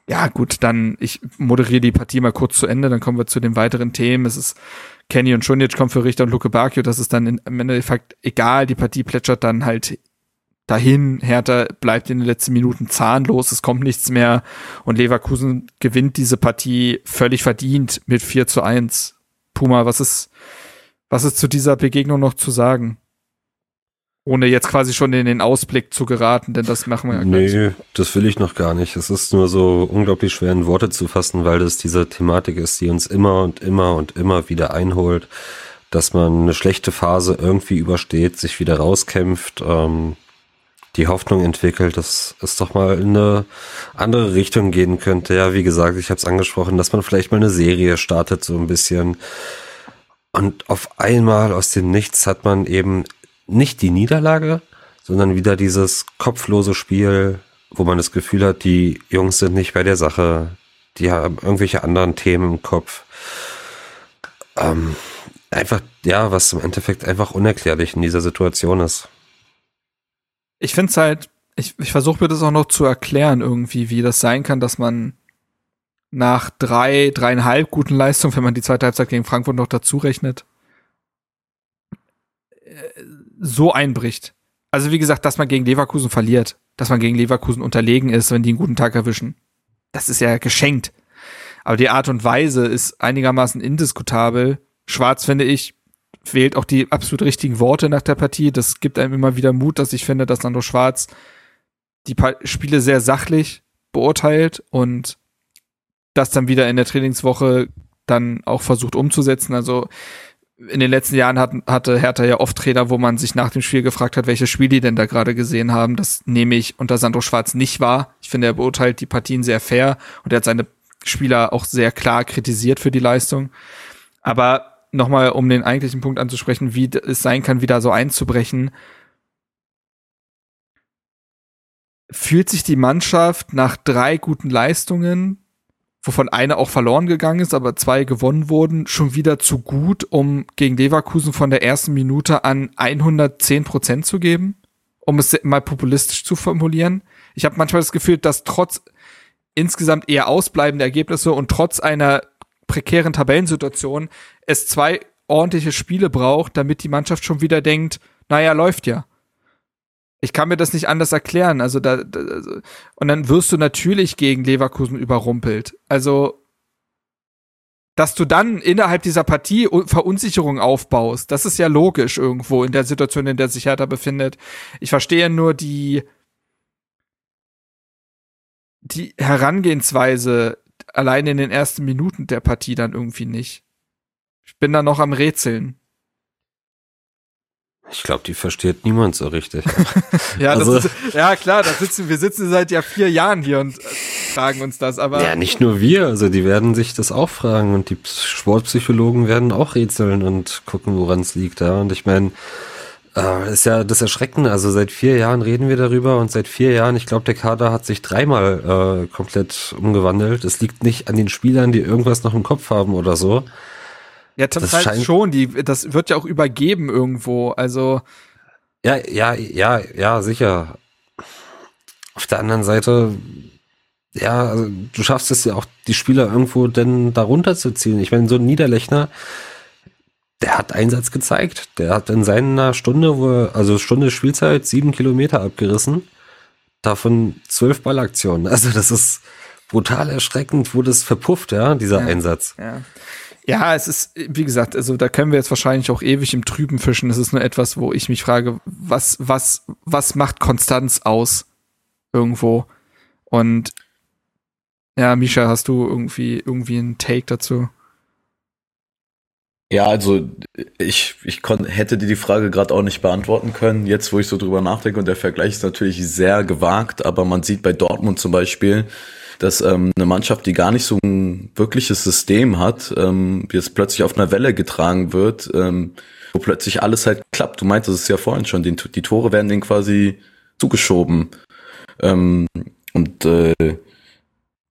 A: ja, gut, dann ich moderiere die Partie mal kurz zu Ende, dann kommen wir zu den weiteren Themen. Es ist Kenny und Schunic kommen für Richter und Luke Bakio, das ist dann in, im Endeffekt egal, die Partie plätschert dann halt dahin. Hertha bleibt in den letzten Minuten zahnlos, es kommt nichts mehr und Leverkusen gewinnt diese Partie völlig verdient mit 4 zu 1. Puma, was ist, was ist zu dieser Begegnung noch zu sagen? Ohne jetzt quasi schon in den Ausblick zu geraten, denn das machen wir ja
C: gleich. Nee, das will ich noch gar nicht. Es ist nur so unglaublich schwer in Worte zu fassen, weil das diese Thematik ist, die uns immer und immer und immer wieder einholt, dass man eine schlechte Phase irgendwie übersteht, sich wieder rauskämpft, ähm, die Hoffnung entwickelt, dass es doch mal in eine andere Richtung gehen könnte. Ja, wie gesagt, ich habe es angesprochen, dass man vielleicht mal eine Serie startet, so ein bisschen. Und auf einmal aus dem Nichts hat man eben nicht die Niederlage, sondern wieder dieses kopflose Spiel, wo man das Gefühl hat, die Jungs sind nicht bei der Sache, die haben irgendwelche anderen Themen im Kopf. Ähm, einfach, ja, was im Endeffekt einfach unerklärlich in dieser Situation ist
A: ich finde es halt, ich, ich versuche mir das auch noch zu erklären irgendwie, wie das sein kann, dass man nach drei, dreieinhalb guten Leistungen, wenn man die zweite Halbzeit gegen Frankfurt noch dazu rechnet, äh, so einbricht. Also wie gesagt, dass man gegen Leverkusen verliert, dass man gegen Leverkusen unterlegen ist, wenn die einen guten Tag erwischen. Das ist ja geschenkt. Aber die Art und Weise ist einigermaßen indiskutabel. Schwarz finde ich wählt auch die absolut richtigen Worte nach der Partie. Das gibt einem immer wieder Mut, dass ich finde, dass Sandro Schwarz die pa Spiele sehr sachlich beurteilt und das dann wieder in der Trainingswoche dann auch versucht umzusetzen. Also in den letzten Jahren hat, hatte Hertha ja oft Trainer, wo man sich nach dem Spiel gefragt hat, welche Spiele die denn da gerade gesehen haben. Das nehme ich unter Sandro Schwarz nicht wahr. Ich finde, er beurteilt die Partien sehr fair und er hat seine Spieler auch sehr klar kritisiert für die Leistung. Aber nochmal, um den eigentlichen Punkt anzusprechen, wie es sein kann, wieder so einzubrechen, fühlt sich die Mannschaft nach drei guten Leistungen, wovon eine auch verloren gegangen ist, aber zwei gewonnen wurden, schon wieder zu gut, um gegen Leverkusen von der ersten Minute an 110 Prozent zu geben, um es mal populistisch zu formulieren. Ich habe manchmal das Gefühl, dass trotz insgesamt eher ausbleibender Ergebnisse und trotz einer prekären Tabellensituation es zwei ordentliche Spiele braucht, damit die Mannschaft schon wieder denkt, naja, läuft ja. Ich kann mir das nicht anders erklären. Also da, da also, und dann wirst du natürlich gegen Leverkusen überrumpelt. Also dass du dann innerhalb dieser Partie Verunsicherung aufbaust, das ist ja logisch irgendwo in der Situation, in der sich Hertha befindet. Ich verstehe nur die die Herangehensweise allein in den ersten Minuten der Partie dann irgendwie nicht. Ich bin da noch am Rätseln.
C: Ich glaube, die versteht niemand so richtig.
A: ja, also, ist, ja, klar, da sitzen, wir sitzen seit ja vier Jahren hier und fragen uns das, aber.
C: Ja, nicht nur wir, also die werden sich das auch fragen und die Sportpsychologen werden auch rätseln und gucken, woran es liegt, ja. Und ich meine, äh, ist ja das Erschreckende, also seit vier Jahren reden wir darüber und seit vier Jahren, ich glaube, der Kader hat sich dreimal äh, komplett umgewandelt. Es liegt nicht an den Spielern, die irgendwas noch im Kopf haben oder so.
A: Ja, zum Teil schon. Die, das wird ja auch übergeben irgendwo. Also.
C: Ja, ja, ja, ja, sicher. Auf der anderen Seite, ja, also du schaffst es ja auch, die Spieler irgendwo denn darunter zu ziehen. Ich meine, so ein Niederlechner, der hat Einsatz gezeigt. Der hat in seiner Stunde, wo er, also Stunde Spielzeit, sieben Kilometer abgerissen. Davon zwölf Ballaktionen. Also das ist brutal erschreckend, wo das verpufft, ja, dieser ja, Einsatz.
A: Ja. Ja, es ist, wie gesagt, also da können wir jetzt wahrscheinlich auch ewig im Trüben fischen. Es ist nur etwas, wo ich mich frage, was, was, was macht Konstanz aus? Irgendwo. Und ja, Misha, hast du irgendwie, irgendwie einen Take dazu?
D: Ja, also ich, ich konnte, hätte dir die Frage gerade auch nicht beantworten können, jetzt wo ich so drüber nachdenke und der Vergleich ist natürlich sehr gewagt, aber man sieht bei Dortmund zum Beispiel, dass ähm, eine Mannschaft, die gar nicht so ein wirkliches System hat, ähm, jetzt plötzlich auf einer Welle getragen wird, ähm, wo plötzlich alles halt klappt. Du meintest es ja vorhin schon, die, die Tore werden denen quasi zugeschoben. Ähm, und, äh,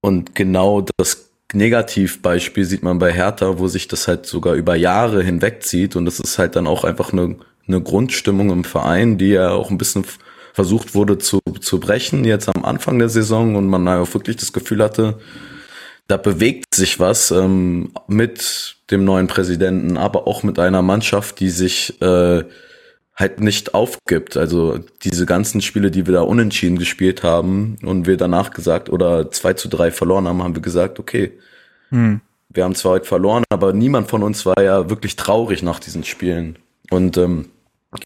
D: und genau das Negativbeispiel sieht man bei Hertha, wo sich das halt sogar über Jahre hinwegzieht. Und das ist halt dann auch einfach eine, eine Grundstimmung im Verein, die ja auch ein bisschen versucht wurde zu, zu brechen, jetzt am Anfang der Saison und man auch wirklich das Gefühl hatte, da bewegt sich was ähm, mit dem neuen Präsidenten, aber auch mit einer Mannschaft, die sich äh, halt nicht aufgibt. Also diese ganzen Spiele, die wir da unentschieden gespielt haben und wir danach gesagt oder zwei zu drei verloren haben, haben wir gesagt, okay, hm. wir haben zwar heute verloren, aber niemand von uns war ja wirklich traurig nach diesen Spielen. Und ähm,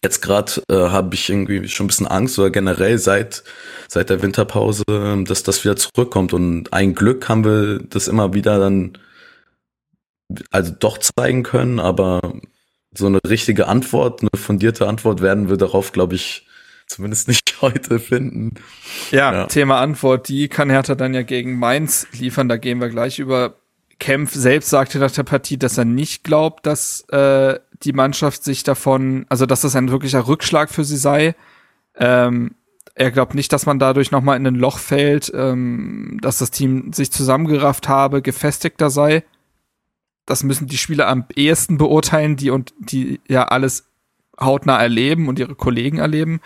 D: Jetzt gerade äh, habe ich irgendwie schon ein bisschen Angst oder generell seit seit der Winterpause, ähm, dass das wieder zurückkommt. Und ein Glück haben wir das immer wieder dann also doch zeigen können, aber so eine richtige Antwort, eine fundierte Antwort werden wir darauf, glaube ich, zumindest nicht heute finden.
A: Ja, ja, Thema Antwort, die kann Hertha dann ja gegen Mainz liefern. Da gehen wir gleich über. Kempf selbst sagte nach der Partie, dass er nicht glaubt, dass äh, die Mannschaft sich davon, also dass das ein wirklicher Rückschlag für sie sei. Ähm, er glaubt nicht, dass man dadurch nochmal in ein Loch fällt, ähm, dass das Team sich zusammengerafft habe, gefestigter sei. Das müssen die Spieler am ehesten beurteilen, die und die ja alles hautnah erleben und ihre Kollegen erleben.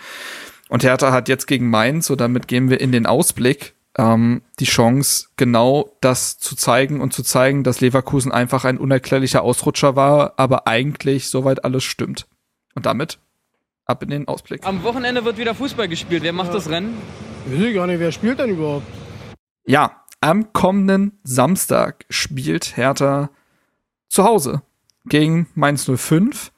A: Und Hertha hat jetzt gegen Mainz, so damit gehen wir in den Ausblick, ähm, die Chance, genau das zu zeigen und zu zeigen, dass Leverkusen einfach ein unerklärlicher Ausrutscher war, aber eigentlich soweit alles stimmt. Und damit ab in den Ausblick.
E: Am Wochenende wird wieder Fußball gespielt. Wer macht ja. das Rennen?
F: Ich weiß gar nicht, wer spielt denn überhaupt?
A: Ja, am kommenden Samstag spielt Hertha zu Hause gegen Mainz 05.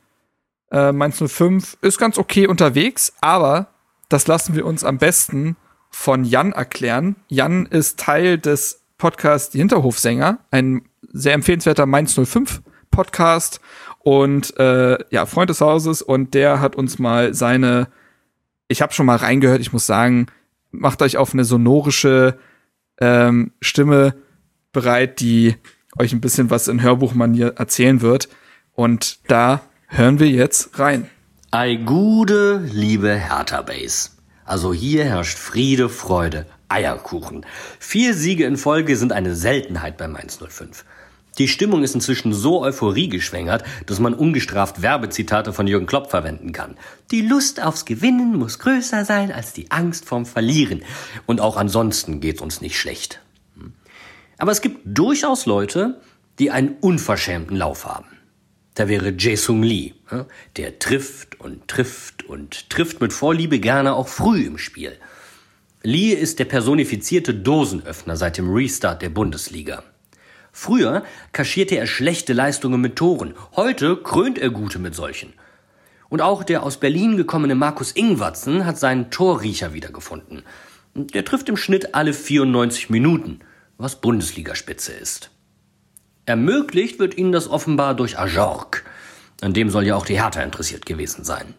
A: Äh, Mainz 05 ist ganz okay unterwegs, aber das lassen wir uns am besten von Jan erklären. Jan ist Teil des Podcasts Die Hinterhofsänger, ein sehr empfehlenswerter Mainz 05 Podcast und äh, ja, Freund des Hauses und der hat uns mal seine, ich habe schon mal reingehört, ich muss sagen, macht euch auf eine sonorische ähm, Stimme bereit, die euch ein bisschen was in Hörbuchmanier erzählen wird. Und da hören wir jetzt rein.
G: Ei gude, liebe Hertha Base. Also hier herrscht Friede, Freude, Eierkuchen. Vier Siege in Folge sind eine Seltenheit bei Mainz 05. Die Stimmung ist inzwischen so Euphorie geschwängert, dass man ungestraft Werbezitate von Jürgen Klopp verwenden kann. Die Lust aufs Gewinnen muss größer sein als die Angst vorm Verlieren. Und auch ansonsten geht uns nicht schlecht. Aber es gibt durchaus Leute, die einen unverschämten Lauf haben. Da wäre Jae-Sung Lee. Der trifft und trifft und trifft mit Vorliebe gerne auch früh im Spiel. Lee ist der personifizierte Dosenöffner seit dem Restart der Bundesliga. Früher kaschierte er schlechte Leistungen mit Toren, heute krönt er gute mit solchen. Und auch der aus Berlin gekommene Markus Ingwatzen hat seinen Torriecher wiedergefunden. Der trifft im Schnitt alle 94 Minuten, was Bundesligaspitze ist. Ermöglicht wird ihnen das offenbar durch Ajork. An dem soll ja auch die Hertha interessiert gewesen sein.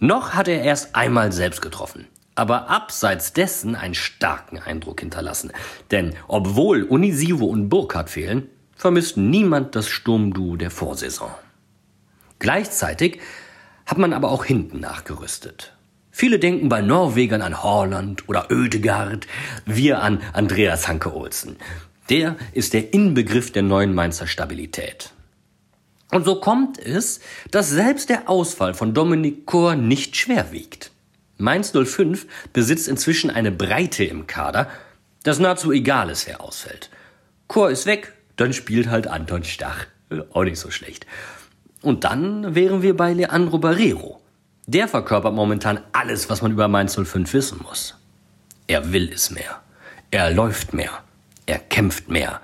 G: Noch hat er erst einmal selbst getroffen, aber abseits dessen einen starken Eindruck hinterlassen. Denn obwohl Unisivo und Burkhardt fehlen, vermisst niemand das Sturmduo der Vorsaison. Gleichzeitig hat man aber auch hinten nachgerüstet. Viele denken bei Norwegern an Horland oder Oedegaard, wir an Andreas Hanke Olsen. Der ist der Inbegriff der neuen Mainzer Stabilität. Und so kommt es, dass selbst der Ausfall von Dominik Kor nicht schwer wiegt. Mainz 05 besitzt inzwischen eine Breite im Kader, dass nahezu egal ist, wer ausfällt. Kor ist weg, dann spielt halt Anton Stach. Auch nicht so schlecht. Und dann wären wir bei Leandro Barrero. Der verkörpert momentan alles, was man über Mainz 05 wissen muss. Er will es mehr. Er läuft mehr. Er kämpft mehr.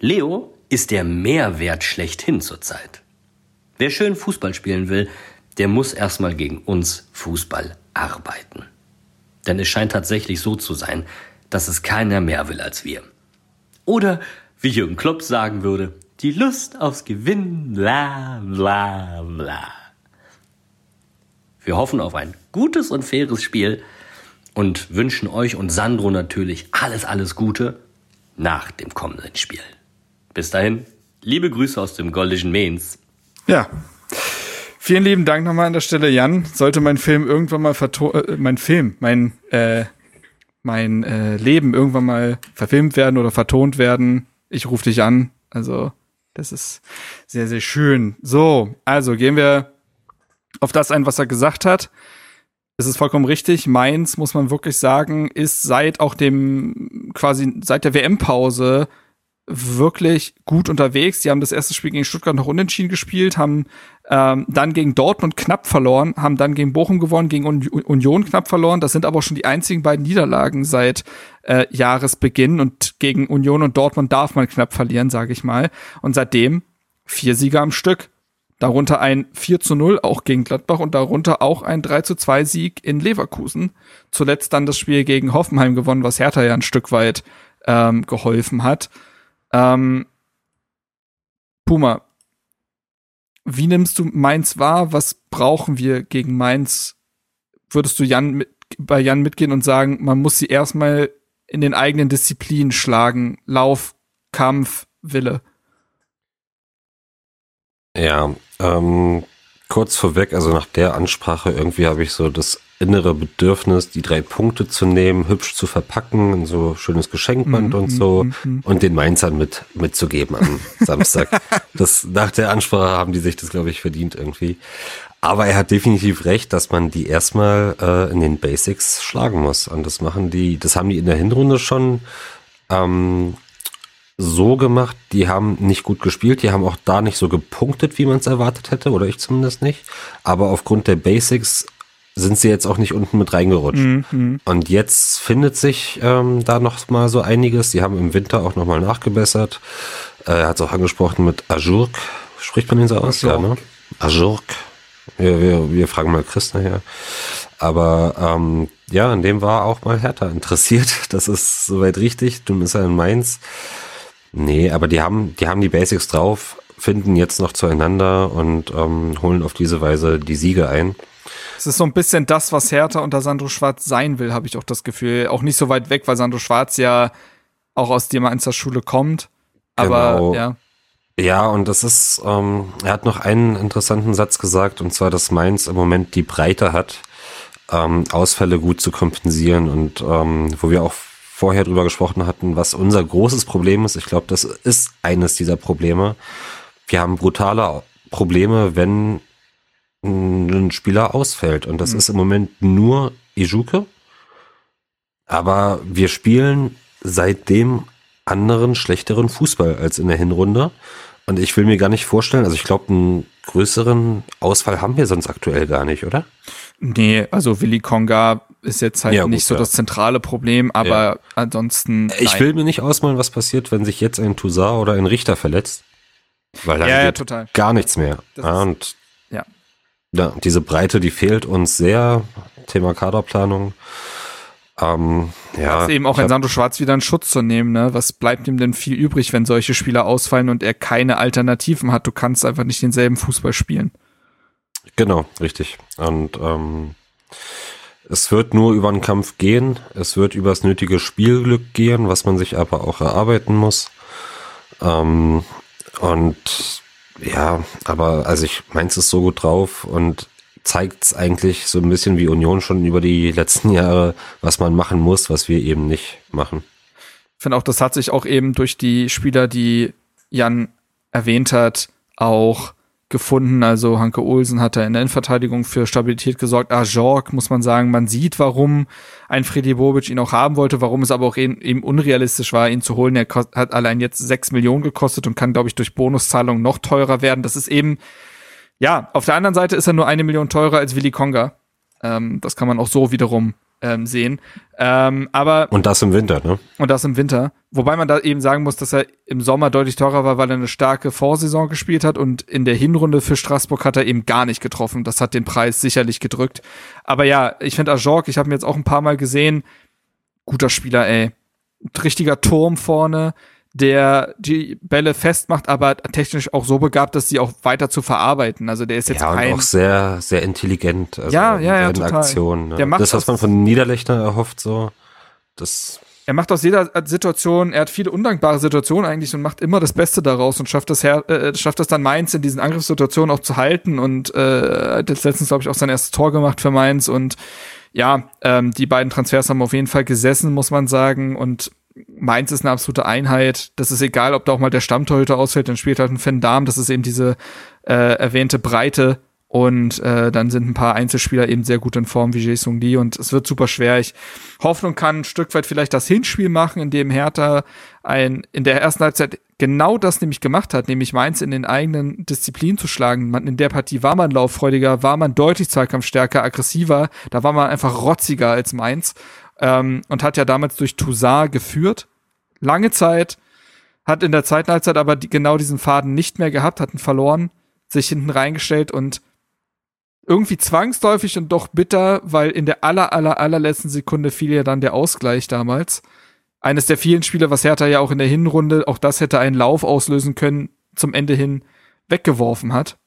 G: Leo ist der Mehrwert schlechthin zurzeit. Wer schön Fußball spielen will, der muss erstmal gegen uns Fußball arbeiten. Denn es scheint tatsächlich so zu sein, dass es keiner mehr will als wir. Oder, wie Jürgen Klopp sagen würde, die Lust aufs Gewinnen, bla bla bla. Wir hoffen auf ein gutes und faires Spiel und wünschen euch und Sandro natürlich alles, alles Gute nach dem kommenden Spiel. Bis dahin, liebe Grüße aus dem Goldischen Mainz.
A: Ja. Vielen lieben Dank nochmal an der Stelle, Jan. Sollte mein Film irgendwann mal äh, mein Film, mein äh, mein äh, Leben irgendwann mal verfilmt werden oder vertont werden, ich rufe dich an. Also, das ist sehr, sehr schön. So, also gehen wir auf das ein, was er gesagt hat. Es ist vollkommen richtig. Mainz, muss man wirklich sagen, ist seit auch dem, quasi seit der WM-Pause wirklich gut unterwegs. Die haben das erste Spiel gegen Stuttgart noch unentschieden gespielt, haben ähm, dann gegen Dortmund knapp verloren, haben dann gegen Bochum gewonnen, gegen Union knapp verloren. Das sind aber auch schon die einzigen beiden Niederlagen seit äh, Jahresbeginn und gegen Union und Dortmund darf man knapp verlieren, sage ich mal. Und seitdem vier Sieger am Stück. Darunter ein 4 zu 0 auch gegen Gladbach und darunter auch ein 3 zu 2 Sieg in Leverkusen. Zuletzt dann das Spiel gegen Hoffenheim gewonnen, was Hertha ja ein Stück weit ähm, geholfen hat. Ähm, Puma, wie nimmst du Mainz wahr? Was brauchen wir gegen Mainz? Würdest du Jan mit, bei Jan mitgehen und sagen, man muss sie erstmal in den eigenen Disziplinen schlagen? Lauf, Kampf, Wille.
C: Ja, ähm, kurz vorweg, also nach der Ansprache irgendwie habe ich so das innere Bedürfnis, die drei Punkte zu nehmen, hübsch zu verpacken, in so schönes Geschenkband mm, und so mm, mm. und den Mainzern mit mitzugeben am Samstag. Das nach der Ansprache haben die sich das glaube ich verdient irgendwie. Aber er hat definitiv recht, dass man die erstmal äh, in den Basics schlagen muss und das machen die, das haben die in der Hinrunde schon ähm, so gemacht, die haben nicht gut gespielt, die haben auch da nicht so gepunktet, wie man es erwartet hätte, oder ich zumindest nicht. Aber aufgrund der Basics sind sie jetzt auch nicht unten mit reingerutscht. Mhm. Und jetzt findet sich ähm, da noch mal so einiges. Sie haben im Winter auch noch mal nachgebessert. Äh, er hat es auch angesprochen mit Ajurk. Spricht man ihn so aus? Ja, ne? Ajurk. Wir, wir, wir fragen mal Chris nachher. Aber ähm, ja, in dem war auch mal Hertha interessiert. Das ist soweit richtig. Du bist ja in Mainz. Nee, aber die haben, die haben die Basics drauf, finden jetzt noch zueinander und ähm, holen auf diese Weise die Siege ein.
A: Es ist so ein bisschen das, was Hertha unter Sandro Schwarz sein will, habe ich auch das Gefühl. Auch nicht so weit weg, weil Sandro Schwarz ja auch aus der Mainzer Schule kommt. Aber genau. ja.
C: Ja, und das ist, ähm, er hat noch einen interessanten Satz gesagt, und zwar, dass Mainz im Moment die Breite hat, ähm, Ausfälle gut zu kompensieren und ähm, wo wir auch vorher drüber gesprochen hatten, was unser großes Problem ist. Ich glaube, das ist eines dieser Probleme. Wir haben brutale Probleme, wenn ein Spieler ausfällt. Und das mhm. ist im Moment nur Ijuke. Aber wir spielen seitdem anderen, schlechteren Fußball als in der Hinrunde. Und ich will mir gar nicht vorstellen, also ich glaube, einen größeren Ausfall haben wir sonst aktuell gar nicht, oder?
A: Nee, also Willi Konga ist jetzt halt ja, nicht so ja. das zentrale Problem, aber ja. ansonsten.
C: Nein. Ich will mir nicht ausmalen, was passiert, wenn sich jetzt ein Toussaint oder ein Richter verletzt. Weil dann ja, geht total. gar nichts mehr. Ja, und ja. ja, diese Breite, die fehlt uns sehr. Thema Kaderplanung. Ähm, ja,
A: eben auch ein Sandro Schwarz wieder einen Schutz zu nehmen. Ne? Was bleibt ihm denn viel übrig, wenn solche Spieler ausfallen und er keine Alternativen hat? Du kannst einfach nicht denselben Fußball spielen.
C: Genau, richtig. Und ähm, es wird nur über einen Kampf gehen. Es wird über das nötige Spielglück gehen, was man sich aber auch erarbeiten muss. Ähm, und ja, aber also ich meins ist so gut drauf und zeigt es eigentlich so ein bisschen wie Union schon über die letzten Jahre, was man machen muss, was wir eben nicht machen.
A: Ich finde auch, das hat sich auch eben durch die Spieler, die Jan erwähnt hat, auch gefunden. Also Hanke Olsen hat da in der Innenverteidigung für Stabilität gesorgt. Ajorg, muss man sagen, man sieht, warum ein Freddy Bobic ihn auch haben wollte, warum es aber auch eben unrealistisch war, ihn zu holen. Er hat allein jetzt sechs Millionen gekostet und kann, glaube ich, durch Bonuszahlungen noch teurer werden. Das ist eben ja, auf der anderen Seite ist er nur eine Million teurer als Willy Konga. Ähm, das kann man auch so wiederum ähm, sehen. Ähm, aber
C: und das im Winter, ne?
A: Und das im Winter. Wobei man da eben sagen muss, dass er im Sommer deutlich teurer war, weil er eine starke Vorsaison gespielt hat und in der Hinrunde für Straßburg hat er eben gar nicht getroffen. Das hat den Preis sicherlich gedrückt. Aber ja, ich finde Ajork, ich habe ihn jetzt auch ein paar Mal gesehen. Guter Spieler, ey. Richtiger Turm vorne der die Bälle festmacht, aber technisch auch so begabt, dass sie auch weiter zu verarbeiten. Also der ist jetzt
C: ja,
A: kein
C: und auch sehr sehr intelligent.
A: Also ja, ja, ja, total.
C: Aktionen. Ne? Der macht das, was man von Niederlechner erhofft, so das.
A: Er macht aus jeder Situation, er hat viele undankbare Situationen eigentlich und macht immer das Beste daraus und schafft das, her, äh, schafft das dann Mainz in diesen Angriffssituationen auch zu halten und äh, hat jetzt letztens, glaube ich, auch sein erstes Tor gemacht für Mainz und ja, ähm, die beiden Transfers haben auf jeden Fall gesessen, muss man sagen und Mainz ist eine absolute Einheit. Das ist egal, ob da auch mal der Stammtorhüter ausfällt, dann spielt halt ein Fan Darm. Das ist eben diese äh, erwähnte Breite. Und äh, dann sind ein paar Einzelspieler eben sehr gut in Form wie Jason Lee und es wird super schwer. Ich hoffe und kann ein Stück weit vielleicht das Hinspiel machen, in dem Hertha ein, in der ersten Halbzeit genau das nämlich gemacht hat, nämlich Mainz in den eigenen Disziplinen zu schlagen. Man, in der Partie war man lauffreudiger, war man deutlich zweikampfstärker, aggressiver, da war man einfach rotziger als Mainz ähm, und hat ja damals durch Toussaint geführt. Lange Zeit, hat in der zweiten Halbzeit aber die, genau diesen Faden nicht mehr gehabt, hatten verloren, sich hinten reingestellt und irgendwie zwangsläufig und doch bitter, weil in der aller, aller, allerletzten Sekunde fiel ja dann der Ausgleich damals. Eines der vielen Spiele, was Hertha ja auch in der Hinrunde, auch das hätte einen Lauf auslösen können, zum Ende hin weggeworfen hat.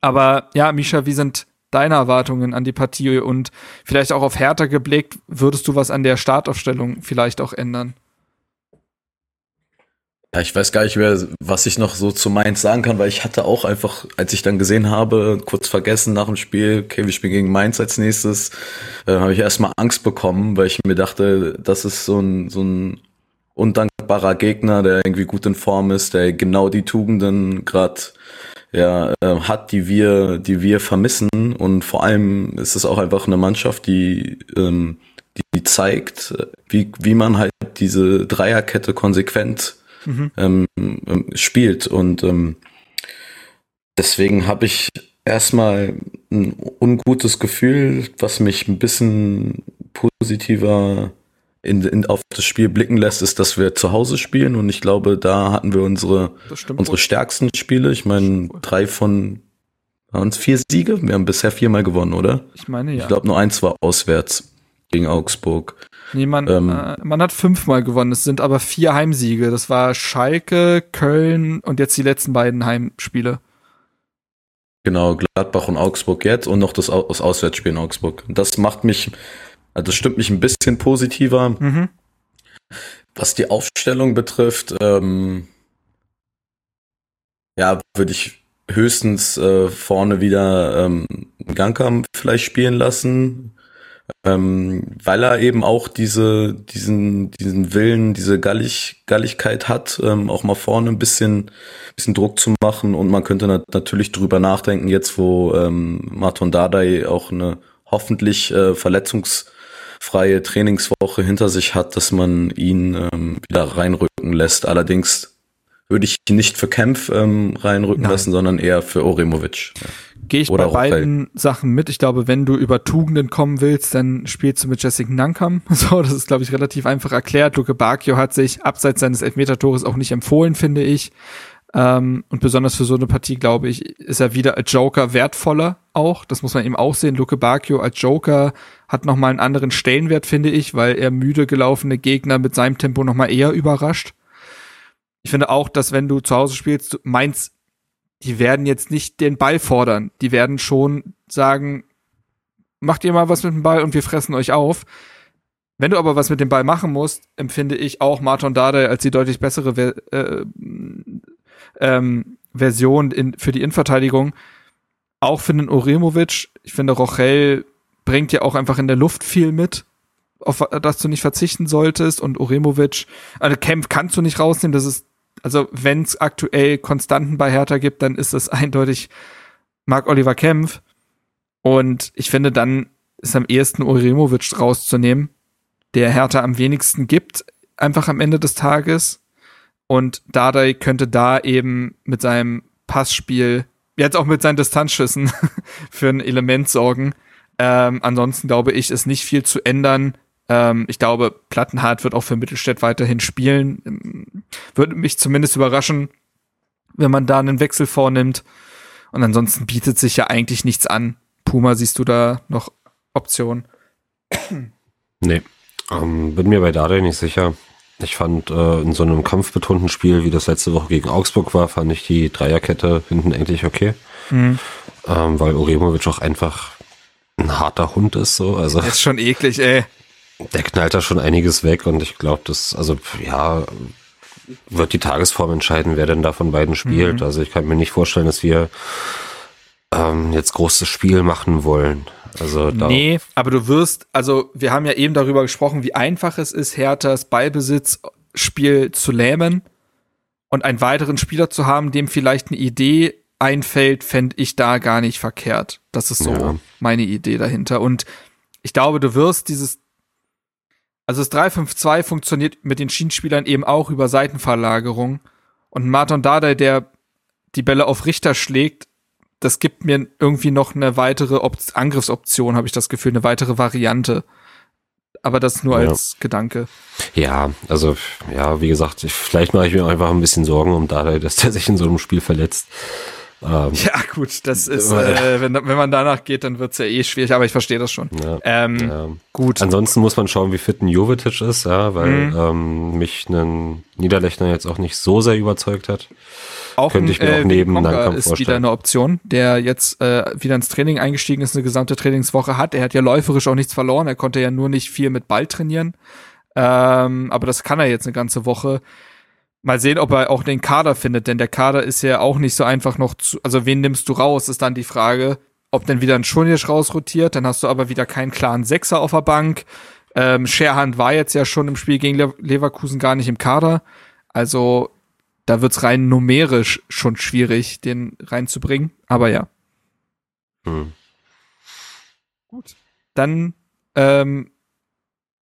A: Aber ja, Misha, wie sind deine Erwartungen an die Partie und vielleicht auch auf Hertha geblickt, würdest du was an der Startaufstellung vielleicht auch ändern?
D: Ja, ich weiß gar nicht mehr, was ich noch so zu Mainz sagen kann, weil ich hatte auch einfach, als ich dann gesehen habe, kurz vergessen nach dem Spiel, okay, wir spielen gegen Mainz als nächstes, äh, habe ich erstmal Angst bekommen, weil ich mir dachte, das ist so ein, so ein undankbarer Gegner, der irgendwie gut in Form ist, der genau die Tugenden gerade ja, äh, hat, die wir, die wir vermissen. Und vor allem ist es auch einfach eine Mannschaft, die, ähm, die zeigt, wie, wie man halt diese Dreierkette konsequent mhm. ähm, ähm spielt. Und ähm, deswegen habe ich erstmal ein ungutes Gefühl, was mich ein bisschen positiver in, in, auf das Spiel blicken lässt, ist, dass wir zu Hause spielen und ich glaube, da hatten wir unsere, unsere stärksten Spiele. Ich meine, drei von Waren es vier Siege? Wir haben bisher viermal gewonnen, oder?
A: Ich meine ja.
D: Ich glaube, nur eins war auswärts gegen Augsburg.
A: Nee, man,
D: Ähm.
A: äh, man hat fünfmal gewonnen. Es sind aber vier Heimsiege. Das war Schalke, Köln und jetzt die letzten beiden Heimspiele.
D: Genau, Gladbach und Augsburg jetzt und noch das, Au- das Auswärtsspiel in Augsburg. Und Das macht mich, also das stimmt mich ein bisschen positiver.
A: Mhm.
D: Was die Aufstellung betrifft, ähm, ja, würde ich höchstens äh, vorne wieder ähm, Gangkam vielleicht spielen lassen, ähm, weil er eben auch diese, diesen, diesen Willen, diese Gallig, Galligkeit hat, ähm, auch mal vorne ein bisschen, bisschen Druck zu machen und man könnte nat natürlich drüber nachdenken, jetzt wo ähm, Marton Dardai auch eine hoffentlich äh, verletzungsfreie Trainingswoche hinter sich hat, dass man ihn ähm, wieder reinrücken lässt. Allerdings würde ich ihn nicht für Kempf ähm, reinrücken
A: Nein.
D: lassen, sondern eher für Oremovic.
A: Gehe ich
D: Oder
A: bei
D: Rochfeld.
A: beiden Sachen mit. Ich glaube, wenn du über Tugenden kommen willst, dann spielst du mit Jessica Nankam. So, das ist, glaube ich, relativ einfach erklärt. Luke Bacchio hat sich abseits seines Elfmeter-Tores auch nicht empfohlen, finde ich. Ähm, und besonders für so eine Partie, glaube ich, ist er wieder als Joker wertvoller auch. Das muss man eben auch sehen. Luke Bacchio als Joker hat nochmal einen anderen Stellenwert, finde ich, weil er müde gelaufene Gegner mit seinem Tempo nochmal eher überrascht. Ich finde auch, dass wenn du zu Hause spielst, Mainz die werden jetzt nicht den Ball fordern. Die werden schon sagen, macht ihr mal was mit dem Ball und wir fressen euch auf. Wenn du aber was mit dem Ball machen musst, empfinde ich auch Martin Dade als die deutlich bessere äh, ähm, Version in, für die Innenverteidigung. Auch für den Oremovic. Ich finde, Rochel bringt ja auch einfach in der Luft viel mit, auf das du nicht verzichten solltest. Und Oremovic, also Kempf kannst du nicht rausnehmen. Das ist, also wenn es aktuell Konstanten bei Hertha gibt, dann ist es eindeutig Marc-Oliver Kempf. Und ich finde, dann ist am ehesten Oremovic rauszunehmen, der Hertha am wenigsten gibt, einfach am Ende des Tages. Und Dardai könnte da eben mit seinem Passspiel, jetzt auch mit seinen Distanzschüssen, für ein Element sorgen. Ähm, ansonsten glaube ich, ist nicht viel zu ändern. Ähm, ich glaube, Plattenhardt wird auch für Mittelstädt weiterhin spielen. Ähm, Würde mich zumindest überraschen, wenn man da einen Wechsel vornimmt. Und ansonsten bietet sich ja eigentlich nichts an. Puma, siehst du da noch Optionen?
C: Nee, ähm, bin mir bei Dardai nicht sicher. Ich fand äh, in so einem kampfbetonten Spiel, wie das letzte Woche gegen Augsburg war, fand ich die Dreierkette hinten eigentlich okay.
A: Mhm.
C: Ähm, weil Uremovic auch einfach ein harter Hund ist, so. Also
A: Das ist schon eklig, ey.
C: der knallt da schon einiges weg und ich glaube, das, also ja, wird die Tagesform entscheiden, wer denn da von beiden spielt.
A: Mhm.
C: Also ich kann mir nicht vorstellen, dass wir ähm, jetzt großes Spiel machen wollen. Also da,
A: Nee, aber du wirst, also wir haben ja eben darüber gesprochen, wie einfach es ist, Herthas Ballbesitzspiel zu lähmen und einen weiteren Spieler zu haben, dem vielleicht eine Idee einfällt, fände ich da gar nicht verkehrt. Das ist so
C: Ja.
A: meine Idee dahinter. Und ich glaube, du wirst dieses, also das 3-5-2 funktioniert mit den Schienenspielern eben auch über Seitenverlagerung. Und Martin Dardai, der die Bälle auf Richter schlägt, das gibt mir irgendwie noch eine weitere Op Angriffsoption, habe ich das Gefühl, eine weitere Variante. Aber das nur
C: Ja.
A: als Gedanke.
C: Ja, also ja, wie gesagt, ich, vielleicht mache ich mir einfach ein bisschen Sorgen um Dardai, dass der sich in so einem Spiel verletzt. Ähm,
A: Ja, gut, das ist, äh, wenn, wenn man danach geht, dann wird's ja eh schwierig, aber ich verstehe das schon.
C: ja,
A: Ähm,
C: ja.
A: Gut.
C: Ansonsten muss man schauen, wie fit ein Jovetic ist, ja, weil
A: Mhm.
C: ähm, mich ein Niederlechner jetzt auch nicht so sehr überzeugt hat.
A: Auch
C: könnte ich mir auch neben
A: Konga
C: Nankam
A: ist
C: vorstellen.
A: wieder eine Option, der jetzt äh, wieder ins Training eingestiegen ist, eine gesamte Trainingswoche hat. Er hat ja läuferisch auch nichts verloren, er konnte ja nur nicht viel mit Ball trainieren. Ähm, aber das kann er jetzt eine ganze Woche. Mal sehen, ob er auch den Kader findet, denn der Kader ist ja auch nicht so einfach noch zu, also wen nimmst du raus, ist dann die Frage, ob denn wieder ein Schunisch rausrotiert, dann hast du aber wieder keinen klaren Sechser auf der Bank. Ähm, Scherhand war jetzt ja schon im Spiel gegen Le Leverkusen gar nicht im Kader. Also da wird's rein numerisch schon schwierig, den reinzubringen. Aber ja.
C: Hm.
A: Dann ähm,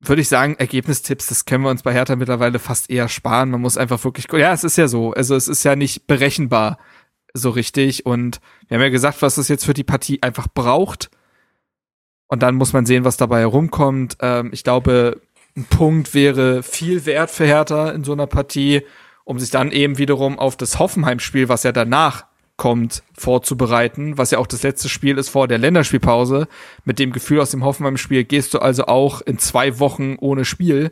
A: würde ich sagen, Ergebnistipps, das können wir uns bei Hertha mittlerweile fast eher sparen. Man muss einfach wirklich, ja, es ist ja so. Also es ist ja nicht berechenbar so richtig. Und wir haben ja gesagt, was es jetzt für die Partie einfach braucht. Und dann muss man sehen, was dabei herumkommt. Ähm, ich glaube, ein Punkt wäre viel wert für Hertha in so einer Partie, um sich dann eben wiederum auf das Hoffenheim-Spiel, was ja danach kommt, vorzubereiten, was ja auch das letzte Spiel ist vor der Länderspielpause. Mit dem Gefühl aus dem Hoffenheim-Spiel gehst du also auch in zwei Wochen ohne Spiel.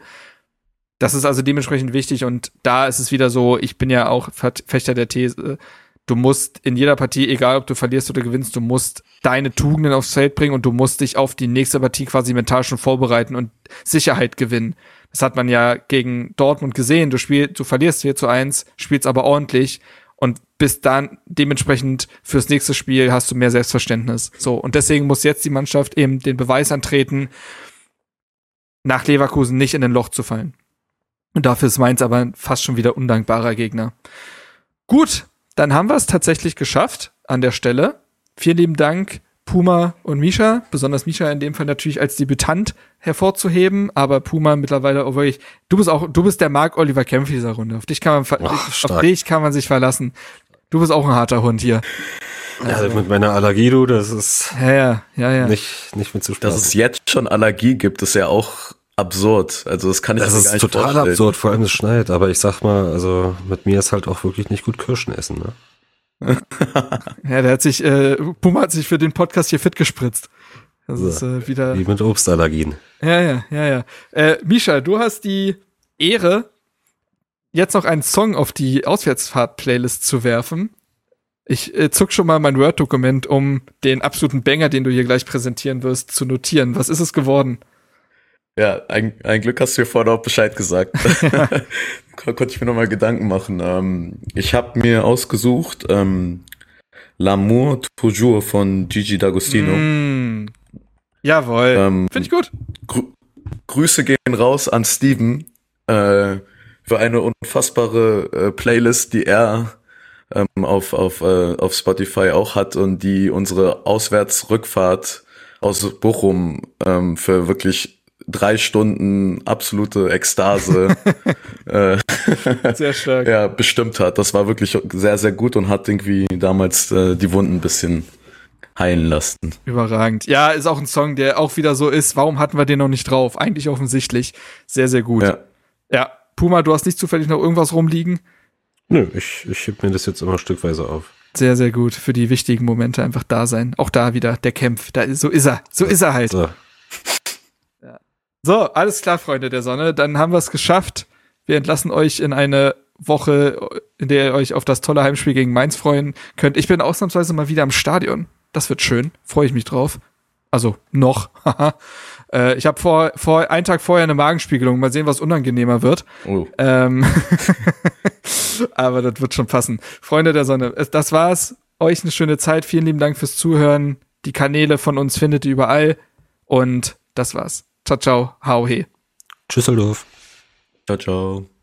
A: Das ist also dementsprechend wichtig und da ist es wieder so, ich bin ja auch Fechter der These, du musst in jeder Partie, egal ob du verlierst oder gewinnst, du musst deine Tugenden aufs Feld bringen und du musst dich auf die nächste Partie quasi mental schon vorbereiten und Sicherheit gewinnen. Das hat man ja gegen Dortmund gesehen. Du spielst, du verlierst 4 zu 1, spielst aber ordentlich bist dann dementsprechend fürs nächste Spiel hast du mehr Selbstverständnis. So. Und deswegen muss jetzt die Mannschaft eben den Beweis antreten, nach Leverkusen nicht in ein Loch zu fallen. Und dafür ist Mainz aber fast schon wieder undankbarer Gegner. Gut, dann haben wir es tatsächlich geschafft an der Stelle. Vielen lieben Dank, Puma und Misha, besonders Misha in dem Fall natürlich als Debütant hervorzuheben, aber Puma mittlerweile auch wirklich, du bist auch, du bist der Mark Oliver Kempf dieser Runde. Auf dich kann man, Ach, auf dich kann man sich verlassen. Du bist auch ein harter Hund hier.
C: Also, ja, mit meiner Allergie, du, das ist
A: ja, ja, ja, ja.
C: nicht, nicht mit zu
D: Dass es jetzt schon Allergie gibt, ist ja auch absurd. Also das kann ich
C: das mir gar nicht total vorstellen. absurd, vor allem es schneit. Aber ich sag mal, also mit mir ist halt auch wirklich nicht gut Kirschen essen. Ne?
A: ja, der hat sich, äh, Puma hat sich für den Podcast hier fit gespritzt. Das so, ist äh, wieder.
C: Wie mit Obstallergien.
A: Ja, ja, ja, ja. Äh, Misha, du hast die Ehre, jetzt noch einen Song auf die Auswärtsfahrt-Playlist zu werfen. Ich äh, zuck schon mal mein Word-Dokument, um den absoluten Banger, den du hier gleich präsentieren wirst, zu notieren. Was ist es geworden?
D: Ja, ein, ein Glück hast du mir vorher auch Bescheid gesagt. Konnte ich mir nochmal Gedanken machen. Ähm, ich habe mir ausgesucht ähm, L'amour toujours von Gigi D'Agostino. Mm,
A: jawohl. Ähm, Finde ich gut.
D: Grü Grüße gehen raus an Steven äh, für eine unfassbare äh, Playlist, die er ähm, auf, auf, äh, auf Spotify auch hat und die unsere Auswärtsrückfahrt aus Bochum ähm, für wirklich drei Stunden absolute Ekstase äh,
A: sehr stark.
D: ja, bestimmt hat. Das war wirklich sehr, sehr gut und hat irgendwie damals äh, die Wunden ein bisschen heilen lassen.
A: Überragend. Ja, ist auch ein Song, der auch wieder so ist. Warum hatten wir den noch nicht drauf? Eigentlich offensichtlich. Sehr, sehr gut. Ja. ja. Puma, du hast nicht zufällig noch irgendwas rumliegen?
C: Nö, ich, ich heb mir das jetzt immer stückweise auf.
A: Sehr, sehr gut. Für die wichtigen Momente einfach da sein. Auch da wieder der Kämpf. Da, so ist er. So ist er halt. So. So, alles klar, Freunde der Sonne. Dann haben wir es geschafft. Wir entlassen euch in eine Woche, in der ihr euch auf das tolle Heimspiel gegen Mainz freuen könnt. Ich bin ausnahmsweise mal wieder am Stadion. Das wird schön. Freue ich mich drauf. Also noch. äh, ich habe vor, vor einen Tag vorher eine Magenspiegelung. Mal sehen, was unangenehmer wird. Oh. Ähm Aber das wird schon passen. Freunde der Sonne, das war's. Euch eine schöne Zeit. Vielen lieben Dank fürs Zuhören. Die Kanäle von uns findet ihr überall. Und das war's. Ciao, ciao. Hau he.
C: Tschüsseldorf.
D: Ciao, ciao.